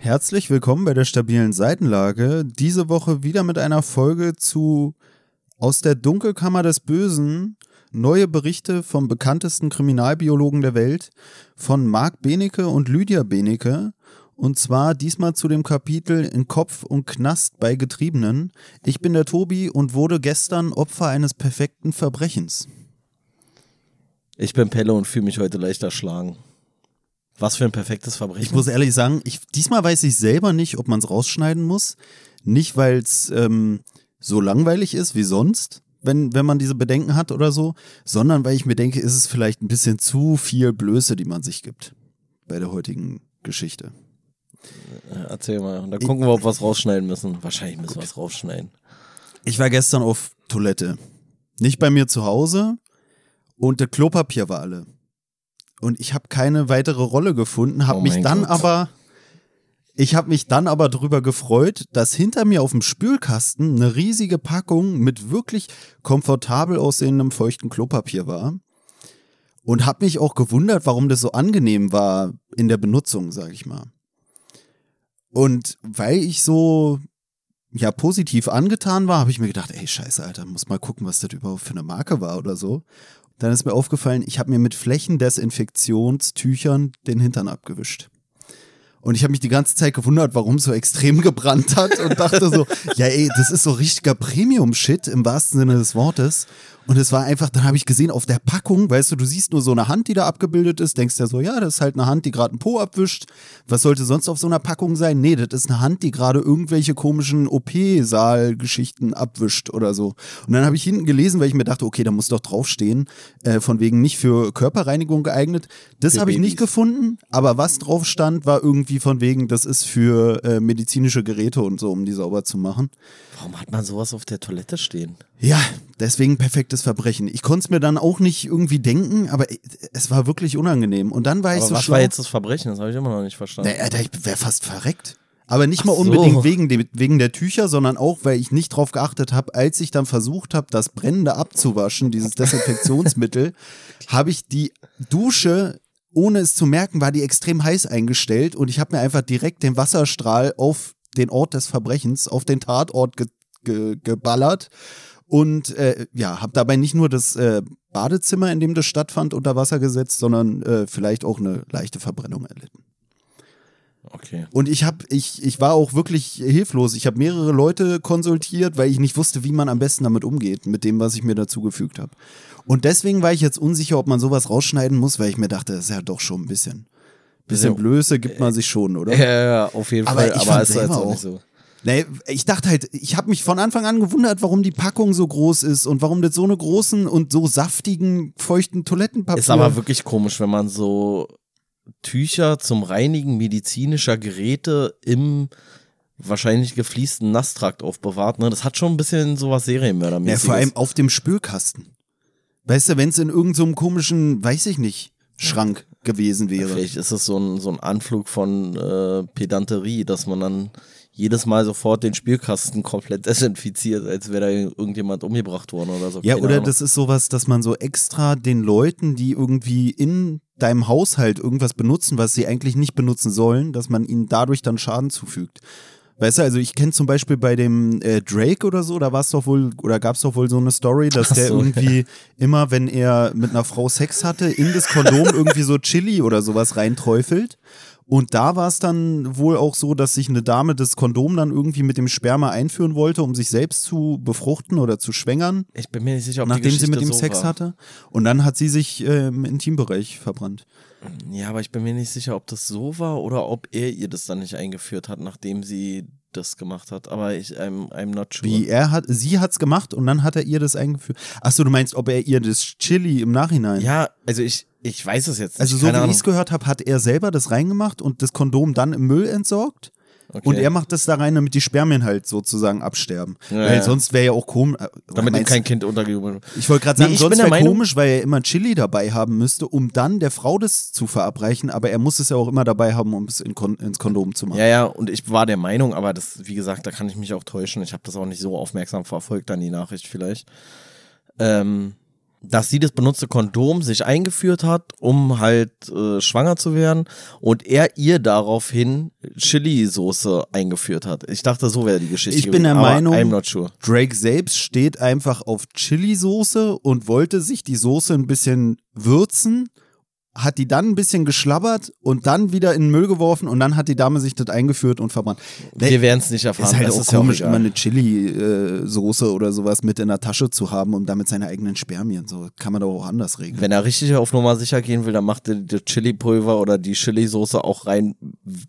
Herzlich willkommen bei der stabilen Seitenlage. Diese Woche wieder mit einer Folge zu Aus der Dunkelkammer des Bösen. Neue Berichte vom bekanntesten Kriminalbiologen der Welt, von Marc Benecke und Lydia Benecke. Und zwar diesmal zu dem Kapitel in Kopf und Knast bei Getriebenen. Ich bin der Tobi und wurde gestern Opfer eines perfekten Verbrechens. Ich bin Pelle und fühle mich heute leicht erschlagen. Was für ein perfektes Verbrechen. Ich muss ehrlich sagen, ich, diesmal weiß ich selber nicht, ob man es rausschneiden muss. Nicht, weil es ähm, so langweilig ist wie sonst, wenn, wenn man diese Bedenken hat oder so, sondern weil ich mir denke, ist es vielleicht ein bisschen zu viel Blöße, die man sich gibt bei der heutigen Geschichte. Erzähl mal. Und dann gucken wir, ob wir was rausschneiden müssen. Wahrscheinlich müssen wir was rausschneiden. Ich war gestern auf Toilette. Nicht bei mir zu Hause und der Klopapier war alle und ich habe keine weitere Rolle gefunden, habe Oh mich dann Gott. aber ich habe mich dann aber darüber gefreut, dass hinter mir auf dem Spülkasten eine riesige Packung mit wirklich komfortabel aussehendem feuchten Klopapier war und habe mich auch gewundert, warum das so angenehm war in der Benutzung, sage ich mal. Und weil ich so ja positiv angetan war, habe ich mir gedacht, ey Scheiße, Alter, muss mal gucken, was das überhaupt für eine Marke war oder so. Dann ist mir aufgefallen, ich habe mir mit Flächendesinfektionstüchern den Hintern abgewischt. Und ich habe mich die ganze Zeit gewundert, warum so extrem gebrannt hat und dachte so, ja ey, das ist so richtiger Premium-Shit im wahrsten Sinne des Wortes. Und es war einfach, dann habe ich gesehen auf der Packung, weißt du, du siehst nur so eine Hand, die da abgebildet ist, denkst ja so, ja, das ist halt eine Hand, die gerade einen Po abwischt. Was sollte sonst auf so einer Packung sein? Nee, das ist eine Hand, die gerade irgendwelche komischen OP-Saal-Geschichten abwischt oder so. Und dann habe ich hinten gelesen, weil ich mir dachte, okay, da muss doch draufstehen, äh, von wegen nicht für Körperreinigung geeignet. Das habe ich nicht gefunden, aber was drauf stand, war irgendwie von wegen, das ist für äh, medizinische Geräte und so, um die sauber zu machen. Warum hat man sowas auf der Toilette stehen? Ja, deswegen perfektes Verbrechen. Ich konnte es mir dann auch nicht irgendwie denken, aber es war wirklich unangenehm. Und dann war ich Aber so was schlau. war jetzt das Verbrechen? Das habe ich immer noch nicht verstanden. Alter, ich wäre fast verreckt. Aber nicht mal Ach so. unbedingt wegen, dem, wegen der Tücher, sondern auch, weil ich nicht drauf geachtet habe, als ich dann versucht habe, das Brennende abzuwaschen, dieses Desinfektionsmittel, habe ich die Dusche, ohne es zu merken, war die extrem heiß eingestellt und ich habe mir einfach direkt den Wasserstrahl auf den Ort des Verbrechens, auf den Tatort ge ge geballert und äh, ja, habe dabei nicht nur das äh, Badezimmer, in dem das stattfand, unter Wasser gesetzt, sondern äh, vielleicht auch eine leichte Verbrennung erlitten. Okay. Und ich habe, ich, ich war auch wirklich hilflos. Ich habe mehrere Leute konsultiert, weil ich nicht wusste, wie man am besten damit umgeht, mit dem, was ich mir dazugefügt habe. Und deswegen war ich jetzt unsicher, ob man sowas rausschneiden muss, weil ich mir dachte, das ist ja doch schon ein bisschen. Bisschen Ja. Blöße gibt man sich schon, oder? Ja, ja, auf jeden Aber Fall. ich Aber es ist selber auch nicht so. Nee, ich dachte halt, ich habe mich von Anfang an gewundert, warum die Packung so groß ist und warum das so eine großen und so saftigen, feuchten Toilettenpapier Ist aber wirklich komisch, wenn man so Tücher zum Reinigen medizinischer Geräte im wahrscheinlich gefliesten Nasstrakt aufbewahrt. Ne? Das hat schon ein bisschen sowas Ja, Serienmördermäßiges. vor allem auf dem Spülkasten. Weißt du, wenn es in irgendeinem so komischen, weiß ich nicht, Schrank gewesen wäre. Vielleicht ist es so ein, so ein Anflug von äh, Pedanterie, dass man dann jedes Mal sofort den Spielkasten komplett desinfiziert, als wäre da irgendjemand umgebracht worden oder so. Ja, Keine oder Ahnung. das ist sowas, dass man so extra den Leuten, die irgendwie in deinem Haushalt irgendwas benutzen, was sie eigentlich nicht benutzen sollen, dass man ihnen dadurch dann Schaden zufügt. Weißt du, also ich kenne zum Beispiel bei dem äh, Drake oder so, da war es doch wohl, oder gab es doch wohl so eine Story, dass Ach der so, irgendwie immer, wenn er mit einer Frau Sex hatte, in das Kondom irgendwie so Chili oder sowas reinträufelt. Und da war es dann wohl auch so, dass sich eine Dame das Kondom dann irgendwie mit dem Sperma einführen wollte, um sich selbst zu befruchten oder zu schwängern ich bin mir nicht sicher, ob nachdem sie mit ihm so Sex war. hatte. Und dann hat sie sich äh, im Intimbereich verbrannt. Ja, aber ich bin mir nicht sicher, ob das so war oder ob er ihr das dann nicht eingeführt hat, nachdem sie das gemacht hat. Aber ich, I'm, I'm not sure. Wie er hat, sie hat's gemacht und dann hat er ihr das eingeführt. Achso, du meinst, ob er ihr das Chili im Nachhinein? Ja, also ich, ich weiß es jetzt nicht. Also so keine wie ich es gehört habe, hat er selber das reingemacht und das Kondom dann im Müll entsorgt. Okay. Und er macht das da rein, damit die Spermien halt sozusagen absterben. Ja, weil ja. sonst wäre ja auch komisch. damit ihm kein Kind untergejubelt Ich wollte gerade Nee, sagen, ich sonst wäre komisch, weil er immer Chili dabei haben müsste, um dann der Frau das zu verabreichen. Aber er muss es ja auch immer dabei haben, um es in Kon ins Kondom zu machen. Ja, ja, und ich war der Meinung, aber das, wie gesagt, da kann ich mich auch täuschen. Ich habe das auch nicht so aufmerksam verfolgt, dann die Nachricht vielleicht. Ähm, dass sie das benutzte Kondom sich eingeführt hat, um halt äh, schwanger zu werden und er ihr daraufhin Chili-Soße eingeführt hat. Ich dachte, so wäre die Geschichte. Ich bin der gewesen, aber Meinung, I'm not sure. Drake selbst steht einfach auf Chili-Soße und wollte sich die Soße ein bisschen würzen, hat die dann ein bisschen geschlabbert und dann wieder in den Müll geworfen und dann hat die Dame sich das eingeführt und verbrannt. Wir werden es nicht erfahren. ist halt das auch ist ja komisch, egal. immer eine Chili-Soße oder sowas mit in der Tasche zu haben, um damit seine eigenen Spermien. So kann man doch auch anders regeln. Wenn er richtig auf Nummer sicher gehen will, dann macht er die Chili-Pulver oder die Chili-Soße auch rein,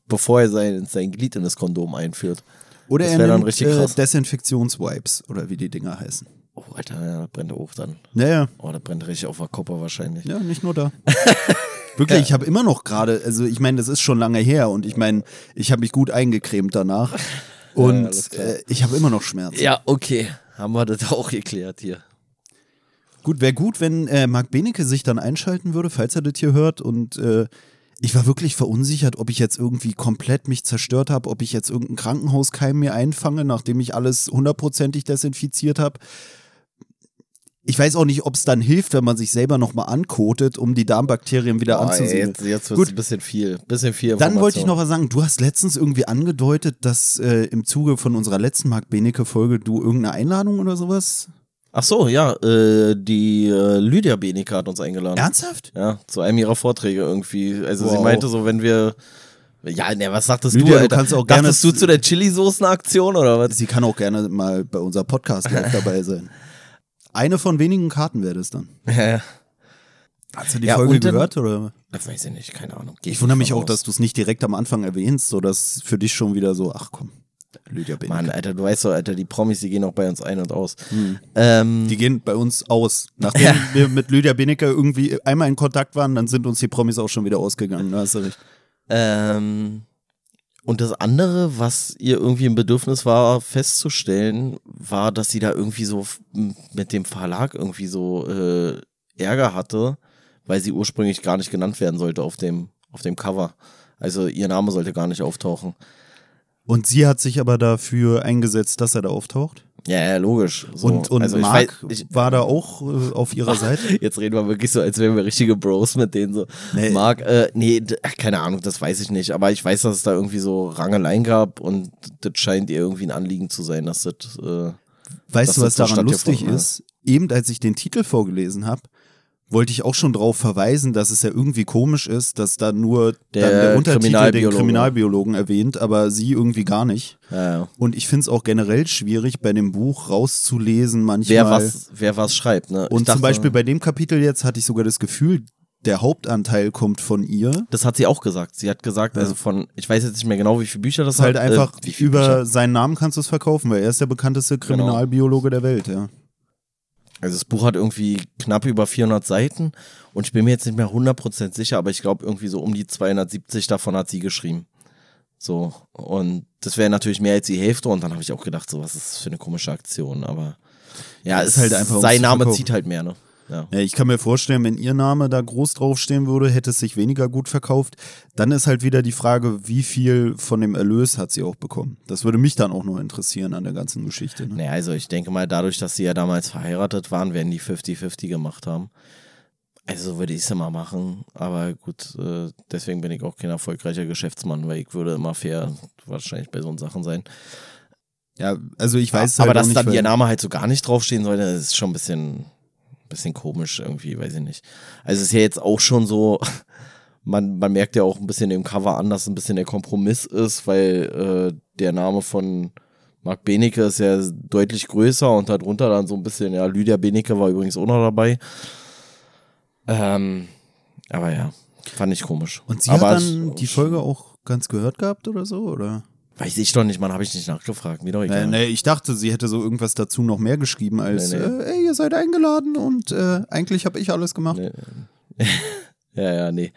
bevor er sein, sein Glied in das Kondom einführt. Oder das er wär dann nimmt richtig äh. Desinfektionswipes oder wie die Dinger heißen. Oh, Alter, ja, brennt hoch dann. Naja, Oh, das brennt richtig auf der Koppe wahrscheinlich. ja, nicht nur da. Wirklich, ich habe immer noch gerade, also ich meine, das ist schon lange her und ich meine, ich habe mich gut eingecremt danach und klar. äh, ich habe immer noch Schmerzen. Ja, okay. Haben wir das auch geklärt hier. Gut, wäre gut, wenn äh, Marc Benecke sich dann einschalten würde, falls er das hier hört. Und äh, ich war wirklich verunsichert, ob ich jetzt irgendwie komplett mich zerstört habe, ob ich jetzt irgendeinen Krankenhauskeim mir einfange, nachdem ich alles hundertprozentig desinfiziert habe. Ich weiß auch nicht, ob es dann hilft, wenn man sich selber nochmal ankotet, um die Darmbakterien wieder Boah, ey, anzusiedeln. jetzt jetzt wird Gut. es ein bisschen viel. Bisschen viel Dann wollte ich noch was sagen. Du hast letztens irgendwie angedeutet, dass äh, im Zuge von unserer letzten Marc Benecke-Folge du irgendeine Einladung oder sowas. Ach so, ja. Äh, die äh, Lydia Benecke hat uns eingeladen. Ernsthaft? Ja, zu einem ihrer Vorträge irgendwie. Also sie Wow. meinte so, wenn wir. Ja, ne, was sagtest Lydia, du, du Alter? kannst auch gerne- Dachtest du zu der Chili-Soßen-Aktion oder was? Sie kann auch gerne mal bei unser Podcast dabei sein. Eine von wenigen Karten wäre das dann. Ja, Hast du die Ja, Folge dann- gehört? Oder? das weiß ich nicht, keine Ahnung. Geh Ich wundere mich auch, von dass aus. du es nicht direkt am Anfang erwähnst, so dass für dich schon wieder so, ach komm, Lydia Benecke. Mann, Alter, du weißt doch, Alter, die Promis, die gehen auch bei uns ein und aus. Ähm, Die gehen bei uns aus. Nachdem wir mit Lydia Benecke irgendwie einmal in Kontakt waren, dann sind uns die Promis auch schon wieder ausgegangen. Da hast du recht. Ähm, und das andere, was ihr irgendwie im Bedürfnis war festzustellen, war, dass sie da irgendwie so mit dem Verlag irgendwie so äh, Ärger hatte, weil sie ursprünglich gar nicht genannt werden sollte auf dem, auf dem Cover. Also ihr Name sollte gar nicht auftauchen. Und sie hat sich aber dafür eingesetzt, dass er da auftaucht. Ja, ja, logisch. So, und und also ich Marc weiß- war da auch äh, auf ihrer Seite. Jetzt reden wir wirklich so, als wären wir richtige Bros mit denen so. Nee. Marc, äh, nee, keine Ahnung, das weiß ich nicht. Aber ich weiß, dass es da irgendwie so Rangeleien gab und das scheint ihr irgendwie ein Anliegen zu sein, dass das. Äh, Weißt dass du, was das daran lustig ist? Eben als ich den Titel vorgelesen habe, wollte ich auch schon darauf verweisen, dass es ja irgendwie komisch ist, dass da nur Der der Untertitel den Kriminalbiologe. Kriminalbiologen erwähnt, aber sie irgendwie gar nicht. ja. Und ich finde es auch generell schwierig, bei dem Buch rauszulesen manchmal. wer, was, wer was schreibt, ne? Ich Und dachte, zum Beispiel bei dem Kapitel jetzt hatte ich sogar das Gefühl, der Hauptanteil kommt von ihr. Das hat sie auch gesagt. Sie hat gesagt, Ja. also von, ich weiß jetzt nicht mehr genau, wie viele Bücher das halt hat. einfach, äh, über Bücher. seinen Namen kannst du es verkaufen, weil er ist der bekannteste Genau. Kriminalbiologe der Welt, ja. Also das Buch hat irgendwie knapp über 400 Seiten und ich bin mir jetzt nicht mehr 100% sicher, aber ich glaube irgendwie so um die 270 davon hat sie geschrieben. So, und das wäre natürlich mehr als die Hälfte und dann habe ich auch gedacht, so was ist das für eine komische Aktion, aber ja, Ist halt einfach, sein Name zieht halt mehr, ne? Ja. Ja, ich kann mir vorstellen, wenn ihr Name da groß draufstehen würde, hätte es sich weniger gut verkauft. Dann ist halt wieder die Frage, wie viel von dem Erlös hat sie auch bekommen. Das würde mich dann auch noch interessieren an der ganzen Geschichte. Ne? Naja, also ich denke mal, dadurch, dass sie ja damals verheiratet waren, werden die 50-50 gemacht haben. Also so würde ich es immer machen. Aber gut, äh, deswegen bin ich auch kein erfolgreicher Geschäftsmann, weil ich würde immer fair wahrscheinlich bei so Sachen sein. Ja, also ich weiß aber halt auch dass nicht, dann ihr Name halt so gar nicht draufstehen sollte, ist schon ein bisschen, bisschen komisch irgendwie, weiß ich nicht. Also es ist ja jetzt auch schon so, man, man merkt ja auch ein bisschen im Cover an, dass ein bisschen der Kompromiss ist, weil äh, der Name von Marc Benecke ist ja deutlich größer und darunter dann so ein bisschen, ja, Lydia Benecke war übrigens auch noch dabei. Ähm, aber ja, fand ich komisch. Und sie aber hat dann die Folge auch ganz gehört gehabt oder so, oder? Weiß ich doch nicht, man, habe ich nicht nachgefragt. Mir doch egal. Nee, nee, ich dachte, sie hätte so irgendwas dazu noch mehr geschrieben als, Nee, nee. Äh, ey, ihr seid eingeladen und äh, eigentlich habe ich alles gemacht. Ja, ja, nee.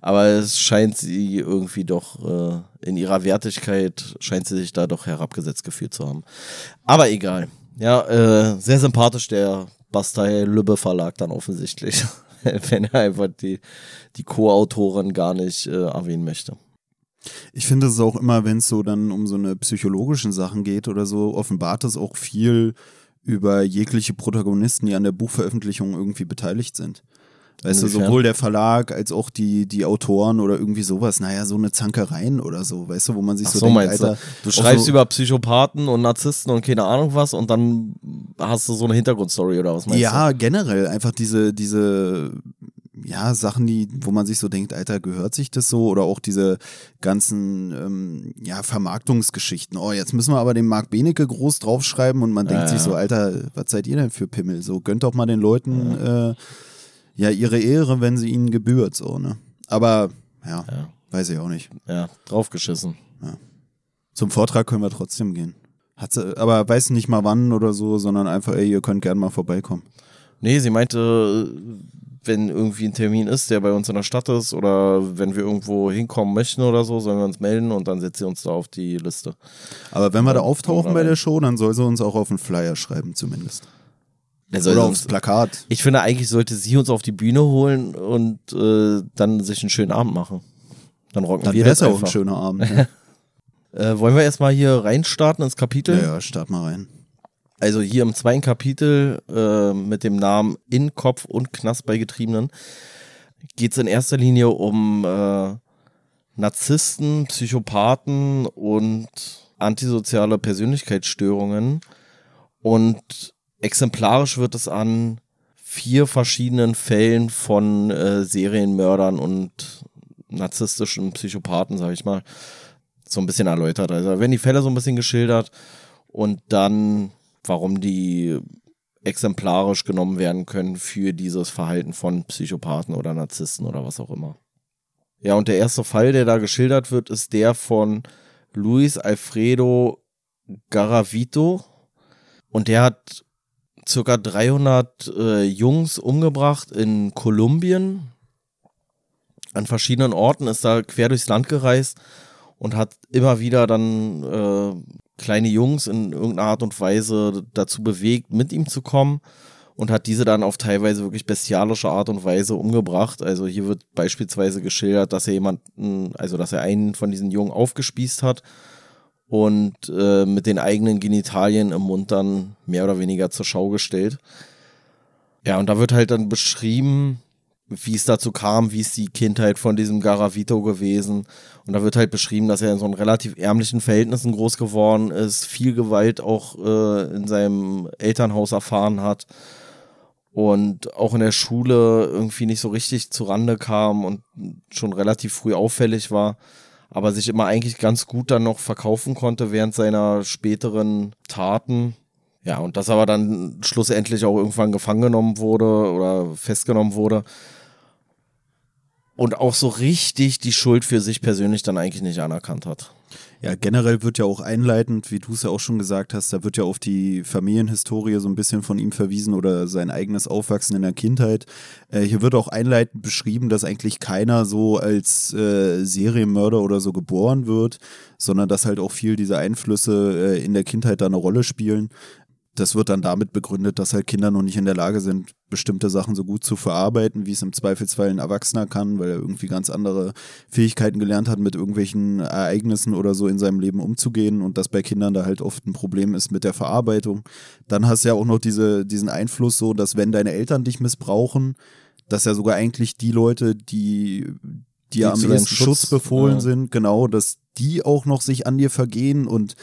Aber es scheint sie irgendwie doch äh, in ihrer Wertigkeit, scheint sie sich da doch herabgesetzt gefühlt zu haben. Aber egal. Ja, äh, sehr sympathisch der Bastei Lübbe Verlag dann offensichtlich, wenn er einfach die, die Co-Autorin gar nicht äh, erwähnen möchte. Ich finde es auch immer, wenn es so dann um so eine psychologischen Sachen geht oder so, offenbart es auch viel über jegliche Protagonisten, die an der Buchveröffentlichung irgendwie beteiligt sind. Weißt du, Inwiefern? sowohl der Verlag als auch die, die Autoren oder irgendwie sowas, naja, so eine Zankereien oder so, weißt du, wo man sich Ach so, so, denkt, meinst Alter, du? Du schreibst so, über Psychopathen und Narzissten und keine Ahnung was und dann hast du so eine Hintergrundstory oder was meinst Ja, generell einfach diese, diese, ja, Sachen, die, wo man sich so denkt, Alter, gehört sich das so? Oder auch diese ganzen, ähm, ja, Vermarktungsgeschichten. Oh, jetzt müssen wir aber den Marc Benecke groß draufschreiben und man denkt Ja, sich ja. so, Alter, was seid ihr denn für Pimmel? So, gönnt doch mal den Leuten, äh, ja, ihre Ehre, wenn sie ihnen gebührt, so, ne? Aber, ja, Ja. weiß ich auch nicht. Ja, draufgeschissen. Zum Vortrag können wir trotzdem gehen. Hat sie, aber weiß nicht mal wann oder so, sondern einfach, ey, ihr könnt gerne mal vorbeikommen. Nee, sie meinte, wenn irgendwie ein Termin ist, der bei uns in der Stadt ist oder wenn wir irgendwo hinkommen möchten oder so, sollen wir uns melden und dann setzt sie uns da auf die Liste. Aber wenn wir da auftauchen bei der Show, dann soll sie uns auch auf den Flyer schreiben zumindest. Oder aufs Plakat. ich finde, eigentlich sollte sie uns auf die Bühne holen und äh, dann sich einen schönen Abend machen. Dann rocken Dann wir das auch ein schöner Abend. Ne? Äh, wollen wir erstmal hier reinstarten ins Kapitel? ja, ja, start mal rein. Also hier im zweiten Kapitel äh, mit dem Namen In Kopf und Knast bei Getriebenen geht es in erster Linie um äh, Narzissten, Psychopathen und antisoziale Persönlichkeitsstörungen. Und exemplarisch wird es an vier verschiedenen Fällen von äh, Serienmördern und narzisstischen Psychopathen, sag ich mal, so ein bisschen erläutert. Also werden die Fälle so ein bisschen geschildert und dann, warum die exemplarisch genommen werden können für dieses Verhalten von Psychopathen oder Narzissten oder was auch immer. Ja, und der erste Fall, der da geschildert wird, ist der von Luis Alfredo Garavito. Und der hat circa 300 äh, Jungs umgebracht in Kolumbien. An verschiedenen Orten ist da quer durchs Land gereist und hat immer wieder dann äh, kleine Jungs in irgendeiner Art und Weise dazu bewegt, mit ihm zu kommen und hat diese dann auf teilweise wirklich bestialische Art und Weise umgebracht. Also hier wird beispielsweise geschildert, dass er jemanden, also dass er einen von diesen Jungen aufgespießt hat und äh, mit den eigenen Genitalien im Mund dann mehr oder weniger zur Schau gestellt. Ja, und da wird halt dann beschrieben, wie es dazu kam, wie ist die Kindheit von diesem Garavito gewesen. Und da wird halt beschrieben, dass er in so einem relativ ärmlichen Verhältnissen groß geworden ist, viel Gewalt auch äh, in seinem Elternhaus erfahren hat und auch in der Schule irgendwie nicht so richtig zurande kam und schon relativ früh auffällig war, aber sich immer eigentlich ganz gut dann noch verkaufen konnte während seiner späteren Taten. Ja, und dass aber dann schlussendlich auch irgendwann gefangen genommen wurde oder festgenommen wurde und auch so richtig die Schuld für sich persönlich dann eigentlich nicht anerkannt hat. Ja, generell wird ja auch einleitend, wie du es ja auch schon gesagt hast, da wird ja auf die Familienhistorie so ein bisschen von ihm verwiesen oder sein eigenes Aufwachsen in der Kindheit. Äh, hier wird auch einleitend beschrieben, dass eigentlich keiner so als äh, Serienmörder oder so geboren wird, sondern dass halt auch viel diese Einflüsse äh, in der Kindheit da eine Rolle spielen. Das wird dann damit begründet, dass halt Kinder noch nicht in der Lage sind, bestimmte Sachen so gut zu verarbeiten, wie es im Zweifelsfall ein Erwachsener kann, weil er irgendwie ganz andere Fähigkeiten gelernt hat, mit irgendwelchen Ereignissen oder so in seinem Leben umzugehen und das bei Kindern da halt oft ein Problem ist mit der Verarbeitung. Dann hast du ja auch noch diese, diesen Einfluss so, dass wenn deine Eltern dich missbrauchen, dass ja sogar eigentlich die Leute, die dir am zu deinem ehesten Schutz, Schutz, befohlen ja. sind, genau, dass die auch noch sich an dir vergehen und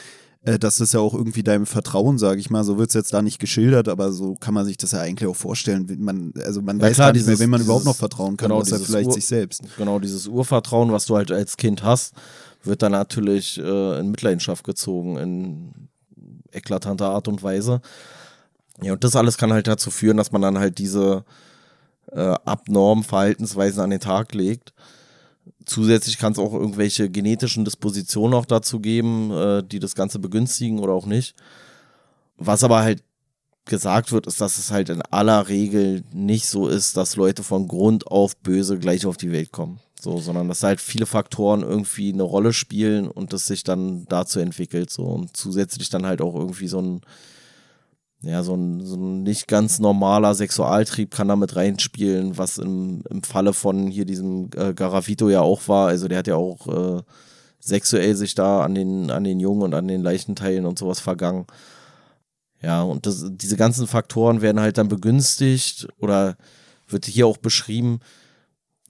äh, das ist ja auch irgendwie deinem Vertrauen, sage ich mal. So wird es jetzt da nicht geschildert, aber so kann man sich das ja eigentlich auch vorstellen. Man, also man Ja, weiß klar, gar nicht mehr, dieses- wem man überhaupt dieses- noch vertrauen kann, genau, außer vielleicht Ur- sich selbst. Genau, dieses Urvertrauen, was du halt als Kind hast, wird dann natürlich äh, in Mitleidenschaft gezogen in eklatanter Art und Weise. Ja, und das alles kann halt dazu führen, dass man dann halt diese äh, abnormen Verhaltensweisen an den Tag legt. Zusätzlich kann es auch irgendwelche genetischen Dispositionen auch dazu geben, äh, die das Ganze begünstigen oder auch nicht. Was aber halt gesagt wird, ist, dass es halt in aller Regel nicht so ist, dass Leute von Grund auf böse gleich auf die Welt kommen. So, sondern dass halt viele Faktoren irgendwie eine Rolle spielen und das sich dann dazu entwickelt. So und zusätzlich dann halt auch irgendwie so ein, ja, so ein, so ein nicht ganz normaler Sexualtrieb kann damit reinspielen, was im, im Falle von hier diesem äh, Garavito ja auch war. Also der hat ja auch äh, sexuell sich da an den, an den Jungen und an den Leichenteilen und sowas vergangen. Ja, und das, diese ganzen Faktoren werden halt dann begünstigt oder wird hier auch beschrieben,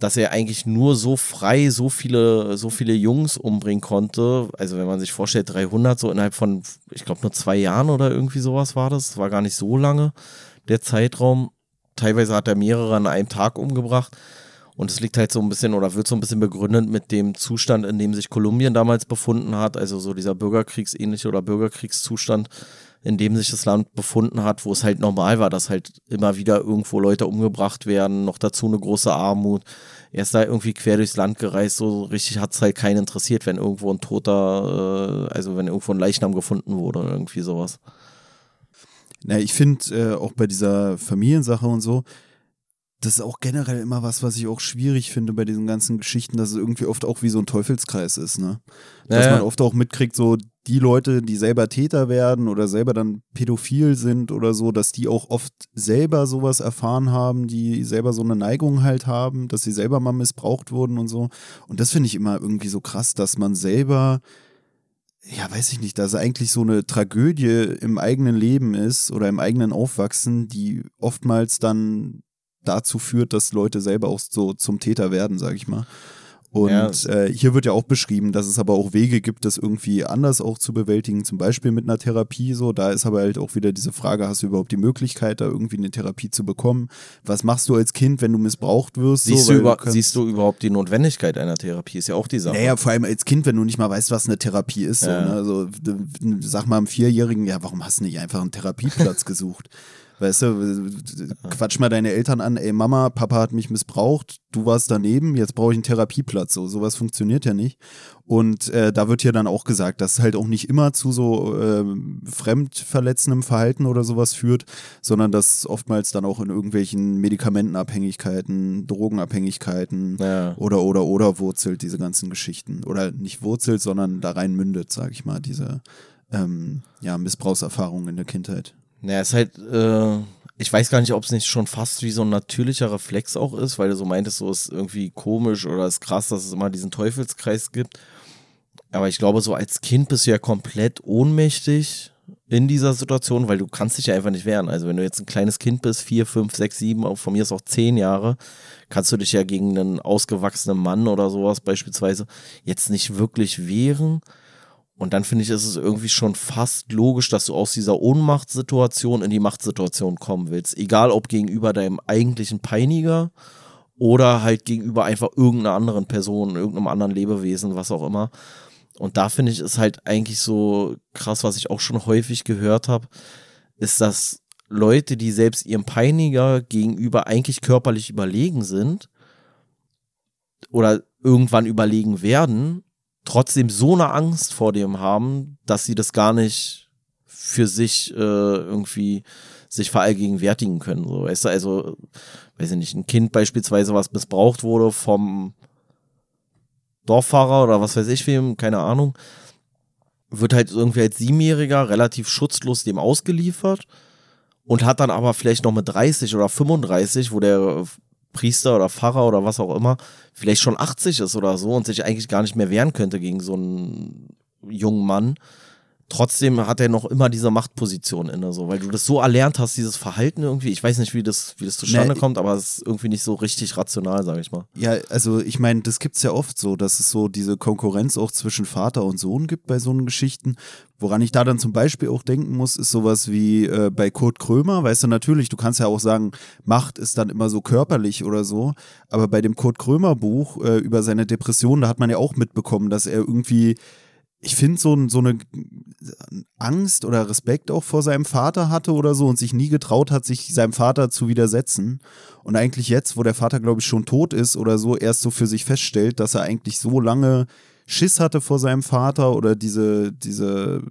dass er eigentlich nur so frei so viele, so viele Jungs umbringen konnte. Also wenn man sich vorstellt, 300 so innerhalb von, ich glaube nur zwei Jahren oder irgendwie sowas war das. War gar nicht so lange der Zeitraum. Teilweise hat er mehrere an einem Tag umgebracht. Und es liegt halt so ein bisschen oder wird so ein bisschen begründet mit dem Zustand, in dem sich Kolumbien damals befunden hat. Also so dieser bürgerkriegsähnliche oder Bürgerkriegszustand, in dem sich das Land befunden hat, wo es halt normal war, dass halt immer wieder irgendwo Leute umgebracht werden, noch dazu eine große Armut. Er ist da irgendwie quer durchs Land gereist, so richtig hat es halt keinen interessiert, wenn irgendwo ein Toter, äh, also wenn irgendwo ein Leichnam gefunden wurde oder irgendwie sowas. Na, ich finde äh, auch bei dieser Familiensache und so, das ist auch generell immer was, was ich auch schwierig finde bei diesen ganzen Geschichten, dass es irgendwie oft auch wie so ein Teufelskreis ist, ne? Dass Ja, ja. man oft auch mitkriegt, so die Leute, die selber Täter werden oder selber dann pädophil sind oder so, dass die auch oft selber sowas erfahren haben, die selber so eine Neigung halt haben, dass sie selber mal missbraucht wurden und so. Und das finde ich immer irgendwie so krass, dass man selber ja, weiß ich nicht, dass eigentlich so eine Tragödie im eigenen Leben ist oder im eigenen Aufwachsen, die oftmals dann dazu führt, dass Leute selber auch so zum Täter werden, sag ich mal. Und Ja. äh, hier wird ja auch beschrieben, dass es aber auch Wege gibt, das irgendwie anders auch zu bewältigen, zum Beispiel mit einer Therapie so. Da ist aber halt auch wieder diese Frage, hast du überhaupt die Möglichkeit, da irgendwie eine Therapie zu bekommen? Was machst du als Kind, wenn du missbraucht wirst? Siehst, so, du über, kannst- siehst du überhaupt die Notwendigkeit einer Therapie? Ist ja auch die Sache. naja, vor allem als Kind, wenn du nicht mal weißt, was eine Therapie ist. Ja. So, ne? also, sag mal einem Vierjährigen, ja, warum hast du nicht einfach einen Therapieplatz gesucht? Weißt du, quatsch mal deine Eltern an, ey Mama, Papa hat mich missbraucht, du warst daneben, jetzt brauche ich einen Therapieplatz. So, sowas funktioniert ja nicht. Und äh, da wird ja dann auch gesagt, dass es halt auch nicht immer zu so ähm, fremdverletzendem Verhalten oder sowas führt, sondern dass oftmals dann auch in irgendwelchen Medikamentenabhängigkeiten, Drogenabhängigkeiten Ja. oder oder oder wurzelt diese ganzen Geschichten. Oder nicht wurzelt, sondern da rein mündet, sag ich mal, diese ähm, ja, Missbrauchserfahrungen in der Kindheit. Naja, ist halt, äh, ich weiß gar nicht, ob es nicht schon fast wie so ein natürlicher Reflex auch ist, weil du so meintest, so ist irgendwie komisch oder ist krass, dass es immer diesen Teufelskreis gibt. Aber ich glaube, so als Kind bist du ja komplett ohnmächtig in dieser Situation, weil du kannst dich ja einfach nicht wehren. Also wenn du jetzt ein kleines Kind bist, vier, fünf, sechs, sieben, auch von mir ist auch zehn Jahre, kannst du dich ja gegen einen ausgewachsenen Mann oder sowas beispielsweise jetzt nicht wirklich wehren. Und dann finde ich, ist es irgendwie schon fast logisch, dass du aus dieser Ohnmachtssituation in die Machtsituation kommen willst. Egal ob gegenüber deinem eigentlichen Peiniger oder halt gegenüber einfach irgendeiner anderen Person, irgendeinem anderen Lebewesen, was auch immer. Und da finde ich, ist halt eigentlich so krass, was ich auch schon häufig gehört habe, ist, dass Leute, die selbst ihrem Peiniger gegenüber eigentlich körperlich überlegen sind oder irgendwann überlegen werden, trotzdem so eine Angst vor dem haben, dass sie das gar nicht für sich äh, irgendwie sich verallgegenwärtigen können. So, weißt du, also, weiß ich nicht, ein Kind beispielsweise, was missbraucht wurde vom Dorffahrer oder was weiß ich wem, keine Ahnung, wird halt irgendwie als Siebenjähriger relativ schutzlos dem ausgeliefert und hat dann aber vielleicht noch mit 30 oder 35, wo der Priester oder Pfarrer oder was auch immer vielleicht schon 80 ist oder so und sich eigentlich gar nicht mehr wehren könnte gegen so einen jungen Mann. Trotzdem hat er noch immer diese Machtposition inne, so, weil du das so erlernt hast, dieses Verhalten irgendwie. Ich weiß nicht, wie das, wie das zustande Nee, kommt, aber es ist irgendwie nicht so richtig rational, sage ich mal. Ja, also ich meine, das gibt's ja oft so, dass es so diese Konkurrenz auch zwischen Vater und Sohn gibt bei so einen Geschichten. Woran ich da dann zum Beispiel auch denken muss, ist sowas wie äh, bei Kurt Krömer, weißt du, natürlich, du kannst ja auch sagen, Macht ist dann immer so körperlich oder so, aber bei dem Kurt Krömer Buch äh, über seine Depression, da hat man ja auch mitbekommen, dass er irgendwie ich finde, so, so eine Angst oder Respekt auch vor seinem Vater hatte oder so und sich nie getraut hat, sich seinem Vater zu widersetzen. Und eigentlich jetzt, wo der Vater, glaube ich, schon tot ist oder so, erst so für sich feststellt, dass er eigentlich so lange Schiss hatte vor seinem Vater oder diese, diese,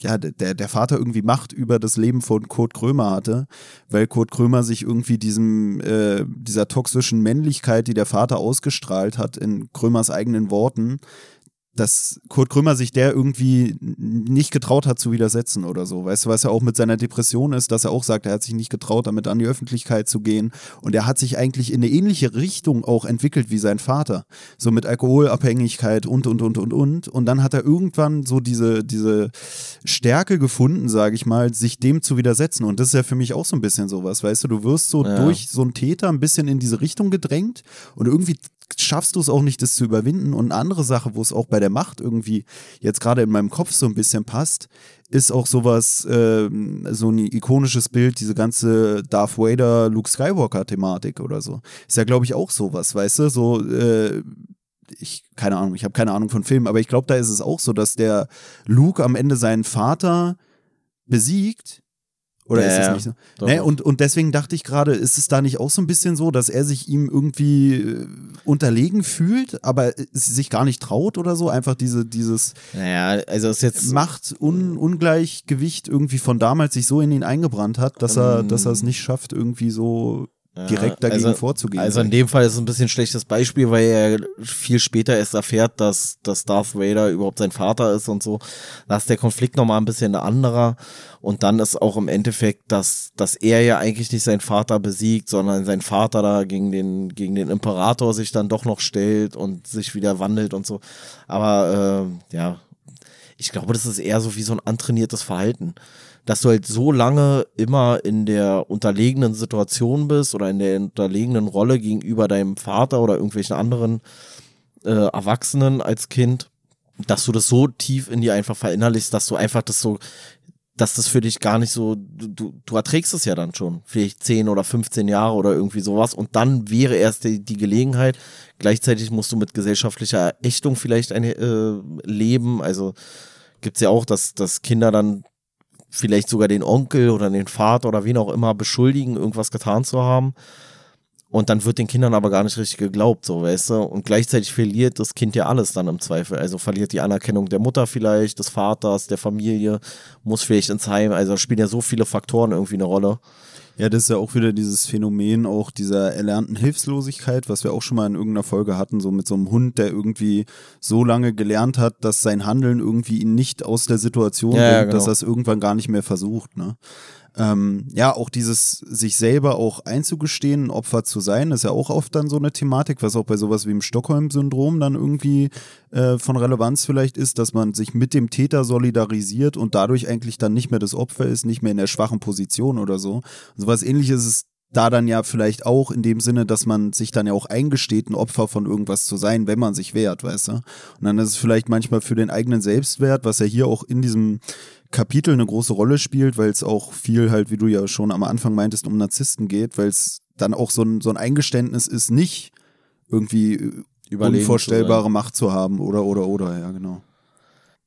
ja, der, der Vater irgendwie Macht über das Leben von Kurt Krömer hatte, weil Kurt Krömer sich irgendwie diesem, äh, dieser toxischen Männlichkeit, die der Vater ausgestrahlt hat, in Krömers eigenen Worten, dass Kurt Krömer sich der irgendwie nicht getraut hat zu widersetzen oder so. Weißt du, was er auch mit seiner Depression ist, dass er auch sagt, er hat sich nicht getraut, damit an die Öffentlichkeit zu gehen. Und er hat sich eigentlich in eine ähnliche Richtung auch entwickelt wie sein Vater. So mit Alkoholabhängigkeit und, und, und, und, und. Und dann hat er irgendwann so diese, diese Stärke gefunden, sage ich mal, sich dem zu widersetzen. Und das ist ja für mich auch so ein bisschen sowas, weißt du, du wirst so ja. durch so einen Täter ein bisschen in diese Richtung gedrängt und irgendwie schaffst du es auch nicht, das zu überwinden. Und eine andere Sache, wo es auch bei der Macht irgendwie jetzt gerade in meinem Kopf so ein bisschen passt, ist auch sowas, äh, so ein ikonisches Bild, diese ganze Darth Vader, Luke Skywalker-Thematik oder so. Ist ja, glaube ich, auch sowas, weißt du? So, äh, ich, keine Ahnung, ich habe keine Ahnung von Filmen, aber ich glaube, da ist es auch so, dass der Luke am Ende seinen Vater besiegt oder ja, ist es nicht so? Doch, nee, und, und deswegen dachte ich gerade, ist es da nicht auch so ein bisschen so, dass er sich ihm irgendwie äh, unterlegen fühlt, aber sich gar nicht traut oder so? Einfach diese, dieses naja, also ist jetzt Macht-Ungleichgewicht irgendwie von damals sich so in ihn eingebrannt hat, dass er, dass er es nicht schafft, irgendwie so direkt dagegen also, vorzugehen. Also in dem Fall ist es ein bisschen ein schlechtes Beispiel, weil er viel später erst erfährt, dass, dass Darth Vader überhaupt sein Vater ist und so. Da ist der Konflikt nochmal ein bisschen ein anderer. Und dann ist auch im Endeffekt, dass, dass er ja eigentlich nicht seinen Vater besiegt, sondern sein Vater da gegen den, gegen den Imperator sich dann doch noch stellt und sich wieder wandelt und so. Aber äh, ja, ich glaube, das ist eher so wie so ein antrainiertes Verhalten dass du halt so lange immer in der unterlegenen Situation bist oder in der unterlegenen Rolle gegenüber deinem Vater oder irgendwelchen anderen äh, Erwachsenen als Kind, dass du das so tief in dir einfach verinnerlichst, dass du einfach das so, dass das für dich gar nicht so, du, du erträgst es ja dann schon, vielleicht 10 oder 15 Jahre oder irgendwie sowas und dann wäre erst die, die Gelegenheit, gleichzeitig musst du mit gesellschaftlicher Ächtung vielleicht ein, äh, leben, also gibt's ja auch, dass, dass Kinder dann vielleicht sogar den Onkel oder den Vater oder wen auch immer beschuldigen, irgendwas getan zu haben. Und dann wird den Kindern aber gar nicht richtig geglaubt, so, weißt du? Und gleichzeitig verliert das Kind ja alles dann im Zweifel. Also verliert die Anerkennung der Mutter vielleicht, des Vaters, der Familie, muss vielleicht ins Heim. Also spielen ja so viele Faktoren irgendwie eine Rolle. Ja, das ist ja auch wieder dieses Phänomen auch dieser erlernten Hilflosigkeit, was wir auch schon mal in irgendeiner Folge hatten, so mit so einem Hund, der irgendwie so lange gelernt hat, dass sein Handeln irgendwie ihn nicht aus der Situation ja, bringt, ja, genau. dass er es irgendwann gar nicht mehr versucht. Ne? Ähm, ja, auch dieses sich selber auch einzugestehen, ein Opfer zu sein, ist ja auch oft dann so eine Thematik, was auch bei sowas wie im Stockholm-Syndrom dann irgendwie äh, von Relevanz vielleicht ist, dass man sich mit dem Täter solidarisiert und dadurch eigentlich dann nicht mehr das Opfer ist, nicht mehr in der schwachen Position oder so. So was ähnliches ist da dann ja vielleicht auch in dem Sinne, dass man sich dann ja auch eingesteht, ein Opfer von irgendwas zu sein, wenn man sich wehrt, weißt du? Und dann ist es vielleicht manchmal für den eigenen Selbstwert, was ja hier auch in diesem Kapitel eine große Rolle spielt, weil es auch viel halt, wie du ja schon am Anfang meintest, um Narzissten geht, weil es dann auch so ein, so ein Eingeständnis ist, nicht irgendwie äh, Überlegen unvorstellbare zu Macht zu haben oder, oder, oder, ja, genau.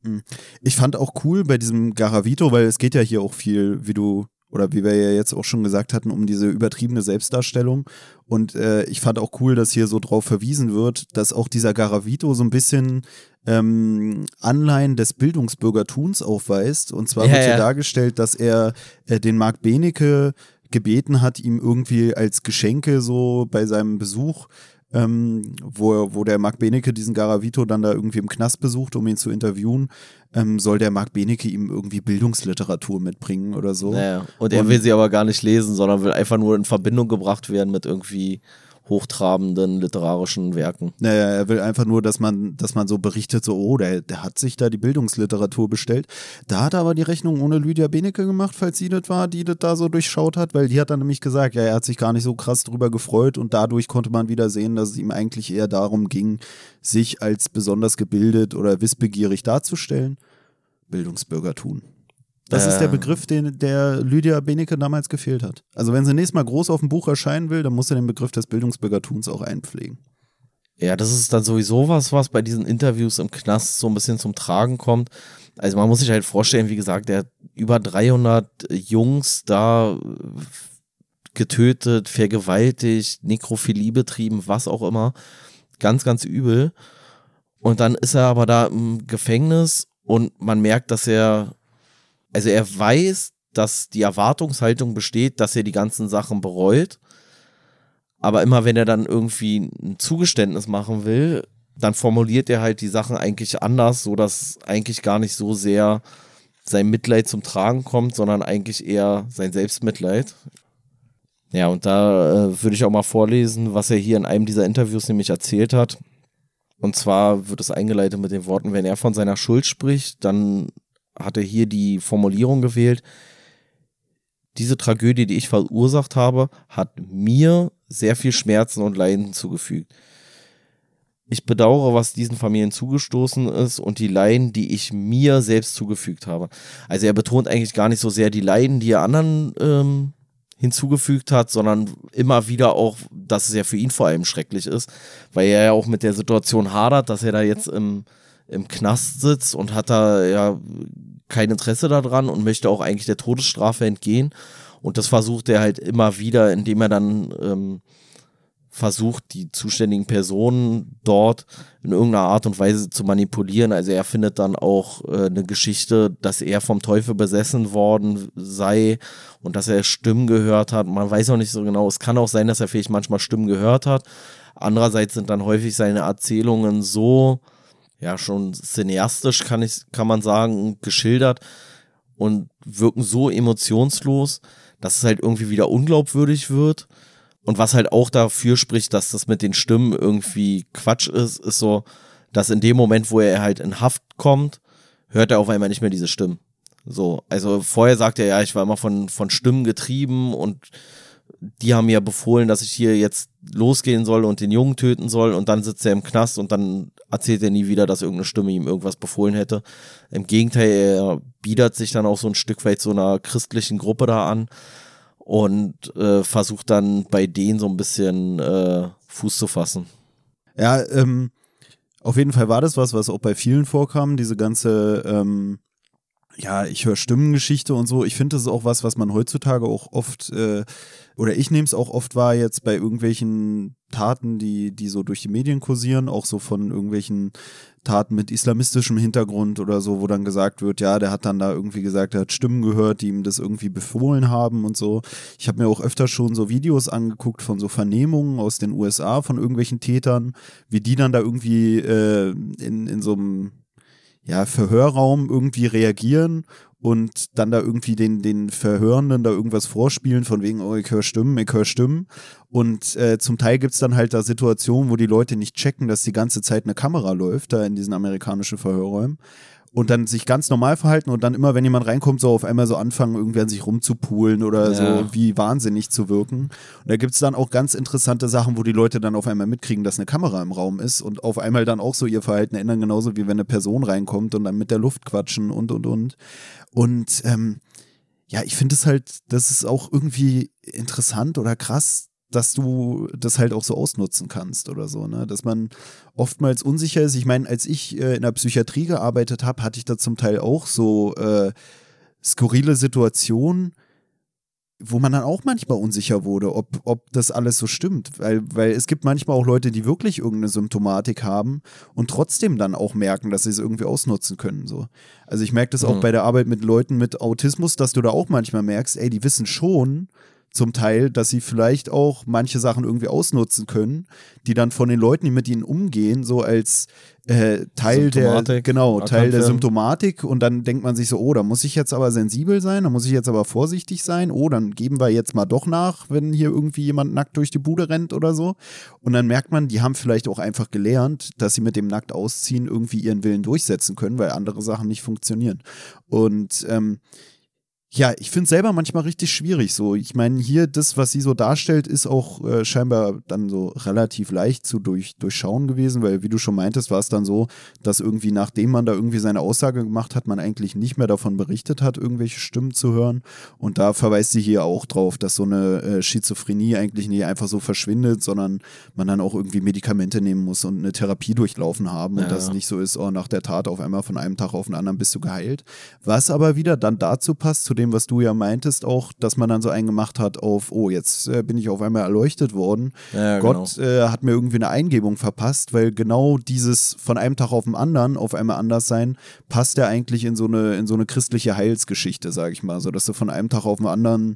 Hm. Ich fand auch cool bei diesem Garavito, weil es geht ja hier auch viel, wie du oder wie wir ja jetzt auch schon gesagt hatten, um diese übertriebene Selbstdarstellung. Und äh, ich fand auch cool, dass hier so drauf verwiesen wird, dass auch dieser Garavito so ein bisschen ähm, Anleihen des Bildungsbürgertums aufweist. Und zwar ja, wird hier ja. dargestellt, dass er äh, den Marc Benecke gebeten hat, ihm irgendwie als Geschenke so bei seinem Besuch ähm, wo, wo der Marc Benecke diesen Garavito dann da irgendwie im Knast besucht, um ihn zu interviewen, ähm, soll der Marc Benecke ihm irgendwie Bildungsliteratur mitbringen oder so. Naja. Und er will sie aber gar nicht lesen, sondern will einfach nur in Verbindung gebracht werden mit irgendwie hochtrabenden literarischen Werken. Naja, er will einfach nur, dass man, dass man so berichtet, so, oh, der, der hat sich da die Bildungsliteratur bestellt. Da hat er aber die Rechnung ohne Lydia Benecke gemacht, falls sie das war, die das da so durchschaut hat, weil die hat dann nämlich gesagt, ja, er hat sich gar nicht so krass drüber gefreut und dadurch konnte man wieder sehen, dass es ihm eigentlich eher darum ging, sich als besonders gebildet oder wissbegierig darzustellen. Bildungsbürgertum. Das äh, ist der ähm. Begriff, den der Lydia Benecke damals gefehlt hat. Also wenn sie nächstes Mal groß auf dem Buch erscheinen will, dann muss sie den Begriff des Bildungsbürgertums auch einpflegen. Ja, das ist dann sowieso was, was bei diesen Interviews im Knast so ein bisschen zum Tragen kommt. Also man muss sich halt vorstellen, wie gesagt, der hat über 300 Jungs da getötet, vergewaltigt, Nekrophilie betrieben, was auch immer. Ganz, ganz übel. Und dann ist er aber da im Gefängnis und man merkt, dass er also er weiß, dass die Erwartungshaltung besteht, dass er die ganzen Sachen bereut. Aber immer wenn er dann irgendwie ein Zugeständnis machen will, dann formuliert er halt die Sachen eigentlich anders, so dass eigentlich gar nicht so sehr sein Mitleid zum Tragen kommt, sondern eigentlich eher sein Selbstmitleid. Ja, und da äh, würde ich auch mal vorlesen, was er hier in einem dieser Interviews nämlich erzählt hat. Und zwar wird es eingeleitet mit den Worten, wenn er von seiner Schuld spricht, dann hat er hier die Formulierung gewählt, diese Tragödie, die ich verursacht habe, hat mir sehr viel Schmerzen und Leiden zugefügt. Ich bedauere, was diesen Familien zugestoßen ist und die Leiden, die ich mir selbst zugefügt habe. Also er betont eigentlich gar nicht so sehr die Leiden, die er anderen ähm, hinzugefügt hat, sondern immer wieder auch, dass es ja für ihn vor allem schrecklich ist, weil er ja auch mit der Situation hadert, dass er da jetzt im, im Knast sitzt und hat da ja kein Interesse daran und möchte auch eigentlich der Todesstrafe entgehen. Und das versucht er halt immer wieder, indem er dann ähm, versucht, die zuständigen Personen dort in irgendeiner Art und Weise zu manipulieren. Also er findet dann auch äh, eine Geschichte, dass er vom Teufel besessen worden sei und dass er Stimmen gehört hat. Man weiß auch nicht so genau. Es kann auch sein, dass er vielleicht manchmal Stimmen gehört hat. Andererseits sind dann häufig seine Erzählungen so, ja, schon cineastisch kann ich, kann man sagen, geschildert und wirken so emotionslos, dass es halt irgendwie wieder unglaubwürdig wird. Und was halt auch dafür spricht, dass das mit den Stimmen irgendwie Quatsch ist, ist so, dass in dem Moment, wo er halt in Haft kommt, hört er auf einmal nicht mehr diese Stimmen. So, also vorher sagt er ja, ich war immer von, von Stimmen getrieben und die haben mir befohlen, dass ich hier jetzt losgehen soll und den Jungen töten soll und dann sitzt er im Knast und dann erzählt er nie wieder, dass irgendeine Stimme ihm irgendwas befohlen hätte. Im Gegenteil, er biedert sich dann auch so ein Stück weit so einer christlichen Gruppe da an und äh, versucht dann bei denen so ein bisschen äh, Fuß zu fassen. Ja, ähm, auf jeden Fall war das was, was auch bei vielen vorkam, diese ganze ähm, ja, ich höre Stimmengeschichte und so. Ich finde, das ist auch was, was man heutzutage auch oft, äh, oder ich nehme es auch oft wahr jetzt bei irgendwelchen Taten, die, die so durch die Medien kursieren, auch so von irgendwelchen Taten mit islamistischem Hintergrund oder so, wo dann gesagt wird, ja, der hat dann da irgendwie gesagt, er hat Stimmen gehört, die ihm das irgendwie befohlen haben und so. Ich habe mir auch öfter schon so Videos angeguckt von so Vernehmungen aus den USA von irgendwelchen Tätern, wie die dann da irgendwie äh, in, in so einem ja, Verhörraum irgendwie reagieren und dann da irgendwie den, den Verhörenden da irgendwas vorspielen, von wegen, oh, ich höre Stimmen, ich höre Stimmen. Und äh, zum Teil gibt's dann halt da Situationen, wo die Leute nicht checken, dass die ganze Zeit eine Kamera läuft, da in diesen amerikanischen Verhörräumen und dann sich ganz normal verhalten und dann immer, wenn jemand reinkommt, so auf einmal so anfangen, irgendwie an sich rumzupulen oder ja. so wie wahnsinnig zu wirken. Und da gibt es dann auch ganz interessante Sachen, wo die Leute dann auf einmal mitkriegen, dass eine Kamera im Raum ist und auf einmal dann auch so ihr Verhalten ändern, genauso wie wenn eine Person reinkommt und dann mit der Luft quatschen und und und. Und ähm, ja, ich finde es halt, das ist auch irgendwie interessant oder krass, dass du das halt auch so ausnutzen kannst oder so, ne? Dass man oftmals unsicher ist. Ich meine, als ich äh, in der Psychiatrie gearbeitet habe, hatte ich da zum Teil auch so äh, skurrile Situationen, wo man dann auch manchmal unsicher wurde, ob, ob das alles so stimmt. Weil, weil es gibt manchmal auch Leute, die wirklich irgendeine Symptomatik haben und trotzdem dann auch merken, dass sie es irgendwie ausnutzen können. So. Also ich merke das mhm. auch bei der Arbeit mit Leuten mit Autismus, dass du da auch manchmal merkst, ey, die wissen schon, zum Teil, dass sie vielleicht auch manche Sachen irgendwie ausnutzen können, die dann von den Leuten, die mit ihnen umgehen, so als äh, Teil der genau Teil der Symptomatik. Und dann denkt man sich so, oh, da muss ich jetzt aber sensibel sein, da muss ich jetzt aber vorsichtig sein, oh, dann geben wir jetzt mal doch nach, wenn hier irgendwie jemand nackt durch die Bude rennt oder so. Und dann merkt man, die haben vielleicht auch einfach gelernt, dass sie mit dem nackt ausziehen irgendwie ihren Willen durchsetzen können, weil andere Sachen nicht funktionieren. Und ähm, ja, ich finde es selber manchmal richtig schwierig. So, ich meine, hier das, was sie so darstellt, ist auch äh, scheinbar dann so relativ leicht zu durch, durchschauen gewesen, weil, wie du schon meintest, war es dann so, dass irgendwie nachdem man da irgendwie seine Aussage gemacht hat, man eigentlich nicht mehr davon berichtet hat, irgendwelche Stimmen zu hören. Und da verweist sie hier auch drauf, dass so eine äh, Schizophrenie eigentlich nicht einfach so verschwindet, sondern man dann auch irgendwie Medikamente nehmen muss und eine Therapie durchlaufen haben und ja, das nicht so ist, oh, nach der Tat auf einmal von einem Tag auf den anderen bist du geheilt. Was aber wieder dann dazu passt, zu dem, was du ja meintest, auch, dass man dann so einen gemacht hat auf, oh, jetzt äh, bin ich auf einmal erleuchtet worden. Ja, Gott genau. äh, hat mir irgendwie eine Eingebung verpasst, weil genau dieses von einem Tag auf den anderen auf einmal anders sein, passt ja eigentlich in so eine, in so eine christliche Heilsgeschichte, sag ich mal. So, dass du von einem Tag auf den anderen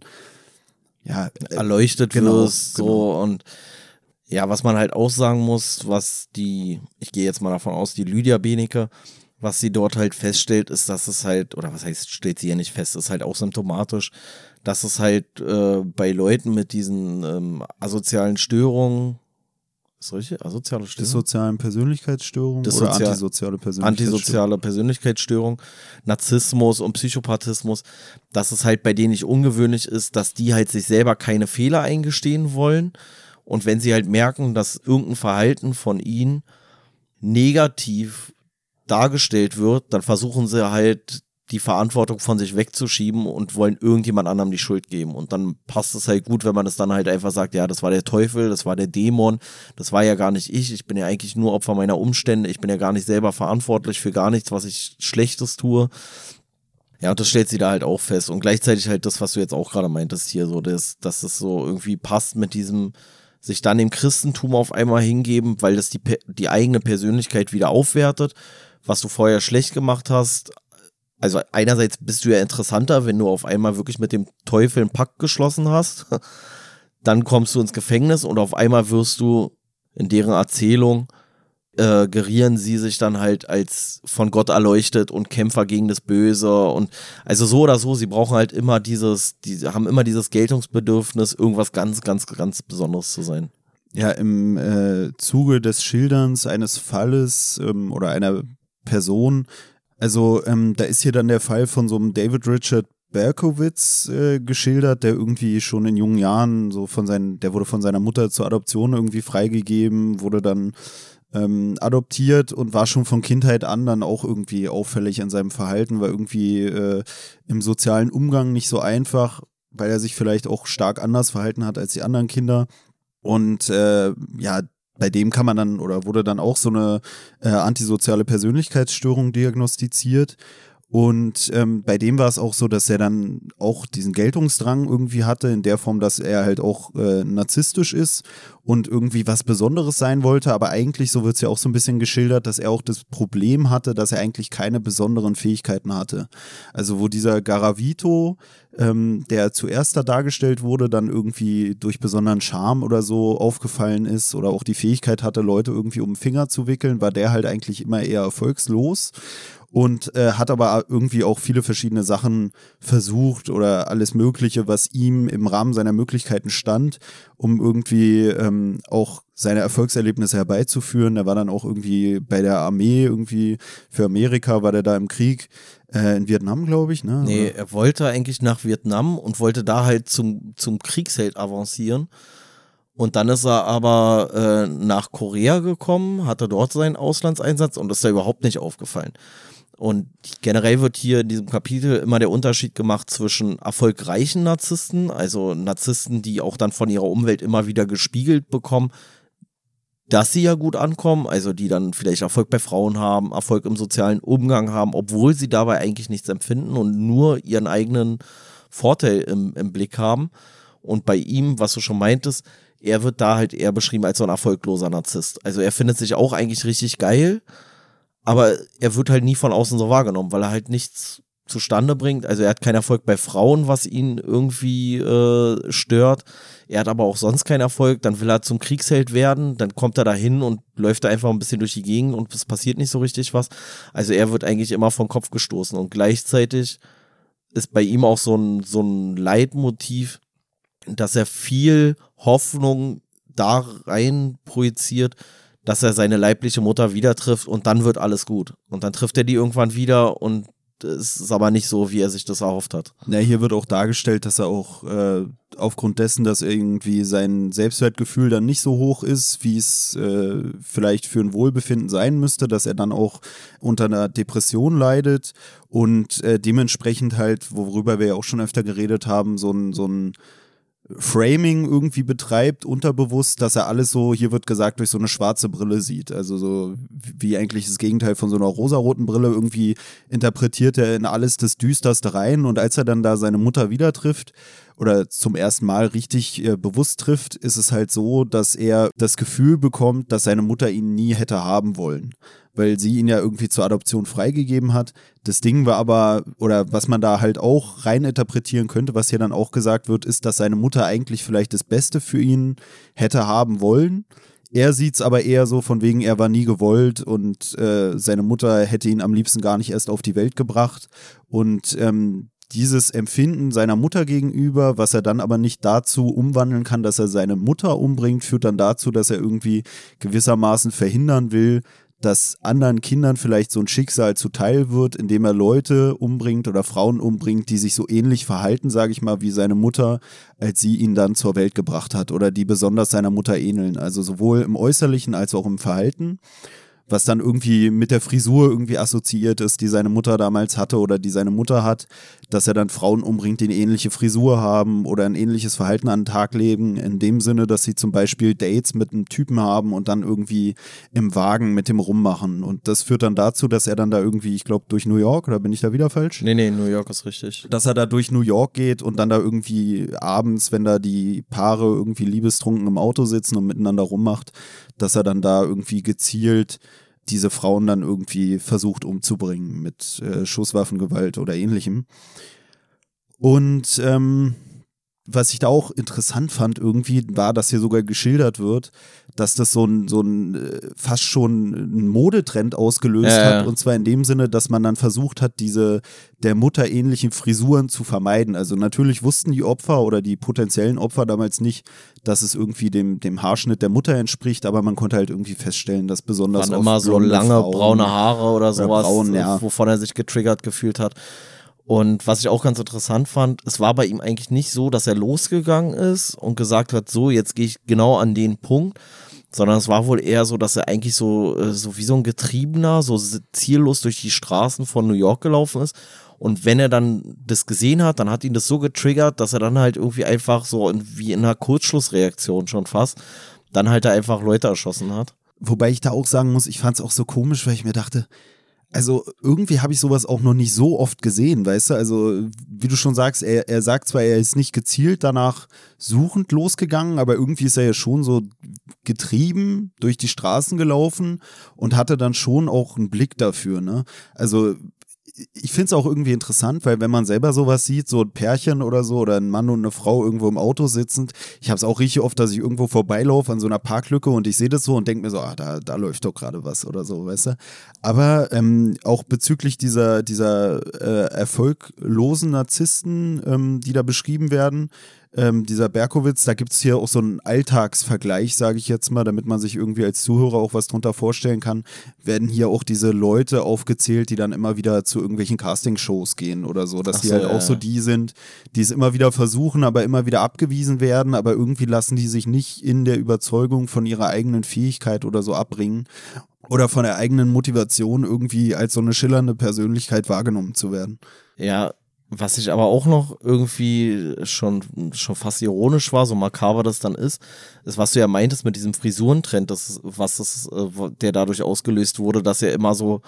ja, erleuchtet genau, wirst, genau. so und Ja, was man halt auch sagen muss, was die, ich gehe jetzt mal davon aus, die Lydia Benecke, was sie dort halt feststellt, ist, dass es halt, oder was heißt, steht sie ja nicht fest, ist halt auch symptomatisch, dass es halt äh, bei Leuten mit diesen ähm, asozialen Störungen, richtig? Asoziale Störung? Dissozialen Persönlichkeitsstörung Dissozial- oder antisoziale Persönlichkeitsstörung? antisoziale Persönlichkeitsstörung, Narzissmus und Psychopathismus, dass es halt bei denen nicht ungewöhnlich ist, dass die halt sich selber keine Fehler eingestehen wollen. Und wenn sie halt merken, dass irgendein Verhalten von ihnen negativ dargestellt wird, dann versuchen sie halt die Verantwortung von sich wegzuschieben und wollen irgendjemand anderem die Schuld geben. Und dann passt es halt gut, wenn man es dann halt einfach sagt, ja, das war der Teufel, das war der Dämon, das war ja gar nicht ich, ich bin ja eigentlich nur Opfer meiner Umstände, ich bin ja gar nicht selber verantwortlich für gar nichts, was ich Schlechtes tue. Ja, und das stellt sie da halt auch fest. Und gleichzeitig halt das, was du jetzt auch gerade meintest hier, so, dass, dass es so irgendwie passt mit diesem, sich dann dem Christentum auf einmal hingeben, weil das die, die eigene Persönlichkeit wieder aufwertet, was du vorher schlecht gemacht hast. Also einerseits bist du ja interessanter, wenn du auf einmal wirklich mit dem Teufel einen Pakt geschlossen hast. Dann kommst du ins Gefängnis und auf einmal wirst du in deren Erzählung äh, gerieren sie sich dann halt als von Gott erleuchtet und Kämpfer gegen das Böse und also so oder so, sie brauchen halt immer dieses, die haben immer dieses Geltungsbedürfnis, irgendwas ganz, ganz, ganz Besonderes zu sein. Ja, im äh, Zuge des Schilderns eines Falles ähm, oder einer Person, also ähm, da ist hier dann der Fall von so einem David Richard Berkowitz äh, geschildert, der irgendwie schon in jungen Jahren so von seinen, der wurde von seiner Mutter zur Adoption irgendwie freigegeben, wurde dann ähm, adoptiert und war schon von Kindheit an dann auch irgendwie auffällig in seinem Verhalten, war irgendwie äh, im sozialen Umgang nicht so einfach, weil er sich vielleicht auch stark anders verhalten hat als die anderen Kinder. Und äh, ja, bei dem kann man dann oder wurde dann auch so eine äh, antisoziale Persönlichkeitsstörung diagnostiziert. Und ähm, bei dem war es auch so, dass er dann auch diesen Geltungsdrang irgendwie hatte, in der Form, dass er halt auch äh, narzisstisch ist und irgendwie was Besonderes sein wollte. Aber eigentlich, so wird es ja auch so ein bisschen geschildert, dass er auch das Problem hatte, dass er eigentlich keine besonderen Fähigkeiten hatte. Also wo dieser Garavito, ähm, der zuerst da dargestellt wurde, dann irgendwie durch besonderen Charme oder so aufgefallen ist oder auch die Fähigkeit hatte, Leute irgendwie um den Finger zu wickeln, war der halt eigentlich immer eher erfolgslos und äh, hat aber irgendwie auch viele verschiedene Sachen versucht oder alles Mögliche, was ihm im Rahmen seiner Möglichkeiten stand, um irgendwie ähm, auch seine Erfolgserlebnisse herbeizuführen. Er war dann auch irgendwie bei der Armee irgendwie für Amerika, war der da im Krieg äh, in Vietnam, glaube ich. Ne? Nee, er wollte eigentlich nach Vietnam und wollte da halt zum, zum Kriegsheld avancieren. Und dann ist er aber äh, nach Korea gekommen, hatte dort seinen Auslandseinsatz und ist da überhaupt nicht aufgefallen. Und generell wird hier in diesem Kapitel immer der Unterschied gemacht zwischen erfolgreichen Narzissten, also Narzissten, die auch dann von ihrer Umwelt immer wieder gespiegelt bekommen, dass sie ja gut ankommen, also die dann vielleicht Erfolg bei Frauen haben, Erfolg im sozialen Umgang haben, obwohl sie dabei eigentlich nichts empfinden und nur ihren eigenen Vorteil im, im Blick haben. Und bei ihm, was du schon meintest, er wird da halt eher beschrieben als so ein erfolgloser Narzisst. Also er findet sich auch eigentlich richtig geil, aber er wird halt nie von außen so wahrgenommen, weil er halt nichts zustande bringt. Also er hat keinen Erfolg bei Frauen, was ihn irgendwie äh, stört. Er hat aber auch sonst keinen Erfolg. Dann will er zum Kriegsheld werden. Dann kommt er dahin und läuft da einfach ein bisschen durch die Gegend und es passiert nicht so richtig was. Also er wird eigentlich immer vom Kopf gestoßen und gleichzeitig ist bei ihm auch so ein, so ein Leitmotiv, dass er viel Hoffnung da rein projiziert, dass er seine leibliche Mutter wieder trifft und dann wird alles gut. Und dann trifft er die irgendwann wieder und es ist aber nicht so, wie er sich das erhofft hat. Ja, hier wird auch dargestellt, dass er auch äh, aufgrund dessen, dass irgendwie sein Selbstwertgefühl dann nicht so hoch ist, wie es äh, vielleicht für ein Wohlbefinden sein müsste, dass er dann auch unter einer Depression leidet und äh, dementsprechend halt, worüber wir ja auch schon öfter geredet haben, so ein, so ein Framing irgendwie betreibt, unterbewusst, dass er alles so, hier wird gesagt, durch so eine schwarze Brille sieht. Also so wie eigentlich das Gegenteil von so einer rosaroten Brille. Irgendwie interpretiert er in alles das Düsterste rein. Und als er dann da seine Mutter wieder trifft oder zum ersten Mal richtig äh, bewusst trifft, ist es halt so, dass er das Gefühl bekommt, dass seine Mutter ihn nie hätte haben wollen weil sie ihn ja irgendwie zur Adoption freigegeben hat. Das Ding war aber, oder was man da halt auch rein interpretieren könnte, was hier dann auch gesagt wird, ist, dass seine Mutter eigentlich vielleicht das Beste für ihn hätte haben wollen. Er sieht es aber eher so, von wegen, er war nie gewollt und äh, seine Mutter hätte ihn am liebsten gar nicht erst auf die Welt gebracht. Und ähm, dieses Empfinden seiner Mutter gegenüber, was er dann aber nicht dazu umwandeln kann, dass er seine Mutter umbringt, führt dann dazu, dass er irgendwie gewissermaßen verhindern will, dass anderen Kindern vielleicht so ein Schicksal zuteil wird, indem er Leute umbringt oder Frauen umbringt, die sich so ähnlich verhalten, sage ich mal, wie seine Mutter, als sie ihn dann zur Welt gebracht hat oder die besonders seiner Mutter ähneln. Also sowohl im Äußerlichen als auch im Verhalten was dann irgendwie mit der Frisur irgendwie assoziiert ist, die seine Mutter damals hatte oder die seine Mutter hat, dass er dann Frauen umbringt, die eine ähnliche Frisur haben oder ein ähnliches Verhalten an den Tag legen, in dem Sinne, dass sie zum Beispiel Dates mit einem Typen haben und dann irgendwie im Wagen mit dem rummachen. Und das führt dann dazu, dass er dann da irgendwie, ich glaube, durch New York, oder bin ich da wieder falsch? Nee, nee, New York ist richtig. Dass er da durch New York geht und dann da irgendwie abends, wenn da die Paare irgendwie liebestrunken im Auto sitzen und miteinander rummacht, dass er dann da irgendwie gezielt diese Frauen dann irgendwie versucht umzubringen mit äh, Schusswaffengewalt oder ähnlichem. Und ähm, was ich da auch interessant fand irgendwie, war, dass hier sogar geschildert wird, dass das so ein, so ein äh, fast schon ein Modetrend ausgelöst ja, hat. Und zwar in dem Sinne, dass man dann versucht hat, diese der Mutter ähnlichen Frisuren zu vermeiden. Also natürlich wussten die Opfer oder die potenziellen Opfer damals nicht, dass es irgendwie dem, dem Haarschnitt der Mutter entspricht, aber man konnte halt irgendwie feststellen, dass besonders Waren immer so lange Frauen, braune Haare oder sowas, braun, ja. wovon er sich getriggert gefühlt hat. Und was ich auch ganz interessant fand, es war bei ihm eigentlich nicht so, dass er losgegangen ist und gesagt hat, so, jetzt gehe ich genau an den Punkt, sondern es war wohl eher so, dass er eigentlich so, äh, so wie so ein Getriebener, so ziellos durch die Straßen von New York gelaufen ist. Und wenn er dann das gesehen hat, dann hat ihn das so getriggert, dass er dann halt irgendwie einfach so wie in einer Kurzschlussreaktion schon fast, dann halt da einfach Leute erschossen hat. Wobei ich da auch sagen muss, ich fand es auch so komisch, weil ich mir dachte, also irgendwie habe ich sowas auch noch nicht so oft gesehen, weißt du? Also, wie du schon sagst, er, er sagt zwar, er ist nicht gezielt danach suchend losgegangen, aber irgendwie ist er ja schon so getrieben durch die Straßen gelaufen und hatte dann schon auch einen Blick dafür, ne? Also, ich finde es auch irgendwie interessant, weil wenn man selber sowas sieht, so ein Pärchen oder so oder ein Mann und eine Frau irgendwo im Auto sitzend, ich habe es auch richtig oft, dass ich irgendwo vorbeilaufe an so einer Parklücke und ich sehe das so und denke mir so, ah, da, da läuft doch gerade was oder so, weißt du. Aber ähm, auch bezüglich dieser, dieser äh, erfolglosen Narzissten, ähm, die da beschrieben werden, ähm, dieser Berkowitz, da gibt es hier auch so einen Alltagsvergleich, sage ich jetzt mal, damit man sich irgendwie als Zuhörer auch was drunter vorstellen kann, werden hier auch diese Leute aufgezählt, die dann immer wieder zu irgendwelchen Castingshows gehen oder so, dass Ach die halt ja, auch so die sind, die es immer wieder versuchen, aber immer wieder abgewiesen werden, aber irgendwie lassen die sich nicht in der Überzeugung von ihrer eigenen Fähigkeit oder so abbringen oder von der eigenen Motivation irgendwie als so eine schillernde Persönlichkeit wahrgenommen zu werden. Ja, was ich aber auch noch irgendwie schon, schon fast ironisch war, so makaber das dann ist, ist, was du ja meintest mit diesem Frisurentrend, das, was das, äh, der dadurch ausgelöst wurde, dass er immer so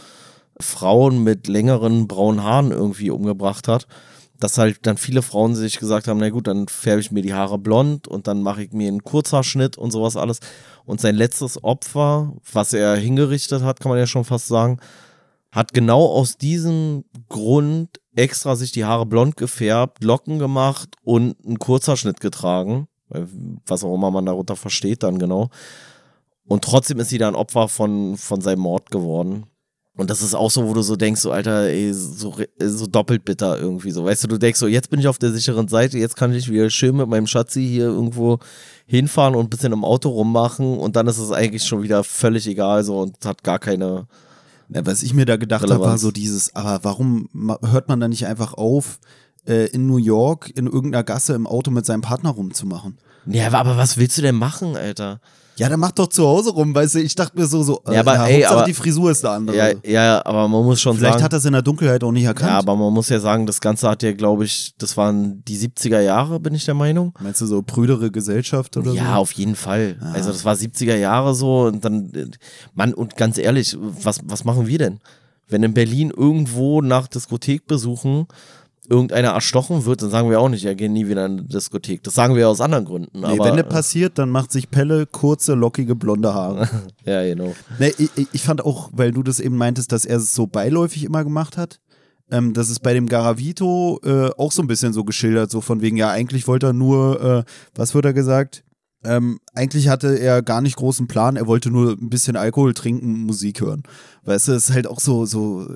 Frauen mit längeren braunen Haaren irgendwie umgebracht hat. Dass halt dann viele Frauen sich gesagt haben, na gut, dann färbe ich mir die Haare blond und dann mache ich mir einen Kurzhaarschnitt und sowas alles. Und sein letztes Opfer, was er hingerichtet hat, kann man ja schon fast sagen, hat genau aus diesem Grund extra sich die Haare blond gefärbt, Locken gemacht und einen Kurzhaarschnitt getragen. Was auch immer man darunter versteht dann genau. Und trotzdem ist sie dann Opfer von, von seinem Mord geworden. Und das ist auch so, wo du so denkst, so, Alter, ey, so, so doppelt bitter irgendwie so. Weißt du, du denkst so, jetzt bin ich auf der sicheren Seite, jetzt kann ich wieder schön mit meinem Schatzi hier irgendwo hinfahren und ein bisschen im Auto rummachen und dann ist es eigentlich schon wieder völlig egal so und hat gar keine, ja, was ich mir da gedacht habe, war so dieses, aber warum hört man da nicht einfach auf, äh, in New York in irgendeiner Gasse im Auto mit seinem Partner rumzumachen? Ja, aber was willst du denn machen, Alter? Ja, dann mach doch zu Hause rum, weißt du, ich dachte mir so, so ja, aber, ja, ey, aber die Frisur ist da andere. Ja, ja, aber man muss schon Vielleicht sagen. Vielleicht hat er es in der Dunkelheit auch nicht erkannt. Ja, aber man muss ja sagen, das Ganze hat ja, glaube ich, das waren die 70er Jahre, bin ich der Meinung. Meinst du so prüdere Gesellschaft oder ja, so? Ja, auf jeden Fall. Ah. Also das war 70er Jahre so und dann, Mann, und ganz ehrlich, was, was machen wir denn? Wenn in Berlin irgendwo nach Diskothekbesuchen irgendeiner erstochen wird, dann sagen wir auch nicht, er geht nie wieder in eine Diskothek. Das sagen wir aus anderen Gründen. Nee, aber, wenn das passiert, dann macht sich Pelle kurze, lockige, blonde Haare. ja, genau. nee, ich, ich fand auch, weil du das eben meintest, dass er es so beiläufig immer gemacht hat. Ähm, das ist bei dem Garavito äh, auch so ein bisschen so geschildert, so von wegen, ja, eigentlich wollte er nur, äh, was wird er gesagt? Ähm, eigentlich hatte er gar nicht großen Plan, er wollte nur ein bisschen Alkohol trinken, Musik hören. Weißt du, es ist halt auch so, so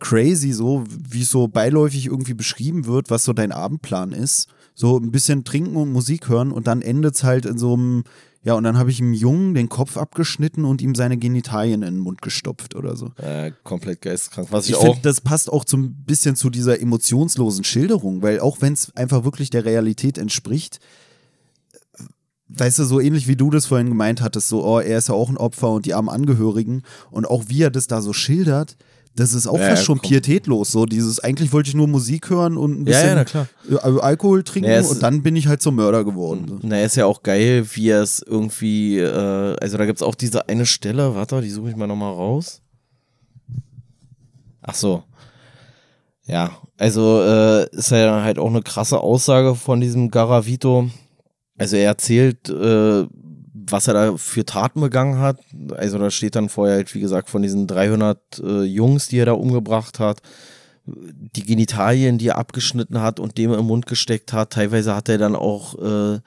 crazy, so wie es so beiläufig irgendwie beschrieben wird, was so dein Abendplan ist. So ein bisschen trinken und Musik hören und dann endet es halt in so einem, ja, und dann habe ich einem Jungen den Kopf abgeschnitten und ihm seine Genitalien in den Mund gestopft oder so. Äh, komplett geisteskrank. Was ich, Ich finde, das passt auch so ein bisschen zu dieser emotionslosen Schilderung, weil auch wenn es einfach wirklich der Realität entspricht, weißt du, so ähnlich wie du das vorhin gemeint hattest, so, oh, er ist ja auch ein Opfer und die armen Angehörigen und auch wie er das da so schildert, das ist auch Ja, fast ja, schon komm. pietätlos, so dieses, eigentlich wollte ich nur Musik hören und ein Ja, bisschen ja, klar. äh, Alkohol trinken Ja, es- und dann bin ich halt zum Mörder geworden. Na, ist ja auch geil, wie er es irgendwie, äh, also da gibt's auch diese eine Stelle, warte, die suche ich mal nochmal raus. Ach so. Ja, also äh, ist ja halt auch eine krasse Aussage von diesem Garavito. Also er erzählt, äh, was er da für Taten begangen hat. Also da steht dann vorher halt, wie gesagt, von diesen 300 äh, Jungs, die er da umgebracht hat die Genitalien, die er abgeschnitten hat und dem im Mund gesteckt hat. Teilweise hat er dann auch äh,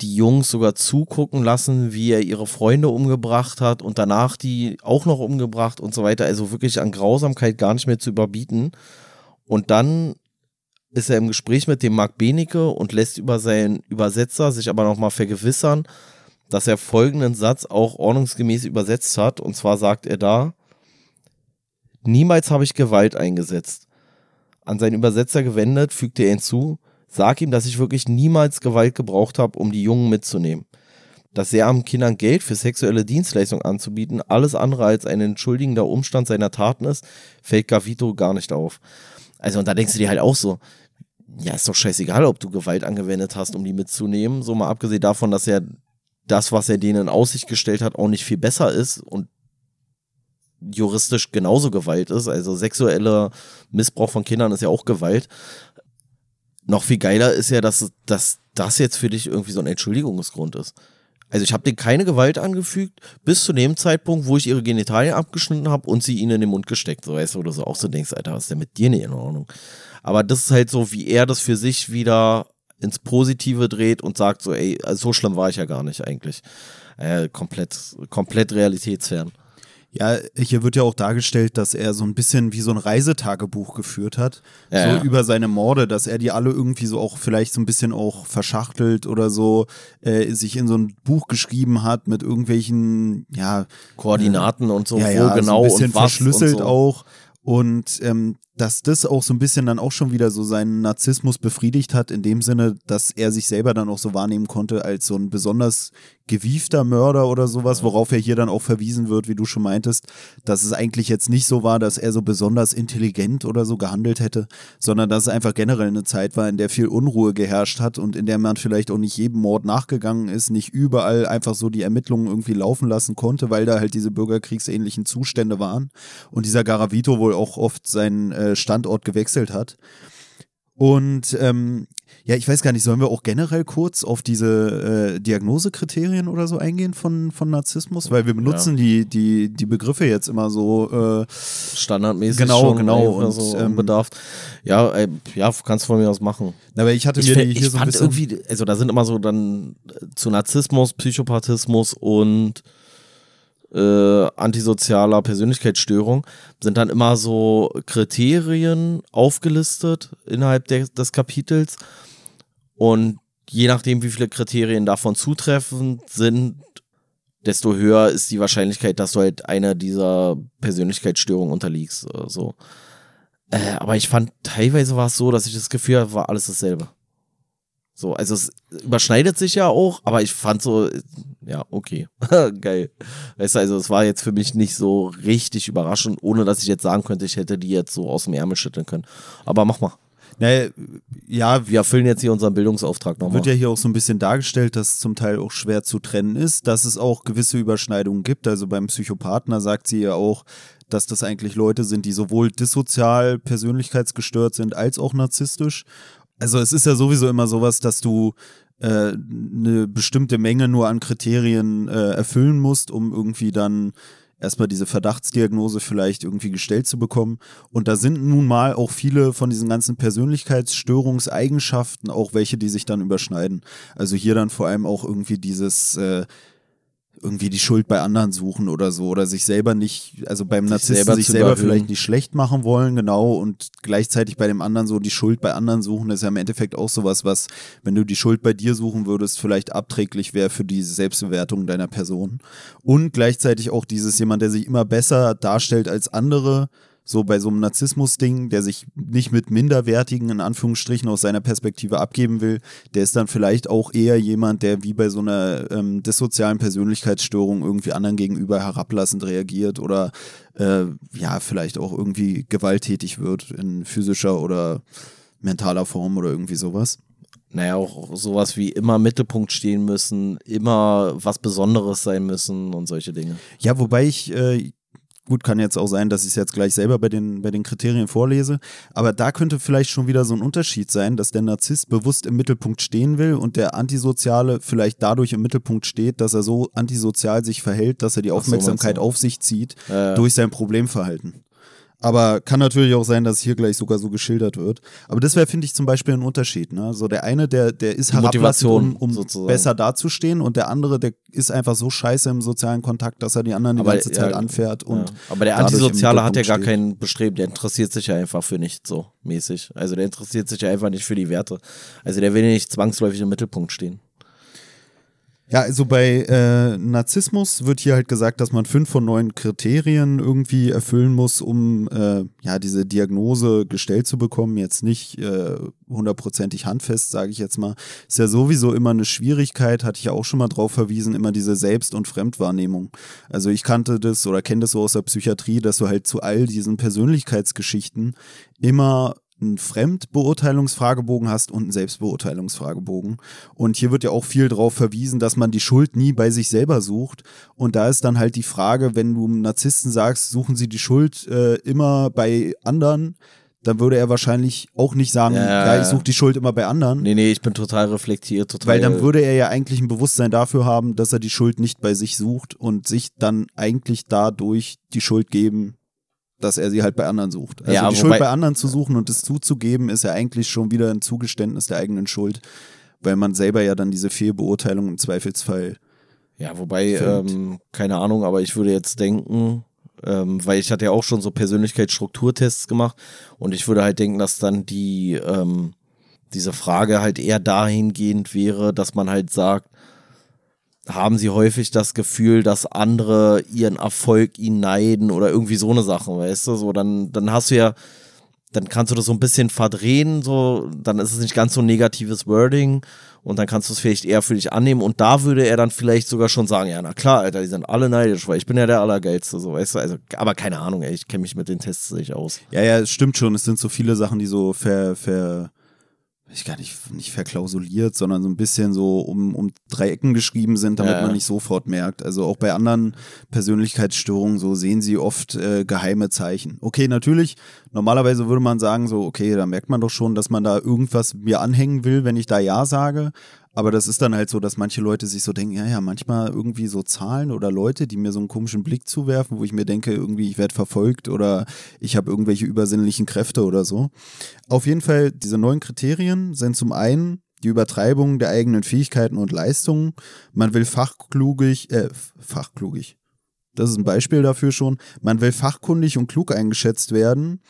die Jungs sogar zugucken lassen, wie er ihre Freunde umgebracht hat und danach die auch noch umgebracht und so weiter. Also wirklich an Grausamkeit gar nicht mehr zu überbieten. Und dann ist er im Gespräch mit dem Marc Benecke und lässt über seinen Übersetzer sich aber nochmal vergewissern, dass er folgenden Satz auch ordnungsgemäß übersetzt hat. Und zwar sagt er da, Niemals habe ich Gewalt eingesetzt. An seinen Übersetzer gewendet, fügte er hinzu, sag ihm, dass ich wirklich niemals Gewalt gebraucht habe, um die Jungen mitzunehmen. Dass sehr armen Kindern Geld für sexuelle Dienstleistungen anzubieten, alles andere als ein entschuldigender Umstand seiner Taten ist, fällt Gavito gar nicht auf. Also, und da denkst du dir halt auch so, ja, ist doch scheißegal, ob du Gewalt angewendet hast, um die mitzunehmen. So mal abgesehen davon, dass er das, was er denen in Aussicht gestellt hat, auch nicht viel besser ist und juristisch genauso Gewalt ist. Also sexueller Missbrauch von Kindern ist ja auch Gewalt. Noch viel geiler ist ja, dass, dass das jetzt für dich irgendwie so ein Entschuldigungsgrund ist. Also ich habe denen keine Gewalt angefügt, bis zu dem Zeitpunkt, wo ich ihre Genitalien abgeschnitten habe und sie ihnen in den Mund gesteckt. So weißt du, oder so auch so denkst, Alter, was ist denn mit dir nicht in Ordnung? Aber das ist halt so, wie er das für sich wieder ins Positive dreht und sagt so, ey, also so schlimm war ich ja gar nicht eigentlich. Äh, komplett, komplett realitätsfern. Ja, hier wird ja auch dargestellt, dass er so ein bisschen wie so ein Reisetagebuch geführt hat. Ja, so ja. über seine Morde, dass er die alle irgendwie so auch vielleicht so ein bisschen auch verschachtelt oder so äh, sich in so ein Buch geschrieben hat mit irgendwelchen, ja, Koordinaten und so, ja, wo genau so ein bisschen und verschlüsselt und so. auch. Und ähm, dass das auch so ein bisschen dann auch schon wieder so seinen Narzissmus befriedigt hat, in dem Sinne, dass er sich selber dann auch so wahrnehmen konnte als so ein besonders gewiefter Mörder oder sowas, worauf er hier dann auch verwiesen wird, wie du schon meintest, dass es eigentlich jetzt nicht so war, dass er so besonders intelligent oder so gehandelt hätte, sondern dass es einfach generell eine Zeit war, in der viel Unruhe geherrscht hat und in der man vielleicht auch nicht jedem Mord nachgegangen ist, nicht überall einfach so die Ermittlungen irgendwie laufen lassen konnte, weil da halt diese bürgerkriegsähnlichen Zustände waren. Und dieser Garavito wohl auch oft seinen äh, Standort gewechselt hat. Und ähm, ja, ich weiß gar nicht, sollen wir auch generell kurz auf diese äh, Diagnosekriterien oder so eingehen von, von Narzissmus? Weil wir benutzen die, die, die Begriffe jetzt immer so. Äh, Standardmäßig Genau, genau, und, so ähm, unbedarft. Ja, ey, ja, kannst von mir aus machen. aber ich hatte Ich, mir die ich hier so ein bisschen. irgendwie, also da sind immer so dann äh, zu Narzissmus, Psychopathismus und äh, antisozialer Persönlichkeitsstörung sind dann immer so Kriterien aufgelistet innerhalb der, des Kapitels und je nachdem, wie viele Kriterien davon zutreffend sind, desto höher ist die Wahrscheinlichkeit, dass du halt einer dieser Persönlichkeitsstörungen unterliegst. äh, So. Äh, aber ich fand, teilweise war es so, dass ich das Gefühl hatte, war alles dasselbe. So, also es überschneidet sich ja auch, aber ich fand so, ja, okay, geil. Weißt du, also es war jetzt für mich nicht so richtig überraschend, ohne dass ich jetzt sagen könnte, ich hätte die jetzt so aus dem Ärmel schütteln können. Aber mach mal. Naja, ja, Wir erfüllen jetzt hier unseren Bildungsauftrag nochmal. wird ja hier auch so ein bisschen dargestellt, dass es zum Teil auch schwer zu trennen ist, dass es auch gewisse Überschneidungen gibt. Also beim Psychopathen, da sagt sie ja auch, dass das eigentlich Leute sind, die sowohl dissozial, persönlichkeitsgestört sind, als auch narzisstisch. Also es ist ja sowieso immer sowas, dass du äh, eine bestimmte Menge nur an Kriterien äh, erfüllen musst, um irgendwie dann erstmal diese Verdachtsdiagnose vielleicht irgendwie gestellt zu bekommen. Und da sind nun mal auch viele von diesen ganzen Persönlichkeitsstörungseigenschaften auch welche, die sich dann überschneiden. Also hier dann vor allem auch irgendwie dieses äh, irgendwie die Schuld bei anderen suchen oder so oder sich selber nicht, also beim sich Narzissten selber sich selber vielleicht nicht schlecht machen wollen, genau, und gleichzeitig bei dem anderen so die Schuld bei anderen suchen, das ist ja im Endeffekt auch sowas, was, wenn du die Schuld bei dir suchen würdest, vielleicht abträglich wäre für die Selbstbewertung deiner Person. Und gleichzeitig auch dieses jemand, der sich immer besser darstellt als andere, so bei so einem Narzissmus-Ding, der sich nicht mit minderwertigen, in Anführungsstrichen, aus seiner Perspektive abgeben will, der ist dann vielleicht auch eher jemand, der wie bei so einer ähm, dissozialen Persönlichkeitsstörung irgendwie anderen gegenüber herablassend reagiert oder äh, ja, vielleicht auch irgendwie gewalttätig wird in physischer oder mentaler Form oder irgendwie sowas naja, auch sowas wie immer Mittelpunkt stehen müssen, immer was Besonderes sein müssen und solche Dinge. Ja, wobei ich äh, Gut, kann jetzt auch sein, dass ich es jetzt gleich selber bei den, bei den Kriterien vorlese. Aber da könnte vielleicht schon wieder so ein Unterschied sein, dass der Narzisst bewusst im Mittelpunkt stehen will und der Antisoziale vielleicht dadurch im Mittelpunkt steht, dass er so antisozial sich verhält, dass er die Aufmerksamkeit so, auf sich zieht ja. durch sein Problemverhalten. Aber kann natürlich auch sein, dass hier gleich sogar so geschildert wird. Aber das wäre, finde ich, zum Beispiel ein Unterschied. Ne? So der eine, der, der ist herablassend, um, um besser dazustehen und der andere, der ist einfach so scheiße im sozialen Kontakt, dass er die anderen die ganze Zeit anfährt. Und ja. Aber der Antisoziale hat ja gar steht. kein Bestreben, der interessiert sich ja einfach für nichts so mäßig. Also der interessiert sich ja einfach nicht für die Werte. Also der will nicht zwangsläufig im Mittelpunkt stehen. Ja, also bei äh, Narzissmus wird hier halt gesagt, dass man fünf von neun Kriterien irgendwie erfüllen muss, um äh, ja diese Diagnose gestellt zu bekommen. Jetzt nicht äh, hundertprozentig handfest, sage ich jetzt mal. Ist ja sowieso immer eine Schwierigkeit, hatte ich ja auch schon mal drauf verwiesen, immer diese Selbst- und Fremdwahrnehmung. Also ich kannte das oder kenne das so aus der Psychiatrie, dass du halt zu all diesen Persönlichkeitsgeschichten immer einen Fremdbeurteilungsfragebogen hast und einen Selbstbeurteilungsfragebogen. Und hier wird ja auch viel darauf verwiesen, dass man die Schuld nie bei sich selber sucht. Und da ist dann halt die Frage, wenn du einem Narzissten sagst, suchen sie die Schuld äh, immer bei anderen, dann würde er wahrscheinlich auch nicht sagen, ja, ja ich suche die Schuld immer bei anderen. Nee, nee, ich bin total reflektiert, total. Weil dann würde er ja eigentlich ein Bewusstsein dafür haben, dass er die Schuld nicht bei sich sucht und sich dann eigentlich dadurch die Schuld geben, dass er sie halt bei anderen sucht. Also ja, die Schuld bei anderen zu suchen und es zuzugeben, ist ja eigentlich schon wieder ein Zugeständnis der eigenen Schuld, weil man selber ja dann diese Fehlbeurteilung im Zweifelsfall. Ja, wobei, ähm, keine Ahnung, aber ich würde jetzt denken, ähm, weil ich hatte ja auch schon so Persönlichkeitsstrukturtests gemacht und ich würde halt denken, dass dann die, ähm, diese Frage halt eher dahingehend wäre, dass man halt sagt, haben sie häufig das Gefühl, dass andere ihren Erfolg ihnen neiden oder irgendwie so eine Sache, weißt du? So, dann, dann hast du ja, dann kannst du das so ein bisschen verdrehen, so, dann ist es nicht ganz so ein negatives Wording und dann kannst du es vielleicht eher für dich annehmen und da würde er dann vielleicht sogar schon sagen, ja, na klar, Alter, die sind alle neidisch, weil ich bin ja der Allergeilste, so, weißt du, also, aber keine Ahnung, ey, ich kenne mich mit den Tests nicht aus. Ja, ja, es stimmt schon, es sind so viele Sachen, die so ver, ver, ich gar nicht, nicht verklausuliert, sondern so ein bisschen so um, um Dreiecken geschrieben sind, damit ja. man nicht sofort merkt. Also auch bei anderen Persönlichkeitsstörungen so sehen sie oft äh, geheime Zeichen. Okay, natürlich, normalerweise würde man sagen so, okay, da merkt man doch schon, dass man da irgendwas mir anhängen will, wenn ich da Ja sage. Aber das ist dann halt so, dass manche Leute sich so denken, ja, ja, manchmal irgendwie so Zahlen oder Leute, die mir so einen komischen Blick zuwerfen, wo ich mir denke, irgendwie ich werde verfolgt oder ich habe irgendwelche übersinnlichen Kräfte oder so. Auf jeden Fall, diese neuen Kriterien sind zum einen die Übertreibung der eigenen Fähigkeiten und Leistungen. Man will fachklugig, äh, fachklugig. Das ist ein Beispiel dafür schon. Man will fachkundig und klug eingeschätzt werden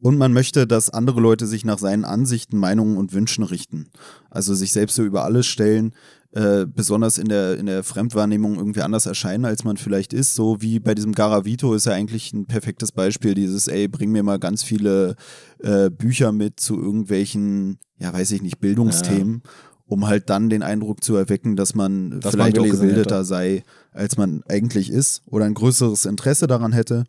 und man möchte, dass andere Leute sich nach seinen Ansichten, Meinungen und Wünschen richten. Also sich selbst so über alles stellen, äh, besonders in der, in der Fremdwahrnehmung irgendwie anders erscheinen, als man vielleicht ist. So wie bei diesem Garavito ist ja eigentlich ein perfektes Beispiel, dieses, ey, bring mir mal ganz viele äh, Bücher mit zu irgendwelchen, ja, weiß ich nicht, Bildungsthemen. Ja um halt dann den Eindruck zu erwecken, dass man Dass vielleicht man auch gebildeter hätte. sei, als man eigentlich ist oder ein größeres Interesse daran hätte.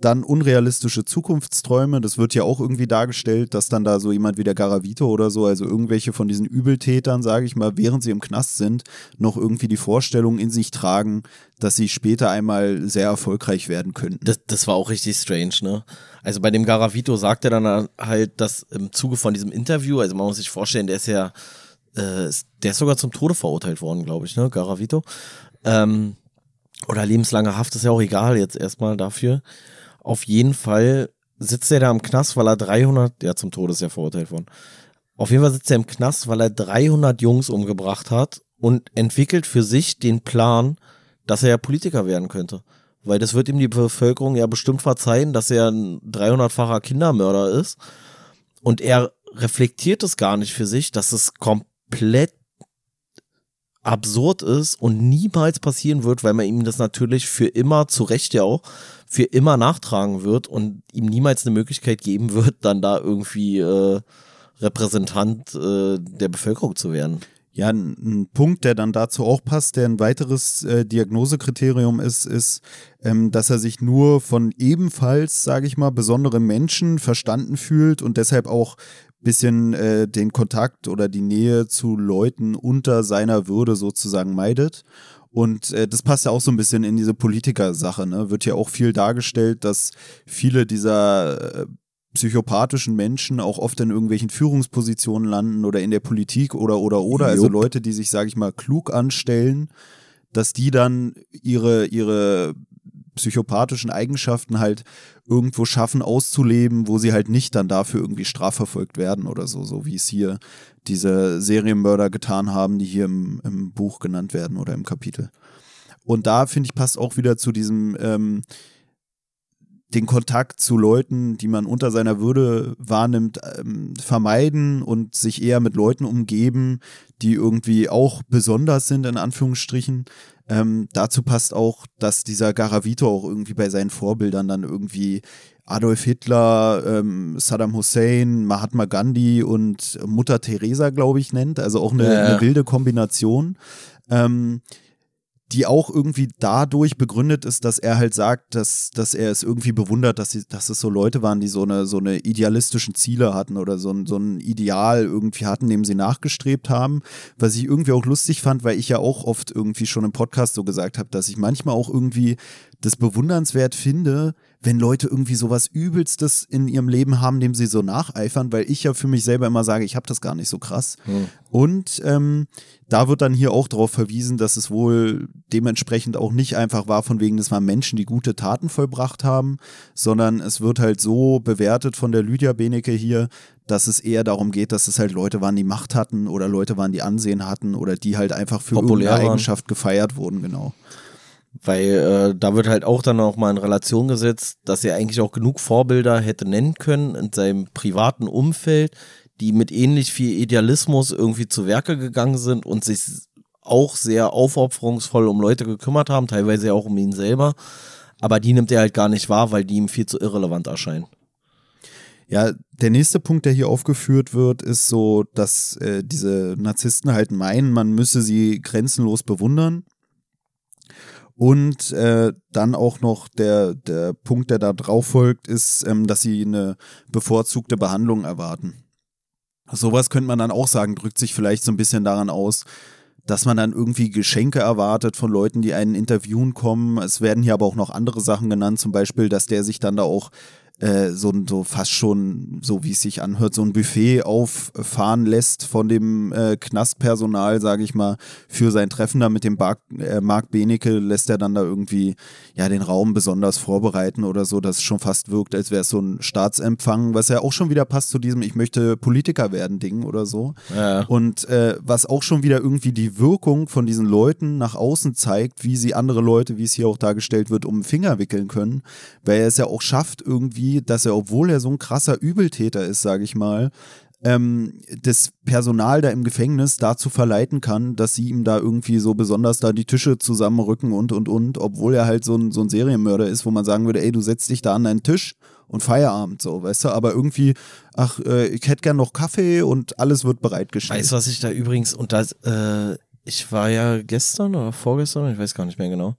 Dann unrealistische Zukunftsträume, das wird ja auch irgendwie dargestellt, dass dann da so jemand wie der Garavito oder so, also irgendwelche von diesen Übeltätern, sage ich mal, während sie im Knast sind, noch irgendwie die Vorstellung in sich tragen, dass sie später einmal sehr erfolgreich werden könnten. Das, das war auch richtig strange, ne? Also bei dem Garavito sagt er dann halt, dass im Zuge von diesem Interview, also man muss sich vorstellen, der ist ja, äh, der ist sogar zum Tode verurteilt worden, glaube ich, ne, Garavito. Ähm, oder lebenslange Haft ist ja auch egal jetzt erstmal dafür. Auf jeden Fall sitzt er da im Knast, weil er 300, ja zum Tode ist ja verurteilt worden. Auf jeden Fall sitzt er im Knast, weil er 300 Jungs umgebracht hat und entwickelt für sich den Plan, dass er ja Politiker werden könnte. Weil das wird ihm die Bevölkerung ja bestimmt verzeihen, dass er ein 300-facher Kindermörder ist. Und er reflektiert es gar nicht für sich, dass es komplett absurd ist und niemals passieren wird, weil man ihm das natürlich für immer, zu Recht ja auch, für immer nachtragen wird und ihm niemals eine Möglichkeit geben wird, dann da irgendwie äh, Repräsentant äh, der Bevölkerung zu werden. Ja, ein, ein Punkt, der dann dazu auch passt, der ein weiteres äh, Diagnosekriterium ist, ist, ähm, dass er sich nur von ebenfalls, sage ich mal, besonderen Menschen verstanden fühlt und deshalb auch bisschen äh, den Kontakt oder die Nähe zu Leuten unter seiner Würde sozusagen meidet. Und äh, das passt ja auch so ein bisschen in diese Politiker-Sache. Ne? Wird ja auch viel dargestellt, dass viele dieser äh, psychopathischen Menschen auch oft in irgendwelchen Führungspositionen landen oder in der Politik oder oder oder. Also. Leute, die sich, sage ich mal, klug anstellen, dass die dann ihre, ihre psychopathischen Eigenschaften halt irgendwo schaffen auszuleben, wo sie halt nicht dann dafür irgendwie strafverfolgt werden oder so, so wie es hier diese Serienmörder getan haben, die hier im, im Buch genannt werden oder im Kapitel. Und da finde ich passt auch wieder zu diesem ähm, den Kontakt zu Leuten, die man unter seiner Würde wahrnimmt, ähm, vermeiden und sich eher mit Leuten umgeben, die irgendwie auch besonders sind, in Anführungsstrichen. Ähm, dazu passt auch, dass dieser Garavito auch irgendwie bei seinen Vorbildern dann irgendwie Adolf Hitler, ähm, Saddam Hussein, Mahatma Gandhi und Mutter Teresa, glaube ich, nennt. Also auch eine, Ja, ja. eine wilde Kombination. Ähm, die auch irgendwie dadurch begründet ist, dass er halt sagt, dass, dass er es irgendwie bewundert, dass, sie, dass es so Leute waren, die so eine, so eine idealistischen Ziele hatten oder so ein, so ein Ideal irgendwie hatten, dem sie nachgestrebt haben. Was ich irgendwie auch lustig fand, weil ich ja auch oft irgendwie schon im Podcast so gesagt habe, dass ich manchmal auch irgendwie das bewundernswert finde, wenn Leute irgendwie sowas Übelstes in ihrem Leben haben, dem sie so nacheifern, weil ich ja für mich selber immer sage, ich habe das gar nicht so krass. Und ähm, da wird dann hier auch darauf verwiesen, dass es wohl dementsprechend auch nicht einfach war, von wegen, das waren Menschen, die gute Taten vollbracht haben, sondern es wird halt so bewertet von der Lydia Benecke hier, dass es eher darum geht, dass es halt Leute waren, die Macht hatten oder Leute waren, die Ansehen hatten oder die halt einfach für Populär irgendeine waren. Eigenschaft gefeiert wurden, genau. Weil äh, da wird halt auch dann auch mal in Relation gesetzt, dass er eigentlich auch genug Vorbilder hätte nennen können in seinem privaten Umfeld, die mit ähnlich viel Idealismus irgendwie zu Werke gegangen sind und sich auch sehr aufopferungsvoll um Leute gekümmert haben, teilweise auch um ihn selber. Aber die nimmt er halt gar nicht wahr, weil die ihm viel zu irrelevant erscheinen. Ja, der nächste Punkt, der hier aufgeführt wird, ist so, dass äh, diese Narzissten halt meinen, man müsse sie grenzenlos bewundern. Und äh, dann auch noch der, der Punkt, der da drauf folgt, ist, ähm, dass sie eine bevorzugte Behandlung erwarten. Sowas könnte man dann auch sagen, drückt sich vielleicht so ein bisschen daran aus, dass man dann irgendwie Geschenke erwartet von Leuten, die einen interviewen kommen. Es werden hier aber auch noch andere Sachen genannt, zum Beispiel, dass der sich dann da auch äh, so, so fast schon, so wie es sich anhört, so ein Buffet auffahren lässt von dem äh, Knastpersonal, sage ich mal, für sein Treffen da mit dem Bar äh, Marc Benecke lässt er dann da irgendwie ja den Raum besonders vorbereiten oder so, dass es schon fast wirkt, als wäre es so ein Staatsempfang, was ja auch schon wieder passt zu diesem Ich möchte Politiker werden Ding oder so. Ja. Und äh, was auch schon wieder irgendwie die Wirkung von diesen Leuten nach außen zeigt, wie sie andere Leute, wie es hier auch dargestellt wird, um den Finger wickeln können, weil er es ja auch schafft irgendwie, dass er, obwohl er so ein krasser Übeltäter ist, sage ich mal, ähm, das Personal da im Gefängnis dazu verleiten kann, dass sie ihm da irgendwie so besonders da die Tische zusammenrücken und und und, obwohl er halt so ein, so ein Serienmörder ist, wo man sagen würde, ey, du setzt dich da an deinen Tisch und Feierabend, so, weißt du, aber irgendwie, ach, äh, ich hätte gern noch Kaffee und alles wird bereitgestellt. Weißt du, was ich da übrigens, und das, äh, ich war ja gestern oder vorgestern, ich weiß gar nicht mehr genau,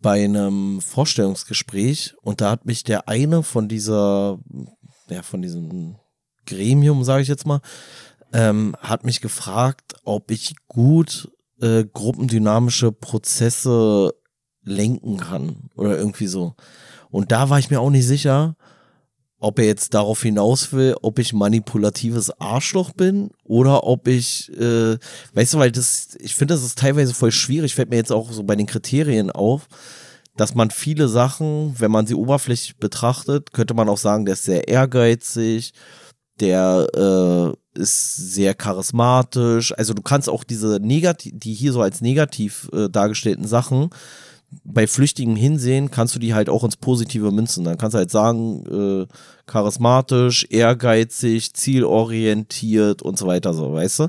bei einem Vorstellungsgespräch und da hat mich der eine von dieser, ja, von diesem Gremium, sage ich jetzt mal, ähm, hat mich gefragt, ob ich gut äh, gruppendynamische Prozesse lenken kann oder irgendwie so. Und da war ich mir auch nicht sicher, ob er jetzt darauf hinaus will, ob ich manipulatives Arschloch bin oder ob ich, äh, weißt du, weil das, ich finde, das ist teilweise voll schwierig, fällt mir jetzt auch so bei den Kriterien auf, dass man viele Sachen, wenn man sie oberflächlich betrachtet, könnte man auch sagen, der ist sehr ehrgeizig, der äh, ist sehr charismatisch. Also du kannst auch diese negativ, die hier so als negativ äh, dargestellten Sachen bei Flüchtigen hinsehen, kannst du die halt auch ins Positive münzen. Dann kannst du halt sagen, äh, charismatisch, ehrgeizig, zielorientiert und so weiter, so, weißt du?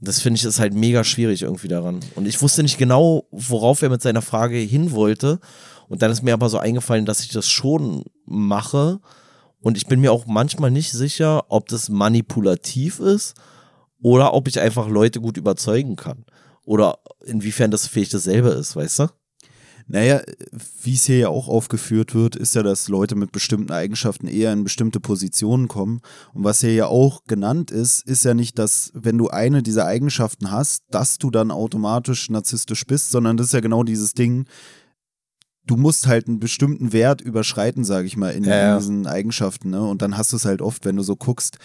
Das finde ich ist halt mega schwierig irgendwie daran. Und ich wusste nicht genau, worauf er mit seiner Frage hin wollte. Und dann ist mir aber so eingefallen, dass ich das schon mache. Und ich bin mir auch manchmal nicht sicher, ob das manipulativ ist oder ob ich einfach Leute gut überzeugen kann. Oder inwiefern das vielleicht dasselbe ist, weißt du? Naja, wie es hier ja auch aufgeführt wird, ist ja, dass Leute mit bestimmten Eigenschaften eher in bestimmte Positionen kommen. Und was hier ja auch genannt ist, ist ja nicht, dass wenn du eine dieser Eigenschaften hast, dass du dann automatisch narzisstisch bist, sondern das ist ja genau dieses Ding, du musst halt einen bestimmten Wert überschreiten, sage ich mal, in, ja, ja. diesen Eigenschaften. Ne? Und dann hast du es halt oft, wenn du so guckst,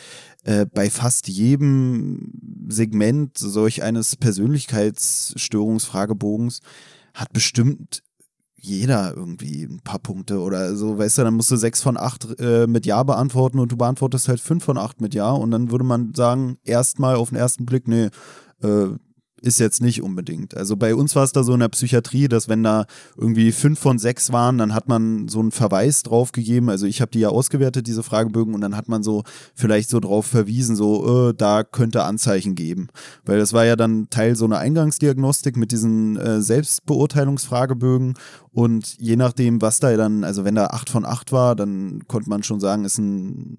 äh, bei fast jedem Segment solch eines Persönlichkeitsstörungsfragebogens hat bestimmt jeder irgendwie ein paar Punkte oder so, weißt du, dann musst du sechs von acht äh, mit Ja beantworten und du beantwortest halt fünf von acht mit Ja und dann würde man sagen, erstmal auf den ersten Blick, nee, äh, ist jetzt nicht unbedingt. Also bei uns war es da so in der Psychiatrie, dass wenn da irgendwie fünf von sechs waren, dann hat man so einen Verweis drauf gegeben. Also ich habe die ja ausgewertet, diese Fragebögen, und dann hat man so vielleicht so drauf verwiesen, so, äh, da könnte Anzeichen geben. Weil das war ja dann Teil so einer Eingangsdiagnostik mit diesen äh, Selbstbeurteilungsfragebögen. Und je nachdem, was da dann, also wenn da acht von acht war, dann konnte man schon sagen, ist ein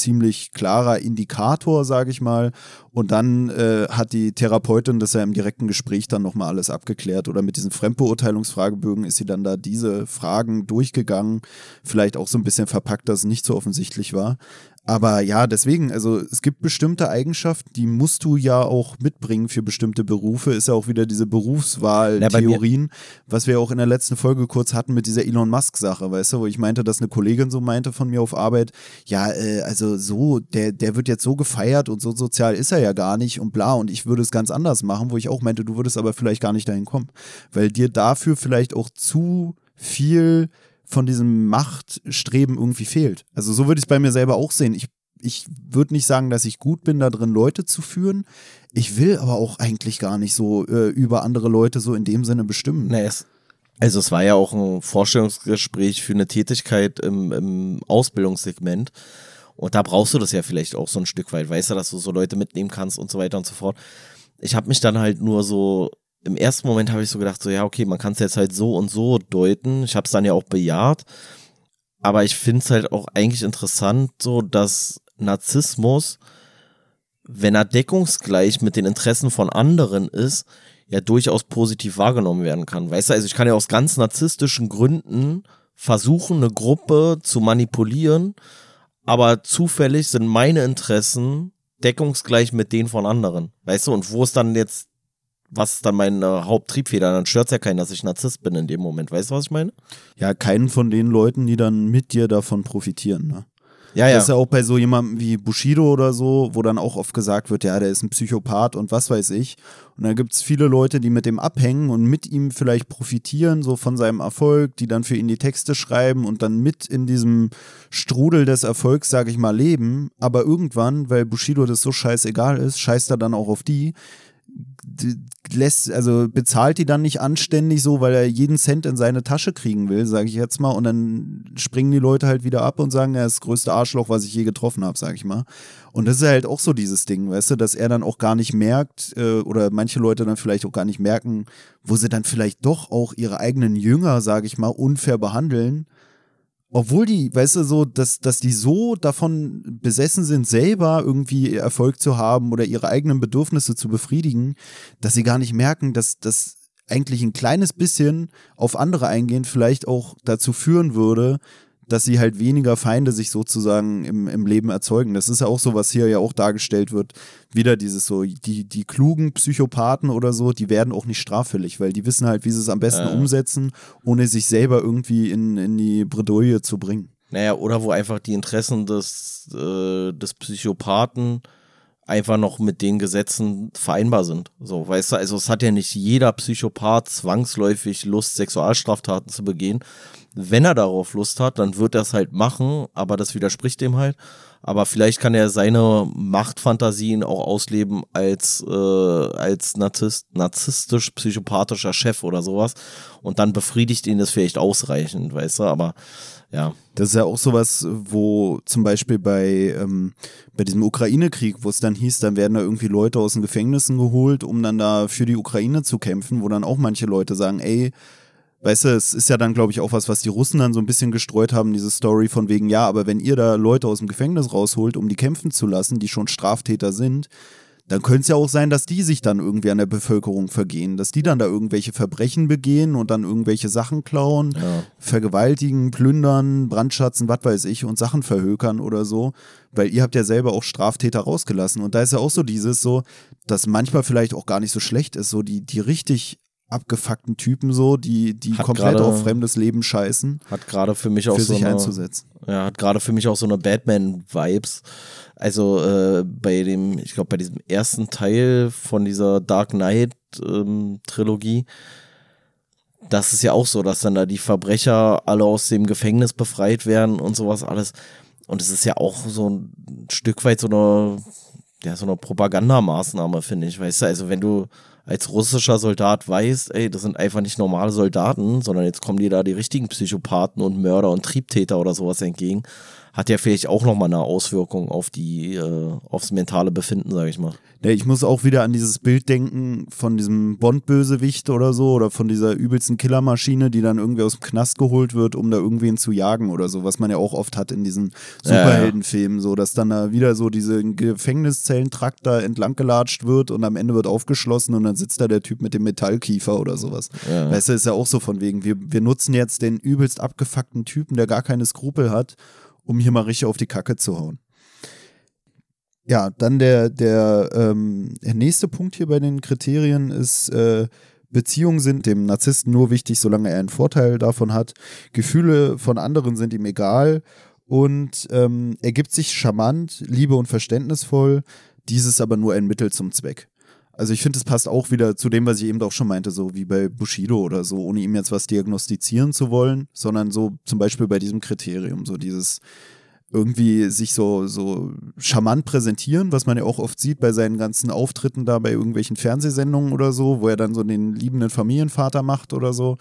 ziemlich klarer Indikator, sage ich mal. Und dann äh, hat die Therapeutin das ja im direkten Gespräch dann nochmal alles abgeklärt. Oder mit diesen Fremdbeurteilungsfragebögen ist sie dann da diese Fragen durchgegangen. Vielleicht auch so ein bisschen verpackt, dass es nicht so offensichtlich war. Aber ja, deswegen, also es gibt bestimmte Eigenschaften, die musst du ja auch mitbringen für bestimmte Berufe. Ist ja auch wieder diese Berufswahl-Theorien, was wir auch in der letzten Folge kurz hatten mit dieser Elon Musk-Sache, weißt du, wo ich meinte, dass eine Kollegin so meinte von mir auf Arbeit, ja, äh, also so, der, der wird jetzt so gefeiert und so sozial ist er ja gar nicht und bla. Und ich würde es ganz anders machen, wo ich auch meinte, du würdest aber vielleicht gar nicht dahin kommen. Weil dir dafür vielleicht auch zu viel von diesem Machtstreben irgendwie fehlt. Also so würde ich es bei mir selber auch sehen. Ich, ich würde nicht sagen, dass ich gut bin, da drin Leute zu führen. Ich will aber auch eigentlich gar nicht so äh, über andere Leute so in dem Sinne bestimmen. Nee, es, also es war ja auch ein Vorstellungsgespräch für eine Tätigkeit im, im Ausbildungssegment. Und da brauchst du das ja vielleicht auch so ein Stück weit, weißt du, dass du so Leute mitnehmen kannst und so weiter und so fort. Ich habe mich dann halt nur so im ersten Moment habe ich so gedacht, so ja, okay, man kann es jetzt halt so und so deuten. Ich habe es dann ja auch bejaht. Aber ich finde es halt auch eigentlich interessant, so dass Narzissmus, wenn er deckungsgleich mit den Interessen von anderen ist, ja durchaus positiv wahrgenommen werden kann. Weißt du, also ich kann ja aus ganz narzisstischen Gründen versuchen, eine Gruppe zu manipulieren, aber zufällig sind meine Interessen deckungsgleich mit denen von anderen. Weißt du, und wo ist dann jetzt was ist dann meine Haupttriebfeder? Dann stört es ja keinen, dass ich Narzisst bin in dem Moment. Weißt du, was ich meine? Ja, keinen von den Leuten, die dann mit dir davon profitieren. Ne? Ja, ja. Das ist ja auch bei so jemandem wie Bushido oder so, wo dann auch oft gesagt wird, ja, der ist ein Psychopath und was weiß ich. Und da gibt es viele Leute, die mit dem abhängen und mit ihm vielleicht profitieren, so von seinem Erfolg, die dann für ihn die Texte schreiben und dann mit in diesem Strudel des Erfolgs, sage ich mal, leben. Aber irgendwann, weil Bushido das so scheißegal ist, scheißt er dann auch auf die lässt, also bezahlt die dann nicht anständig so, weil er jeden Cent in seine Tasche kriegen will, sage ich jetzt mal. Und dann springen die Leute halt wieder ab und sagen, er ist das größte Arschloch, was ich je getroffen habe, sage ich mal. Und das ist halt auch so dieses Ding, weißt du, dass er dann auch gar nicht merkt äh, oder manche Leute dann vielleicht auch gar nicht merken, wo sie dann vielleicht doch auch ihre eigenen Jünger, sage ich mal, unfair behandeln obwohl die, weißt du, so, dass, dass die so davon besessen sind, selber irgendwie Erfolg zu haben oder ihre eigenen Bedürfnisse zu befriedigen, dass sie gar nicht merken, dass das eigentlich ein kleines bisschen auf andere eingehen vielleicht auch dazu führen würde, dass sie halt weniger Feinde sich sozusagen im, im Leben erzeugen. Das ist ja auch so, was hier ja auch dargestellt wird. Wieder dieses so, die, die klugen Psychopathen oder so, die werden auch nicht straffällig, weil die wissen halt, wie sie es am besten äh. umsetzen, ohne sich selber irgendwie in, in die Bredouille zu bringen. Naja, oder wo einfach die Interessen des, äh, des Psychopathen einfach noch mit den Gesetzen vereinbar sind. So, weißt du, also es hat ja nicht jeder Psychopath zwangsläufig Lust, Sexualstraftaten zu begehen wenn er darauf Lust hat, dann wird er es halt machen, aber das widerspricht dem halt. Aber vielleicht kann er seine Machtfantasien auch ausleben als, äh, als Narzisst, narzisstisch-psychopathischer Chef oder sowas. Und dann befriedigt ihn das vielleicht ausreichend, weißt du, aber ja. Das ist ja auch sowas, wo zum Beispiel bei, ähm, bei diesem Ukraine-Krieg, wo es dann hieß, dann werden da irgendwie Leute aus den Gefängnissen geholt, um dann da für die Ukraine zu kämpfen, wo dann auch manche Leute sagen, ey, Weißt du, es ist ja dann, glaube ich, auch was, was die Russen dann so ein bisschen gestreut haben, diese Story von wegen, ja, aber wenn ihr da Leute aus dem Gefängnis rausholt, um die kämpfen zu lassen, die schon Straftäter sind, dann könnte es ja auch sein, dass die sich dann irgendwie an der Bevölkerung vergehen, dass die dann da irgendwelche Verbrechen begehen und dann irgendwelche Sachen klauen, ja. vergewaltigen, plündern, brandschatzen, was weiß ich und Sachen verhökern oder so, weil ihr habt ja selber auch Straftäter rausgelassen und da ist ja auch so dieses so, dass manchmal vielleicht auch gar nicht so schlecht ist, so die die richtig abgefuckten Typen so, die, die komplett grade, auf fremdes Leben scheißen. Hat gerade für mich auch für so sich eine, einzusetzen. Ja, hat gerade für mich auch so eine Batman-Vibes. Also äh, bei dem, ich glaube, bei diesem ersten Teil von dieser Dark Knight-Trilogie, ähm, das ist ja auch so, dass dann da die Verbrecher alle aus dem Gefängnis befreit werden und sowas alles. Und es ist ja auch so ein Stück weit so eine, ja, so eine Propagandamaßnahme, finde ich. Weißt du, also wenn du als russischer Soldat weißt, ey, das sind einfach nicht normale Soldaten, sondern jetzt kommen dir da die richtigen Psychopathen und Mörder und Triebtäter oder sowas entgegen, hat ja vielleicht auch nochmal eine Auswirkung auf die, äh, aufs mentale Befinden, sag ich mal. Ja, ich muss auch wieder an dieses Bild denken von diesem Bond-Bösewicht oder so oder von dieser übelsten Killermaschine, die dann irgendwie aus dem Knast geholt wird, um da irgendwen zu jagen oder so, was man ja auch oft hat in diesen Superheldenfilmen, so dass dann da wieder so diese Gefängniszellentrakt da entlang gelatscht wird und am Ende wird aufgeschlossen und dann sitzt da der Typ mit dem Metallkiefer oder sowas. Ja. Weißt du, ist ja auch so von wegen, wir, wir nutzen jetzt den übelst abgefuckten Typen, der gar keine Skrupel hat um hier mal richtig auf die Kacke zu hauen. Ja, dann der, der, ähm, der nächste Punkt hier bei den Kriterien ist, äh, Beziehungen sind dem Narzissten nur wichtig, solange er einen Vorteil davon hat. Gefühle von anderen sind ihm egal und ähm, er gibt sich charmant, liebe und verständnisvoll. Dieses aber nur ein Mittel zum Zweck. Also ich finde, es passt auch wieder zu dem, was ich eben auch schon meinte, so wie bei Bushido oder so, ohne ihm jetzt was diagnostizieren zu wollen, sondern so zum Beispiel bei diesem Kriterium, so dieses irgendwie sich so, so charmant präsentieren, was man ja auch oft sieht bei seinen ganzen Auftritten da bei irgendwelchen Fernsehsendungen oder so, wo er dann so den liebenden Familienvater macht oder so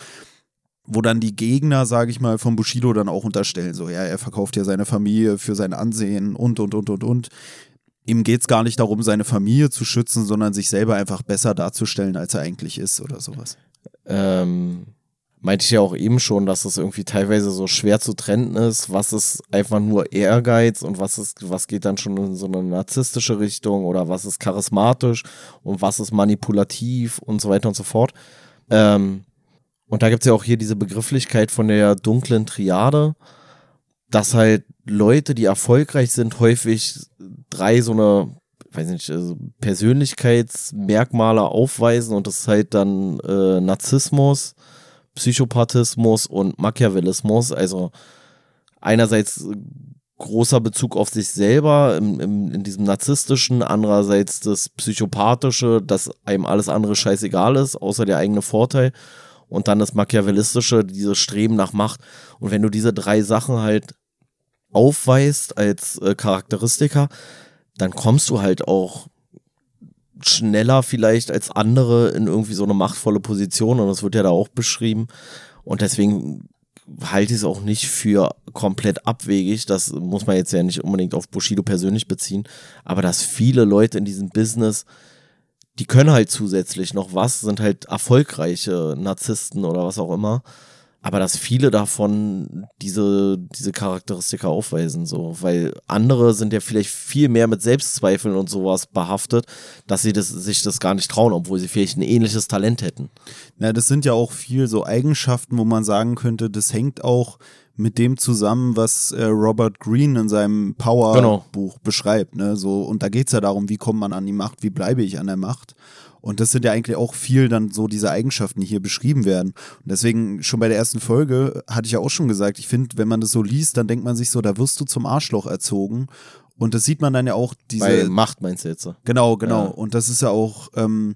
wo dann die Gegner, sage ich mal, von Bushido dann auch unterstellen, so, ja, er verkauft ja seine Familie für sein Ansehen und, und, und, und, und ihm geht es gar nicht darum, seine Familie zu schützen, sondern sich selber einfach besser darzustellen, als er eigentlich ist oder sowas. Ähm, meinte ich ja auch eben schon, dass es irgendwie teilweise so schwer zu trennen ist, was ist einfach nur Ehrgeiz und was ist, was geht dann schon in so eine narzisstische Richtung oder was ist charismatisch und was ist manipulativ und so weiter und so fort. Ähm, und da gibt es ja auch hier diese Begrifflichkeit von der dunklen Triade, dass halt Leute, die erfolgreich sind, häufig drei so eine, weiß nicht, also Persönlichkeitsmerkmale aufweisen und das ist halt dann äh, Narzissmus, Psychopathismus und Machiavellismus. Also einerseits großer Bezug auf sich selber im, im, in diesem narzisstischen, andererseits das psychopathische, dass einem alles andere scheißegal ist, außer der eigene Vorteil. Und dann das machiavellistische, dieses Streben nach Macht. Und wenn du diese drei Sachen halt aufweist als äh, Charakteristika, dann kommst du halt auch schneller vielleicht als andere in irgendwie so eine machtvolle Position und das wird ja da auch beschrieben. Und deswegen halte ich es auch nicht für komplett abwegig. Das muss man jetzt ja nicht unbedingt auf Bushido persönlich beziehen. Aber dass viele Leute in diesem Business, die können halt zusätzlich noch was, sind halt erfolgreiche Narzissten oder was auch immer. Aber dass viele davon diese, diese Charakteristika aufweisen, so, weil andere sind ja vielleicht viel mehr mit Selbstzweifeln und sowas behaftet, dass sie das, sich das gar nicht trauen, obwohl sie vielleicht ein ähnliches Talent hätten. Na, das sind ja auch viel so Eigenschaften, wo man sagen könnte, das hängt auch mit dem zusammen, was äh, Robert Greene in seinem Power-Buch genau. beschreibt. Ne? So, und da geht es ja darum, wie kommt man an die Macht, wie bleibe ich an der Macht. Und das sind ja eigentlich auch viel dann so diese Eigenschaften, die hier beschrieben werden. Und deswegen schon bei der ersten Folge hatte ich ja auch schon gesagt, ich finde, wenn man das so liest, dann denkt man sich so, da wirst du zum Arschloch erzogen. Und das sieht man dann ja auch diese. Bei Macht meinst du jetzt so? Genau, genau. Ja. Und das ist ja auch, ähm,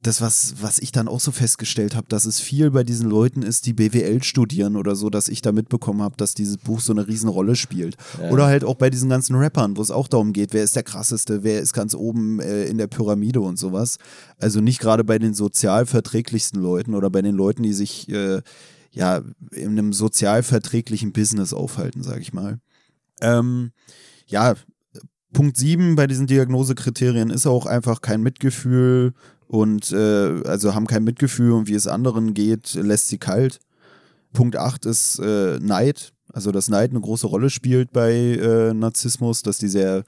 das, was, was ich dann auch so festgestellt habe, dass es viel bei diesen Leuten ist, die BWL studieren oder so, dass ich da mitbekommen habe, dass dieses Buch so eine Riesenrolle spielt. Ja. Oder halt auch bei diesen ganzen Rappern, wo es auch darum geht, wer ist der krasseste, wer ist ganz oben äh, in der Pyramide und sowas. Also nicht gerade bei den sozial verträglichsten Leuten oder bei den Leuten, die sich äh, ja in einem sozial verträglichen Business aufhalten, sage ich mal. Ähm, ja, Punkt 7 bei diesen Diagnosekriterien ist auch einfach kein Mitgefühl, und äh, also haben kein Mitgefühl und wie es anderen geht, lässt sie kalt. Punkt 8 ist äh, Neid, also dass Neid eine große Rolle spielt bei äh, Narzissmus, dass die sehr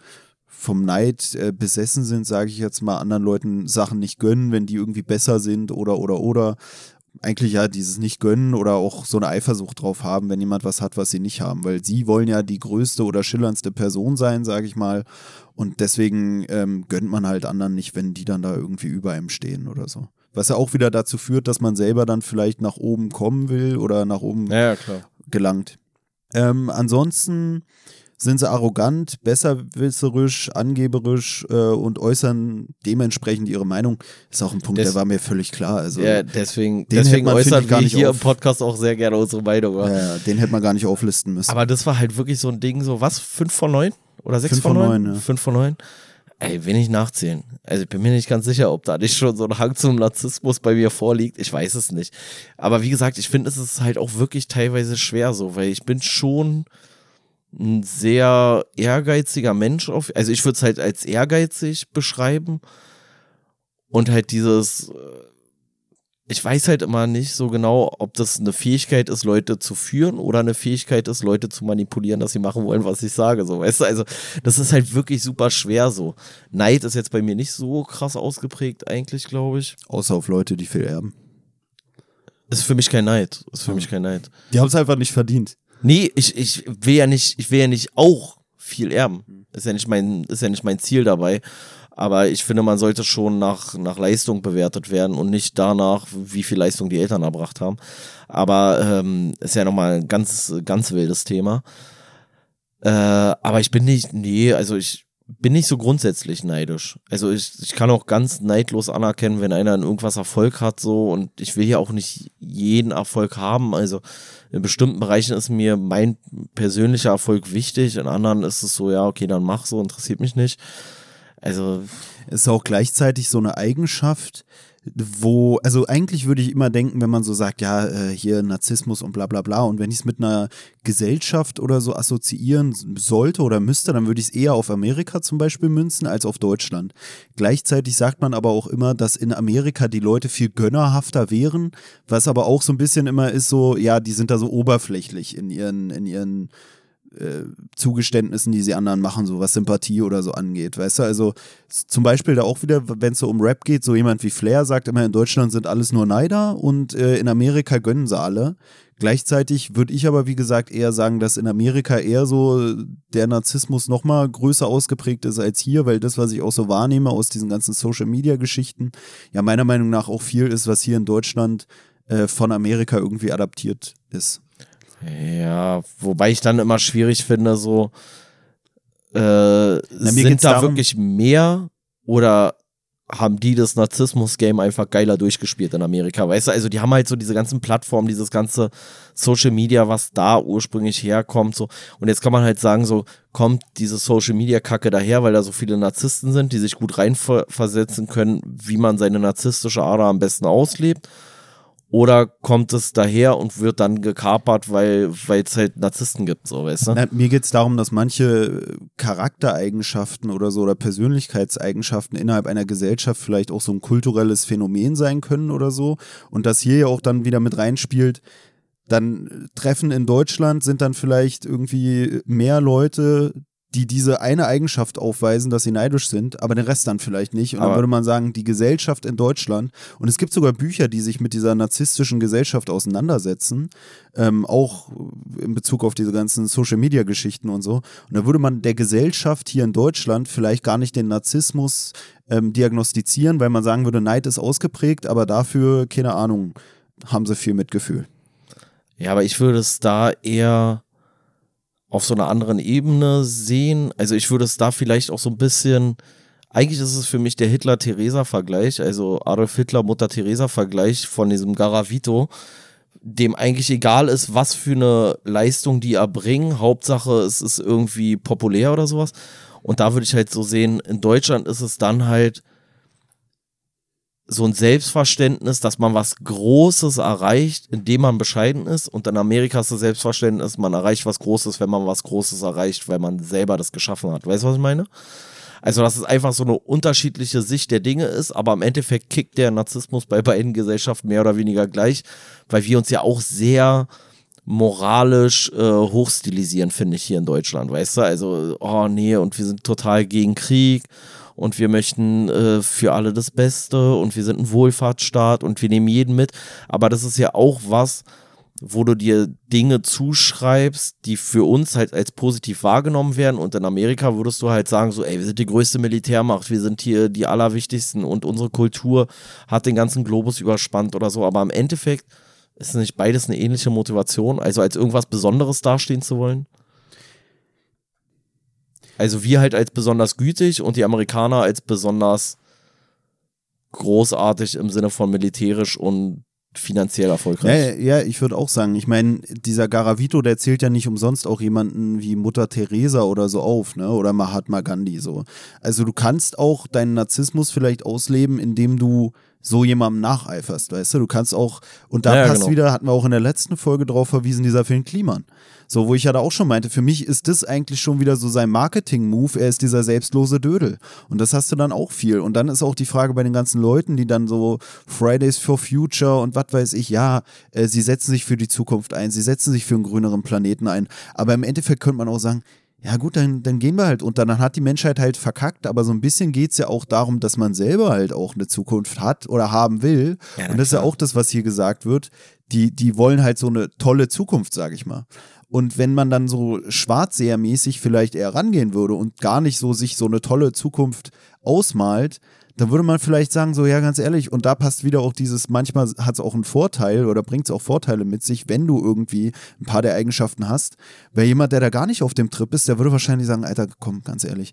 vom Neid äh, besessen sind, sage ich jetzt mal, anderen Leuten Sachen nicht gönnen, wenn die irgendwie besser sind oder oder oder. Eigentlich ja dieses nicht gönnen oder auch so eine Eifersucht drauf haben, wenn jemand was hat, was sie nicht haben, weil sie wollen ja die größte oder schillerndste Person sein, sage ich mal, und deswegen ähm, gönnt man halt anderen nicht, wenn die dann da irgendwie über einem stehen oder so. Was ja auch wieder dazu führt, dass man selber dann vielleicht nach oben kommen will oder nach oben ja, gelangt. Ähm, ansonsten sind sie arrogant, besserwisserisch, angeberisch äh, und äußern dementsprechend ihre Meinung. Ist auch ein Punkt, Des der war mir völlig klar. Also, ja, deswegen, deswegen man, äußern wir hier auf. im Podcast auch sehr gerne unsere Meinung. Ja, den hätte man gar nicht auflisten müssen. Aber das war halt wirklich so ein Ding, so was, fünf von neun? Oder sechs von, von neun? Ja. Fünf von neun? Ey, will ich nachzählen. Also ich bin mir nicht ganz sicher, ob da nicht schon so ein Hang zum Narzissmus bei mir vorliegt. Ich weiß es nicht. Aber wie gesagt, ich finde, es ist halt auch wirklich teilweise schwer so, weil ich bin schon ein sehr ehrgeiziger Mensch auf, also ich würde es halt als ehrgeizig beschreiben und halt dieses, äh, ich weiß halt immer nicht so genau, ob das eine Fähigkeit ist, Leute zu führen oder eine Fähigkeit ist, Leute zu manipulieren, dass sie machen wollen, was ich sage, so, weißt du, also das ist halt wirklich super schwer so. Neid ist jetzt bei mir nicht so krass ausgeprägt eigentlich, glaube ich. Außer auf Leute, die viel erben. Ist für mich kein Neid, ist für mich kein Neid. Die haben es einfach nicht verdient. Nee, ich, ich will ja nicht, ich will ja nicht auch viel erben. Ist ja nicht mein, ist ja nicht mein Ziel dabei. Aber ich finde, man sollte schon nach, nach Leistung bewertet werden und nicht danach, wie viel Leistung die Eltern erbracht haben. Aber ähm, ist ja nochmal ein ganz, ganz wildes Thema. Äh, aber ich bin nicht, nee, also ich, bin nicht so grundsätzlich neidisch. Also ich, ich kann auch ganz neidlos anerkennen, wenn einer in irgendwas Erfolg hat, so und ich will ja auch nicht jeden Erfolg haben. Also in bestimmten Bereichen ist mir mein persönlicher Erfolg wichtig, in anderen ist es so, ja, okay, dann mach so, interessiert mich nicht. Also. Ist auch gleichzeitig so eine Eigenschaft, wo, also eigentlich würde ich immer denken, wenn man so sagt, ja, äh, hier Narzissmus und bla bla bla, und wenn ich es mit einer Gesellschaft oder so assoziieren sollte oder müsste, dann würde ich es eher auf Amerika zum Beispiel münzen als auf Deutschland. Gleichzeitig sagt man aber auch immer, dass in Amerika die Leute viel gönnerhafter wären, was aber auch so ein bisschen immer ist so, ja, die sind da so oberflächlich in ihren, in ihren äh, Zugeständnissen, die sie anderen machen, so was Sympathie oder so angeht. Weißt du, also zum Beispiel da auch wieder, wenn es so um Rap geht, so jemand wie Flair sagt immer, in Deutschland sind alles nur Neider und äh, in Amerika gönnen sie alle. Gleichzeitig würde ich aber, wie gesagt, eher sagen, dass in Amerika eher so der Narzissmus noch mal größer ausgeprägt ist als hier, weil das, was ich auch so wahrnehme aus diesen ganzen Social-Media-Geschichten, ja meiner Meinung nach auch viel ist, was hier in Deutschland äh, von Amerika irgendwie adaptiert ist. Ja, wobei ich dann immer schwierig finde, so äh, Na, sind da darum, wirklich mehr oder haben die das Narzissmus-Game einfach geiler durchgespielt in Amerika, weißt du? Also die haben halt so diese ganzen Plattformen, dieses ganze Social Media, was da ursprünglich herkommt, so. Und jetzt kann man halt sagen, so kommt diese Social Media-Kacke daher, weil da so viele Narzissten sind, die sich gut reinversetzen können, wie man seine narzisstische Ader am besten auslebt. Oder kommt es daher und wird dann gekapert, weil es halt Narzissten gibt, so weißt du? Na, mir geht es darum, dass manche Charaktereigenschaften oder so oder Persönlichkeitseigenschaften innerhalb einer Gesellschaft vielleicht auch so ein kulturelles Phänomen sein können oder so. Und das hier ja auch dann wieder mit reinspielt, dann treffen in Deutschland sind dann vielleicht irgendwie mehr Leute, die diese eine Eigenschaft aufweisen, dass sie neidisch sind, aber den Rest dann vielleicht nicht. Und Aber- dann würde man sagen, die Gesellschaft in Deutschland, und es gibt sogar Bücher, die sich mit dieser narzisstischen Gesellschaft auseinandersetzen, ähm, auch in Bezug auf diese ganzen Social-Media-Geschichten und so. Und da würde man der Gesellschaft hier in Deutschland vielleicht gar nicht den Narzissmus ähm, diagnostizieren, weil man sagen würde, Neid ist ausgeprägt, aber dafür, keine Ahnung, haben sie viel Mitgefühl. Ja, aber ich würde es da eher auf so einer anderen Ebene sehen. Also ich würde es da vielleicht auch so ein bisschen, eigentlich ist es für mich der Hitler-Theresa-Vergleich, also Adolf Hitler, Mutter-Theresa-Vergleich von diesem Garavito, dem eigentlich egal ist, was für eine Leistung die erbringen. Hauptsache, es ist irgendwie populär oder sowas. Und da würde ich halt so sehen, in Deutschland ist es dann halt so ein Selbstverständnis, dass man was Großes erreicht, indem man bescheiden ist. Und in Amerika ist das Selbstverständnis, man erreicht was Großes, wenn man was Großes erreicht, weil man selber das geschaffen hat. Weißt du, was ich meine? Also, dass es einfach so eine unterschiedliche Sicht der Dinge ist, aber im Endeffekt kickt der Narzissmus bei beiden Gesellschaften mehr oder weniger gleich, weil wir uns ja auch sehr moralisch äh, hochstilisieren, finde ich, hier in Deutschland, weißt du? Also, oh nee, und wir sind total gegen Krieg und wir möchten äh, für alle das Beste und wir sind ein Wohlfahrtsstaat und wir nehmen jeden mit. Aber das ist ja auch was, wo du dir Dinge zuschreibst, die für uns halt als positiv wahrgenommen werden. Und in Amerika würdest du halt sagen, so, ey, wir sind die größte Militärmacht, wir sind hier die allerwichtigsten und unsere Kultur hat den ganzen Globus überspannt oder so. Aber im Endeffekt ist nicht beides eine ähnliche Motivation, also als irgendwas Besonderes dastehen zu wollen? Also wir halt als besonders gütig und die Amerikaner als besonders großartig im Sinne von militärisch und finanziell erfolgreich. ja, ja, ich würde auch sagen, ich meine, dieser Garavito, der zählt ja nicht umsonst auch jemanden wie Mutter Teresa oder so auf, ne? Oder Mahatma Gandhi so. Also du kannst auch deinen Narzissmus vielleicht ausleben, indem du so jemandem nacheiferst, weißt du? Du kannst auch, und da ja, passt genau. wieder, hatten wir auch in der letzten Folge drauf verwiesen, dieser Film Kliman. So, wo ich ja da auch schon meinte, für mich ist das eigentlich schon wieder so sein Marketing-Move, er ist dieser selbstlose Dödel. Und das hast du dann auch viel. Und dann ist auch die Frage bei den ganzen Leuten, die dann so Fridays for Future und was weiß ich, ja, äh, sie setzen sich für die Zukunft ein, sie setzen sich für einen grüneren Planeten ein. Aber im Endeffekt könnte man auch sagen, ja gut, dann, dann gehen wir halt unter. Dann hat die Menschheit halt verkackt, aber so ein bisschen geht es ja auch darum, dass man selber halt auch eine Zukunft hat oder haben will. Ja, und das ist ja klar. auch das, was hier gesagt wird. Die, die wollen halt so eine tolle Zukunft, sage ich mal. Und wenn man dann so schwarzsehermäßig vielleicht eher rangehen würde und gar nicht so sich so eine tolle Zukunft ausmalt, dann würde man vielleicht sagen, so ja, ganz ehrlich, und da passt wieder auch dieses, manchmal hat es auch einen Vorteil oder bringt es auch Vorteile mit sich, wenn du irgendwie ein paar der Eigenschaften hast. Weil jemand, der da gar nicht auf dem Trip ist, der würde wahrscheinlich sagen, Alter, komm, ganz ehrlich,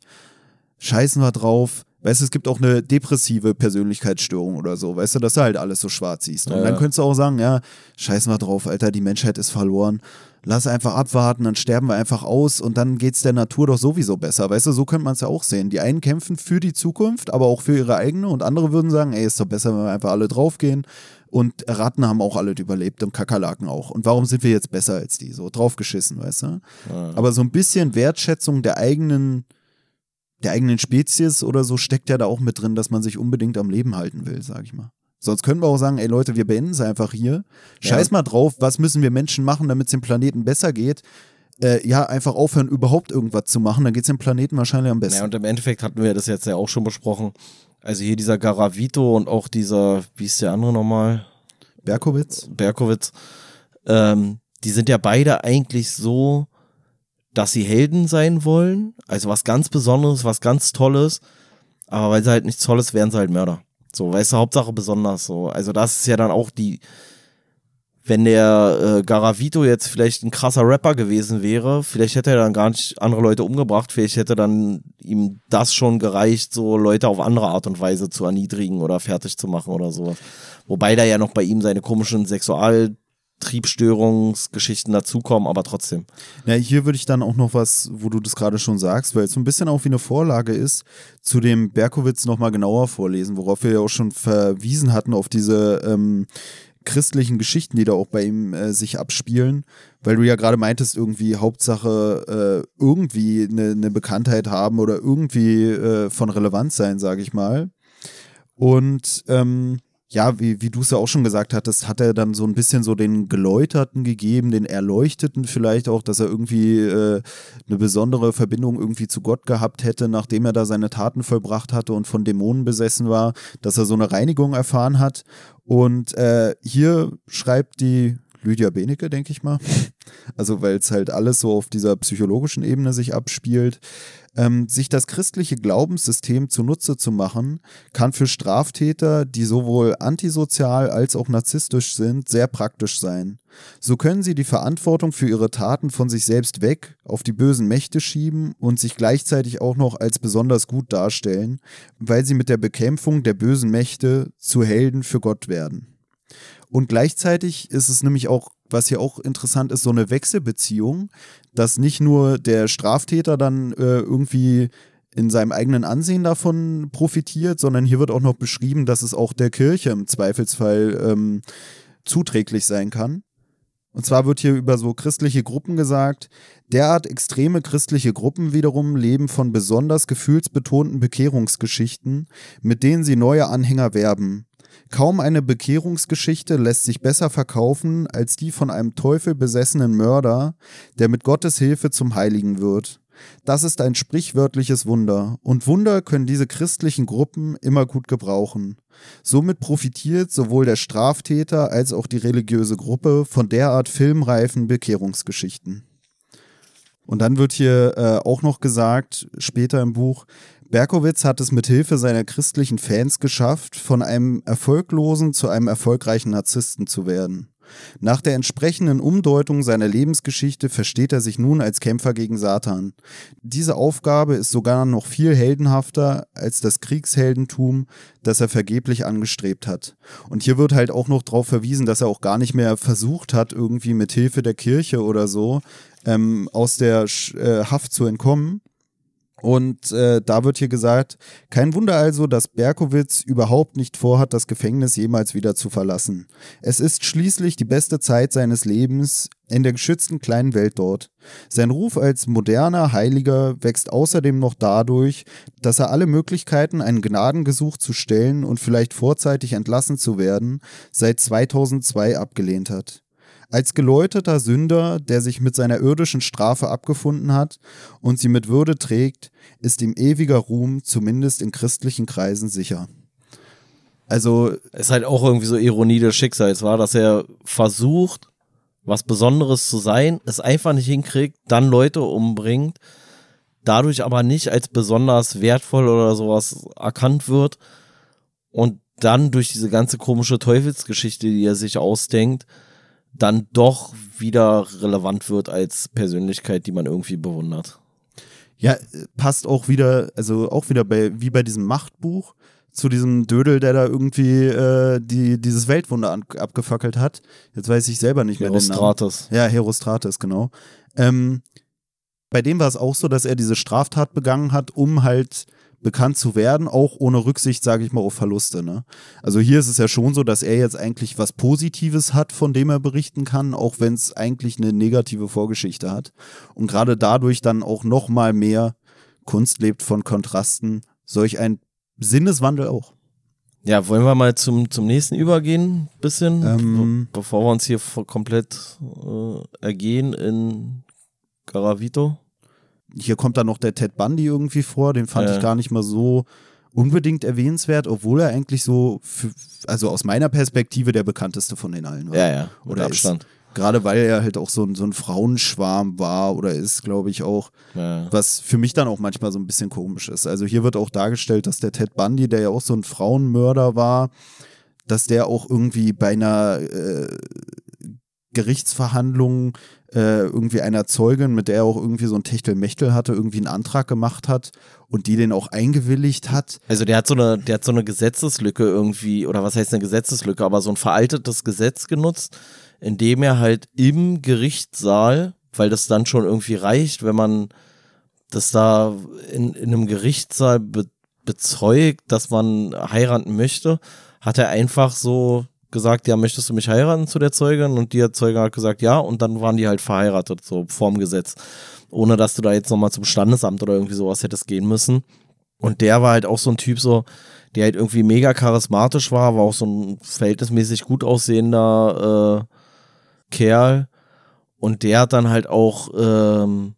scheißen wir drauf. Weißt du, es gibt auch eine depressive Persönlichkeitsstörung oder so, weißt du, dass du halt alles so schwarz siehst. Und Ja, dann könntest du auch sagen, ja, scheißen wir drauf, Alter, die Menschheit ist verloren. Lass einfach abwarten, dann sterben wir einfach aus und dann geht's der Natur doch sowieso besser. Weißt du, so könnte man es ja auch sehen. Die einen kämpfen für die Zukunft, aber auch für ihre eigene und andere würden sagen, ey, ist doch besser, wenn wir einfach alle draufgehen. Und Ratten haben auch alle überlebt und Kakerlaken auch. Und warum sind wir jetzt besser als die? So draufgeschissen, weißt du? Aber so ein bisschen Wertschätzung der eigenen, der eigenen Spezies oder so steckt ja da auch mit drin, dass man sich unbedingt am Leben halten will, sag ich mal. Sonst könnten wir auch sagen, ey Leute, wir beenden es einfach hier. Scheiß mal drauf, was müssen wir Menschen machen, damit es dem Planeten besser geht? Äh, ja, einfach aufhören, überhaupt irgendwas zu machen, dann geht es dem Planeten wahrscheinlich am besten. Ja, und im Endeffekt hatten wir das jetzt ja auch schon besprochen. Also hier dieser Garavito und auch dieser, wie ist der andere nochmal? Berkowitz? Berkowitz, ähm, die sind ja beide eigentlich so, dass sie Helden sein wollen. Also was ganz Besonderes, was ganz Tolles. Aber weil sie halt nichts Tolles wären sie halt Mörder. So, weißt du, Hauptsache besonders so. Also das ist ja dann auch die, wenn der äh, Garavito jetzt vielleicht ein krasser Rapper gewesen wäre, vielleicht hätte er dann gar nicht andere Leute umgebracht, vielleicht hätte dann ihm das schon gereicht, so Leute auf andere Art und Weise zu erniedrigen oder fertig zu machen oder sowas. Wobei da ja noch bei ihm seine komischen Sexualtriebstörungsgeschichten dazukommen, aber trotzdem. Ja, hier würde ich dann auch noch was, wo du das gerade schon sagst, weil es so ein bisschen auch wie eine Vorlage ist, zu dem Berkowitz nochmal genauer vorlesen, worauf wir ja auch schon verwiesen hatten auf diese ähm, christlichen Geschichten, die da auch bei ihm äh, sich abspielen, weil du ja gerade meintest, irgendwie Hauptsache äh, irgendwie eine, eine Bekanntheit haben oder irgendwie äh, von Relevanz sein, sage ich mal. Und ähm, ja, wie, wie du es ja auch schon gesagt hattest, hat er dann so ein bisschen so den Geläuterten gegeben, den Erleuchteten vielleicht auch, dass er irgendwie äh, eine besondere Verbindung irgendwie zu Gott gehabt hätte, nachdem er da seine Taten vollbracht hatte und von Dämonen besessen war, dass er so eine Reinigung erfahren hat. Und äh, hier schreibt die Lydia Benecke, denke ich mal. Also, weil es halt alles so auf dieser psychologischen Ebene sich abspielt. Ähm, sich das christliche Glaubenssystem zunutze zu machen, kann für Straftäter, die sowohl antisozial als auch narzisstisch sind, sehr praktisch sein. So können sie die Verantwortung für ihre Taten von sich selbst weg auf die bösen Mächte schieben und sich gleichzeitig auch noch als besonders gut darstellen, weil sie mit der Bekämpfung der bösen Mächte zu Helden für Gott werden. Und gleichzeitig ist es nämlich auch, was hier auch interessant ist, so eine Wechselbeziehung, dass nicht nur der Straftäter dann äh, irgendwie in seinem eigenen Ansehen davon profitiert, sondern hier wird auch noch beschrieben, dass es auch der Kirche im Zweifelsfall ähm, zuträglich sein kann. Und zwar wird hier über so christliche Gruppen gesagt, derart extreme christliche Gruppen wiederum leben von besonders gefühlsbetonten Bekehrungsgeschichten, mit denen sie neue Anhänger werben. Kaum eine Bekehrungsgeschichte lässt sich besser verkaufen als die von einem Teufel besessenen Mörder, der mit Gottes Hilfe zum Heiligen wird. Das ist ein sprichwörtliches Wunder, und Wunder können diese christlichen Gruppen immer gut gebrauchen. Somit profitiert sowohl der Straftäter als auch die religiöse Gruppe von derart filmreifen Bekehrungsgeschichten. Und dann wird hier äh, auch noch gesagt, später im Buch, Berkowitz hat es mit Hilfe seiner christlichen Fans geschafft, von einem erfolglosen zu einem erfolgreichen Narzissten zu werden. Nach der entsprechenden Umdeutung seiner Lebensgeschichte versteht er sich nun als Kämpfer gegen Satan. Diese Aufgabe ist sogar noch viel heldenhafter als das Kriegsheldentum, das er vergeblich angestrebt hat. Und hier wird halt auch noch darauf verwiesen, dass er auch gar nicht mehr versucht hat, irgendwie mit Hilfe der Kirche oder so ähm, aus der äh, Haft zu entkommen, und äh, da wird hier gesagt, kein Wunder also, dass Berkowitz überhaupt nicht vorhat, das Gefängnis jemals wieder zu verlassen. Es ist schließlich die beste Zeit seines Lebens in der geschützten kleinen Welt dort. Sein Ruf als moderner Heiliger wächst außerdem noch dadurch, dass er alle Möglichkeiten, einen Gnadengesuch zu stellen und vielleicht vorzeitig entlassen zu werden, seit 2002 abgelehnt hat. Als geläuterter Sünder, der sich mit seiner irdischen Strafe abgefunden hat und sie mit Würde trägt, ist ihm ewiger Ruhm zumindest in christlichen Kreisen sicher. Also. Ist halt auch irgendwie so Ironie des Schicksals, war, dass er versucht, was Besonderes zu sein, es einfach nicht hinkriegt, dann Leute umbringt, dadurch aber nicht als besonders wertvoll oder sowas erkannt wird und dann durch diese ganze komische Teufelsgeschichte, die er sich ausdenkt, dann doch wieder relevant wird als Persönlichkeit, die man irgendwie bewundert. Ja, passt auch wieder, also auch wieder bei, wie bei diesem Machtbuch zu diesem Dödel, der da irgendwie äh, die, dieses Weltwunder an, abgefackelt hat. Jetzt weiß ich selber nicht mehr Herostrates. Ja, Herostrates, genau. Ähm, bei dem war es auch so, dass er diese Straftat begangen hat, um halt bekannt zu werden, auch ohne Rücksicht, sage ich mal, auf Verluste. Ne? Also hier ist es ja schon so, dass er jetzt eigentlich was Positives hat, von dem er berichten kann, auch wenn es eigentlich eine negative Vorgeschichte hat. Und gerade dadurch dann auch noch mal mehr Kunst lebt von Kontrasten, solch ein Sinneswandel auch. Ja, wollen wir mal zum, zum nächsten übergehen, bisschen, ähm, bevor wir uns hier komplett äh, ergehen in Garavito? Hier kommt dann noch der Ted Bundy irgendwie vor, den fand ja. ich gar nicht mal so unbedingt erwähnenswert, obwohl er eigentlich so, für, also aus meiner Perspektive der bekannteste von den allen war. Ja, ja, oder Abstand. Ist. Gerade weil er halt auch so ein, so ein Frauenschwarm war oder ist, glaube ich auch. Ja. Was für mich dann auch manchmal so ein bisschen komisch ist. Also hier wird auch dargestellt, dass der Ted Bundy, der ja auch so ein Frauenmörder war, dass der auch irgendwie bei einer äh, Gerichtsverhandlung äh, irgendwie einer Zeugin, mit der er auch irgendwie so ein Techtelmechtel hatte, irgendwie einen Antrag gemacht hat und die den auch eingewilligt hat. Also der hat so eine, der hat so eine Gesetzeslücke irgendwie, oder was heißt eine Gesetzeslücke, aber so ein veraltetes Gesetz genutzt, indem er halt im Gerichtssaal, weil das dann schon irgendwie reicht, wenn man das da in, in einem Gerichtssaal be bezeugt, dass man heiraten möchte, hat er einfach so gesagt, ja, möchtest du mich heiraten zu der Zeugin? Und die Zeugin hat gesagt, ja, und dann waren die halt verheiratet, so vorm Gesetz. Ohne dass du da jetzt nochmal zum Standesamt oder irgendwie sowas hättest gehen müssen. Und der war halt auch so ein Typ, so, der halt irgendwie mega charismatisch war, war auch so ein verhältnismäßig gut aussehender äh, Kerl. Und der hat dann halt auch ähm,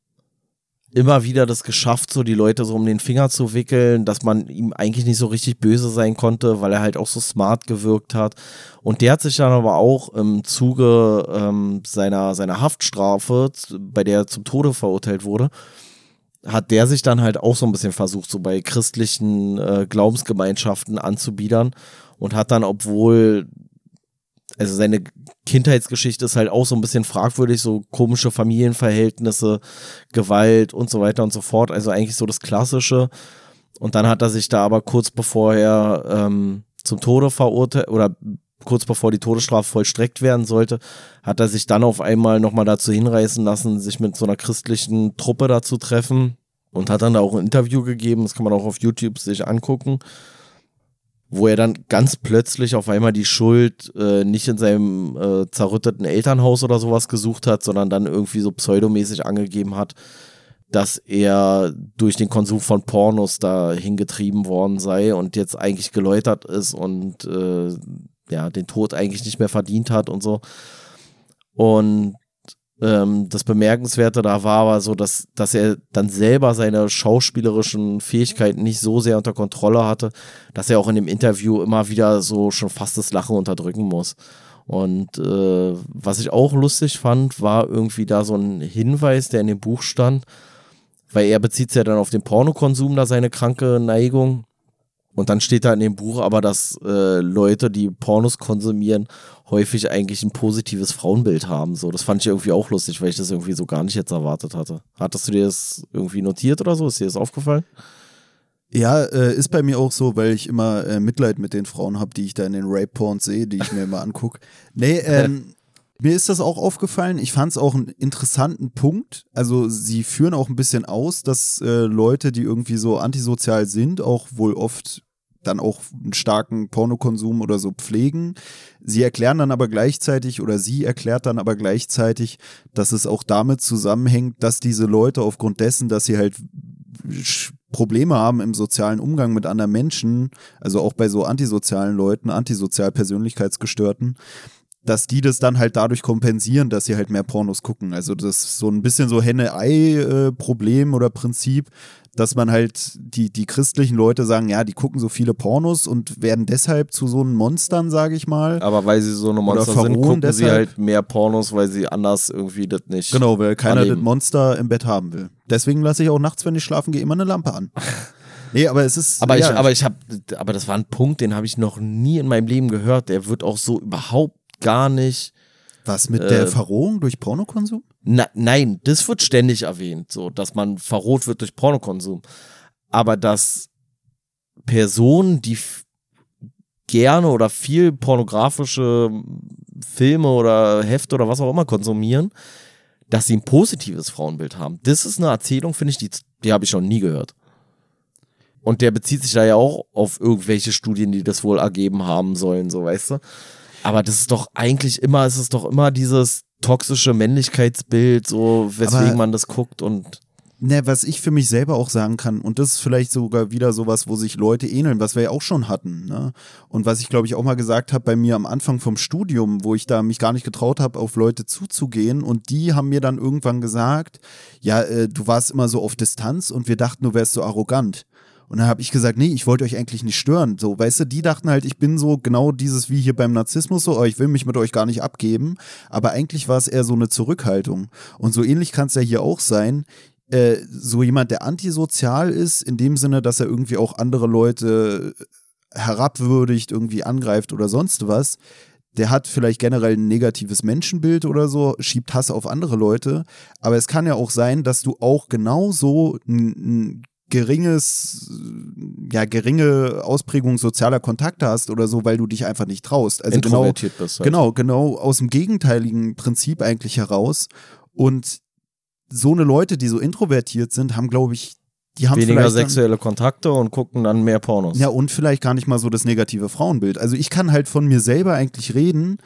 immer wieder das geschafft, so die Leute so um den Finger zu wickeln, dass man ihm eigentlich nicht so richtig böse sein konnte, weil er halt auch so smart gewirkt hat. Und der hat sich dann aber auch im Zuge ähm, seiner, seiner Haftstrafe, bei der er zum Tode verurteilt wurde, hat der sich dann halt auch so ein bisschen versucht, so bei christlichen äh, Glaubensgemeinschaften anzubiedern und hat dann, obwohl, also seine Kindheitsgeschichte ist halt auch so ein bisschen fragwürdig, so komische Familienverhältnisse, Gewalt und so weiter und so fort, also eigentlich so das Klassische. Und dann hat er sich da aber kurz bevor er ähm, zum Tode verurteilt oder kurz bevor die Todesstrafe vollstreckt werden sollte, hat er sich dann auf einmal nochmal dazu hinreißen lassen, sich mit so einer christlichen Truppe da zu treffen. Und hat dann da auch ein Interview gegeben, das kann man auch auf YouTube sich angucken, wo er dann ganz plötzlich auf einmal die Schuld äh, nicht in seinem äh, zerrütteten Elternhaus oder sowas gesucht hat, sondern dann irgendwie so pseudomäßig angegeben hat, dass er durch den Konsum von Pornos da hingetrieben worden sei und jetzt eigentlich geläutert ist und äh, ja, den Tod eigentlich nicht mehr verdient hat und so. Und ähm, das Bemerkenswerte da war aber so, dass, dass er dann selber seine schauspielerischen Fähigkeiten nicht so sehr unter Kontrolle hatte, dass er auch in dem Interview immer wieder so schon fast das Lachen unterdrücken muss. Und äh, was ich auch lustig fand, war irgendwie da so ein Hinweis, der in dem Buch stand, weil er bezieht es ja dann auf den Pornokonsum, da seine kranke Neigung. Und dann steht da in dem Buch aber, dass äh, Leute, die Pornos konsumieren, häufig eigentlich ein positives Frauenbild haben. So, das fand ich irgendwie auch lustig, weil ich das irgendwie so gar nicht jetzt erwartet hatte. Hattest du dir das irgendwie notiert oder so? Ist dir das aufgefallen? Ja, äh, ist bei mir auch so, weil ich immer äh, Mitleid mit den Frauen habe, die ich da in den Rape-Porns sehe, die ich mir immer angucke. Nee, ähm, mir ist das auch aufgefallen. Ich fand es auch einen interessanten Punkt. Also sie führen auch ein bisschen aus, dass äh, Leute, die irgendwie so antisozial sind, auch wohl oft dann auch einen starken Pornokonsum oder so pflegen. Sie erklären dann aber gleichzeitig oder sie erklärt dann aber gleichzeitig, dass es auch damit zusammenhängt, dass diese Leute aufgrund dessen, dass sie halt Probleme haben im sozialen Umgang mit anderen Menschen, also auch bei so antisozialen Leuten, antisozial Persönlichkeitsgestörten, dass die das dann halt dadurch kompensieren, dass sie halt mehr Pornos gucken. Also das ist so ein bisschen so Henne-Ei-Problem oder Prinzip, dass man halt die, die christlichen Leute sagen, ja, die gucken so viele Pornos und werden deshalb zu so einen Monstern, sage ich mal. Aber weil sie so eine Monster sind, gucken deshalb. sie halt mehr Pornos, weil sie anders irgendwie das nicht. Genau, weil keiner annehmen. das Monster im Bett haben will. Deswegen lasse ich auch nachts, wenn ich schlafen gehe, immer eine Lampe an. Nee, aber es ist. Aber ja, ich, aber ich habe, aber das war ein Punkt, den habe ich noch nie in meinem Leben gehört. Der wird auch so überhaupt gar nicht. Was mit äh, der Verrohung durch Pornokonsum? Na, nein, das wird ständig erwähnt, so dass man verroht wird durch Pornokonsum. Aber dass Personen, die gerne oder viel pornografische Filme oder Hefte oder was auch immer konsumieren, dass sie ein positives Frauenbild haben. Das ist eine Erzählung, finde ich, die, die habe ich noch nie gehört. Und der bezieht sich da ja auch auf irgendwelche Studien, die das wohl ergeben haben sollen, so weißt du. Aber das ist doch eigentlich immer, es ist doch immer dieses toxische Männlichkeitsbild, so weswegen Aber man das guckt und. Ne, was ich für mich selber auch sagen kann, und das ist vielleicht sogar wieder sowas, wo sich Leute ähneln, was wir ja auch schon hatten. Ne? Und was ich, glaube ich, auch mal gesagt habe bei mir am Anfang vom Studium, wo ich da mich gar nicht getraut habe, auf Leute zuzugehen. Und die haben mir dann irgendwann gesagt, ja, äh, du warst immer so auf Distanz und wir dachten, du wärst so arrogant. Und dann habe ich gesagt, nee, ich wollte euch eigentlich nicht stören. So, weißt du, die dachten halt, ich bin so genau dieses wie hier beim Narzissmus, so, oh, ich will mich mit euch gar nicht abgeben. Aber eigentlich war es eher so eine Zurückhaltung. Und so ähnlich kann es ja hier auch sein. Äh, so jemand, der antisozial ist, in dem Sinne, dass er irgendwie auch andere Leute herabwürdigt, irgendwie angreift oder sonst was, der hat vielleicht generell ein negatives Menschenbild oder so, schiebt Hass auf andere Leute. Aber es kann ja auch sein, dass du auch genauso ein, geringes, ja, geringe Ausprägung sozialer Kontakte hast oder so, weil du dich einfach nicht traust. Also genau, bist halt. genau, genau aus dem gegenteiligen Prinzip eigentlich heraus. Und so eine Leute, die so introvertiert sind, haben, glaube ich, die haben weniger sexuelle dann, Kontakte und gucken dann mehr Pornos. Ja, und vielleicht gar nicht mal so das negative Frauenbild. Also ich kann halt von mir selber eigentlich reden.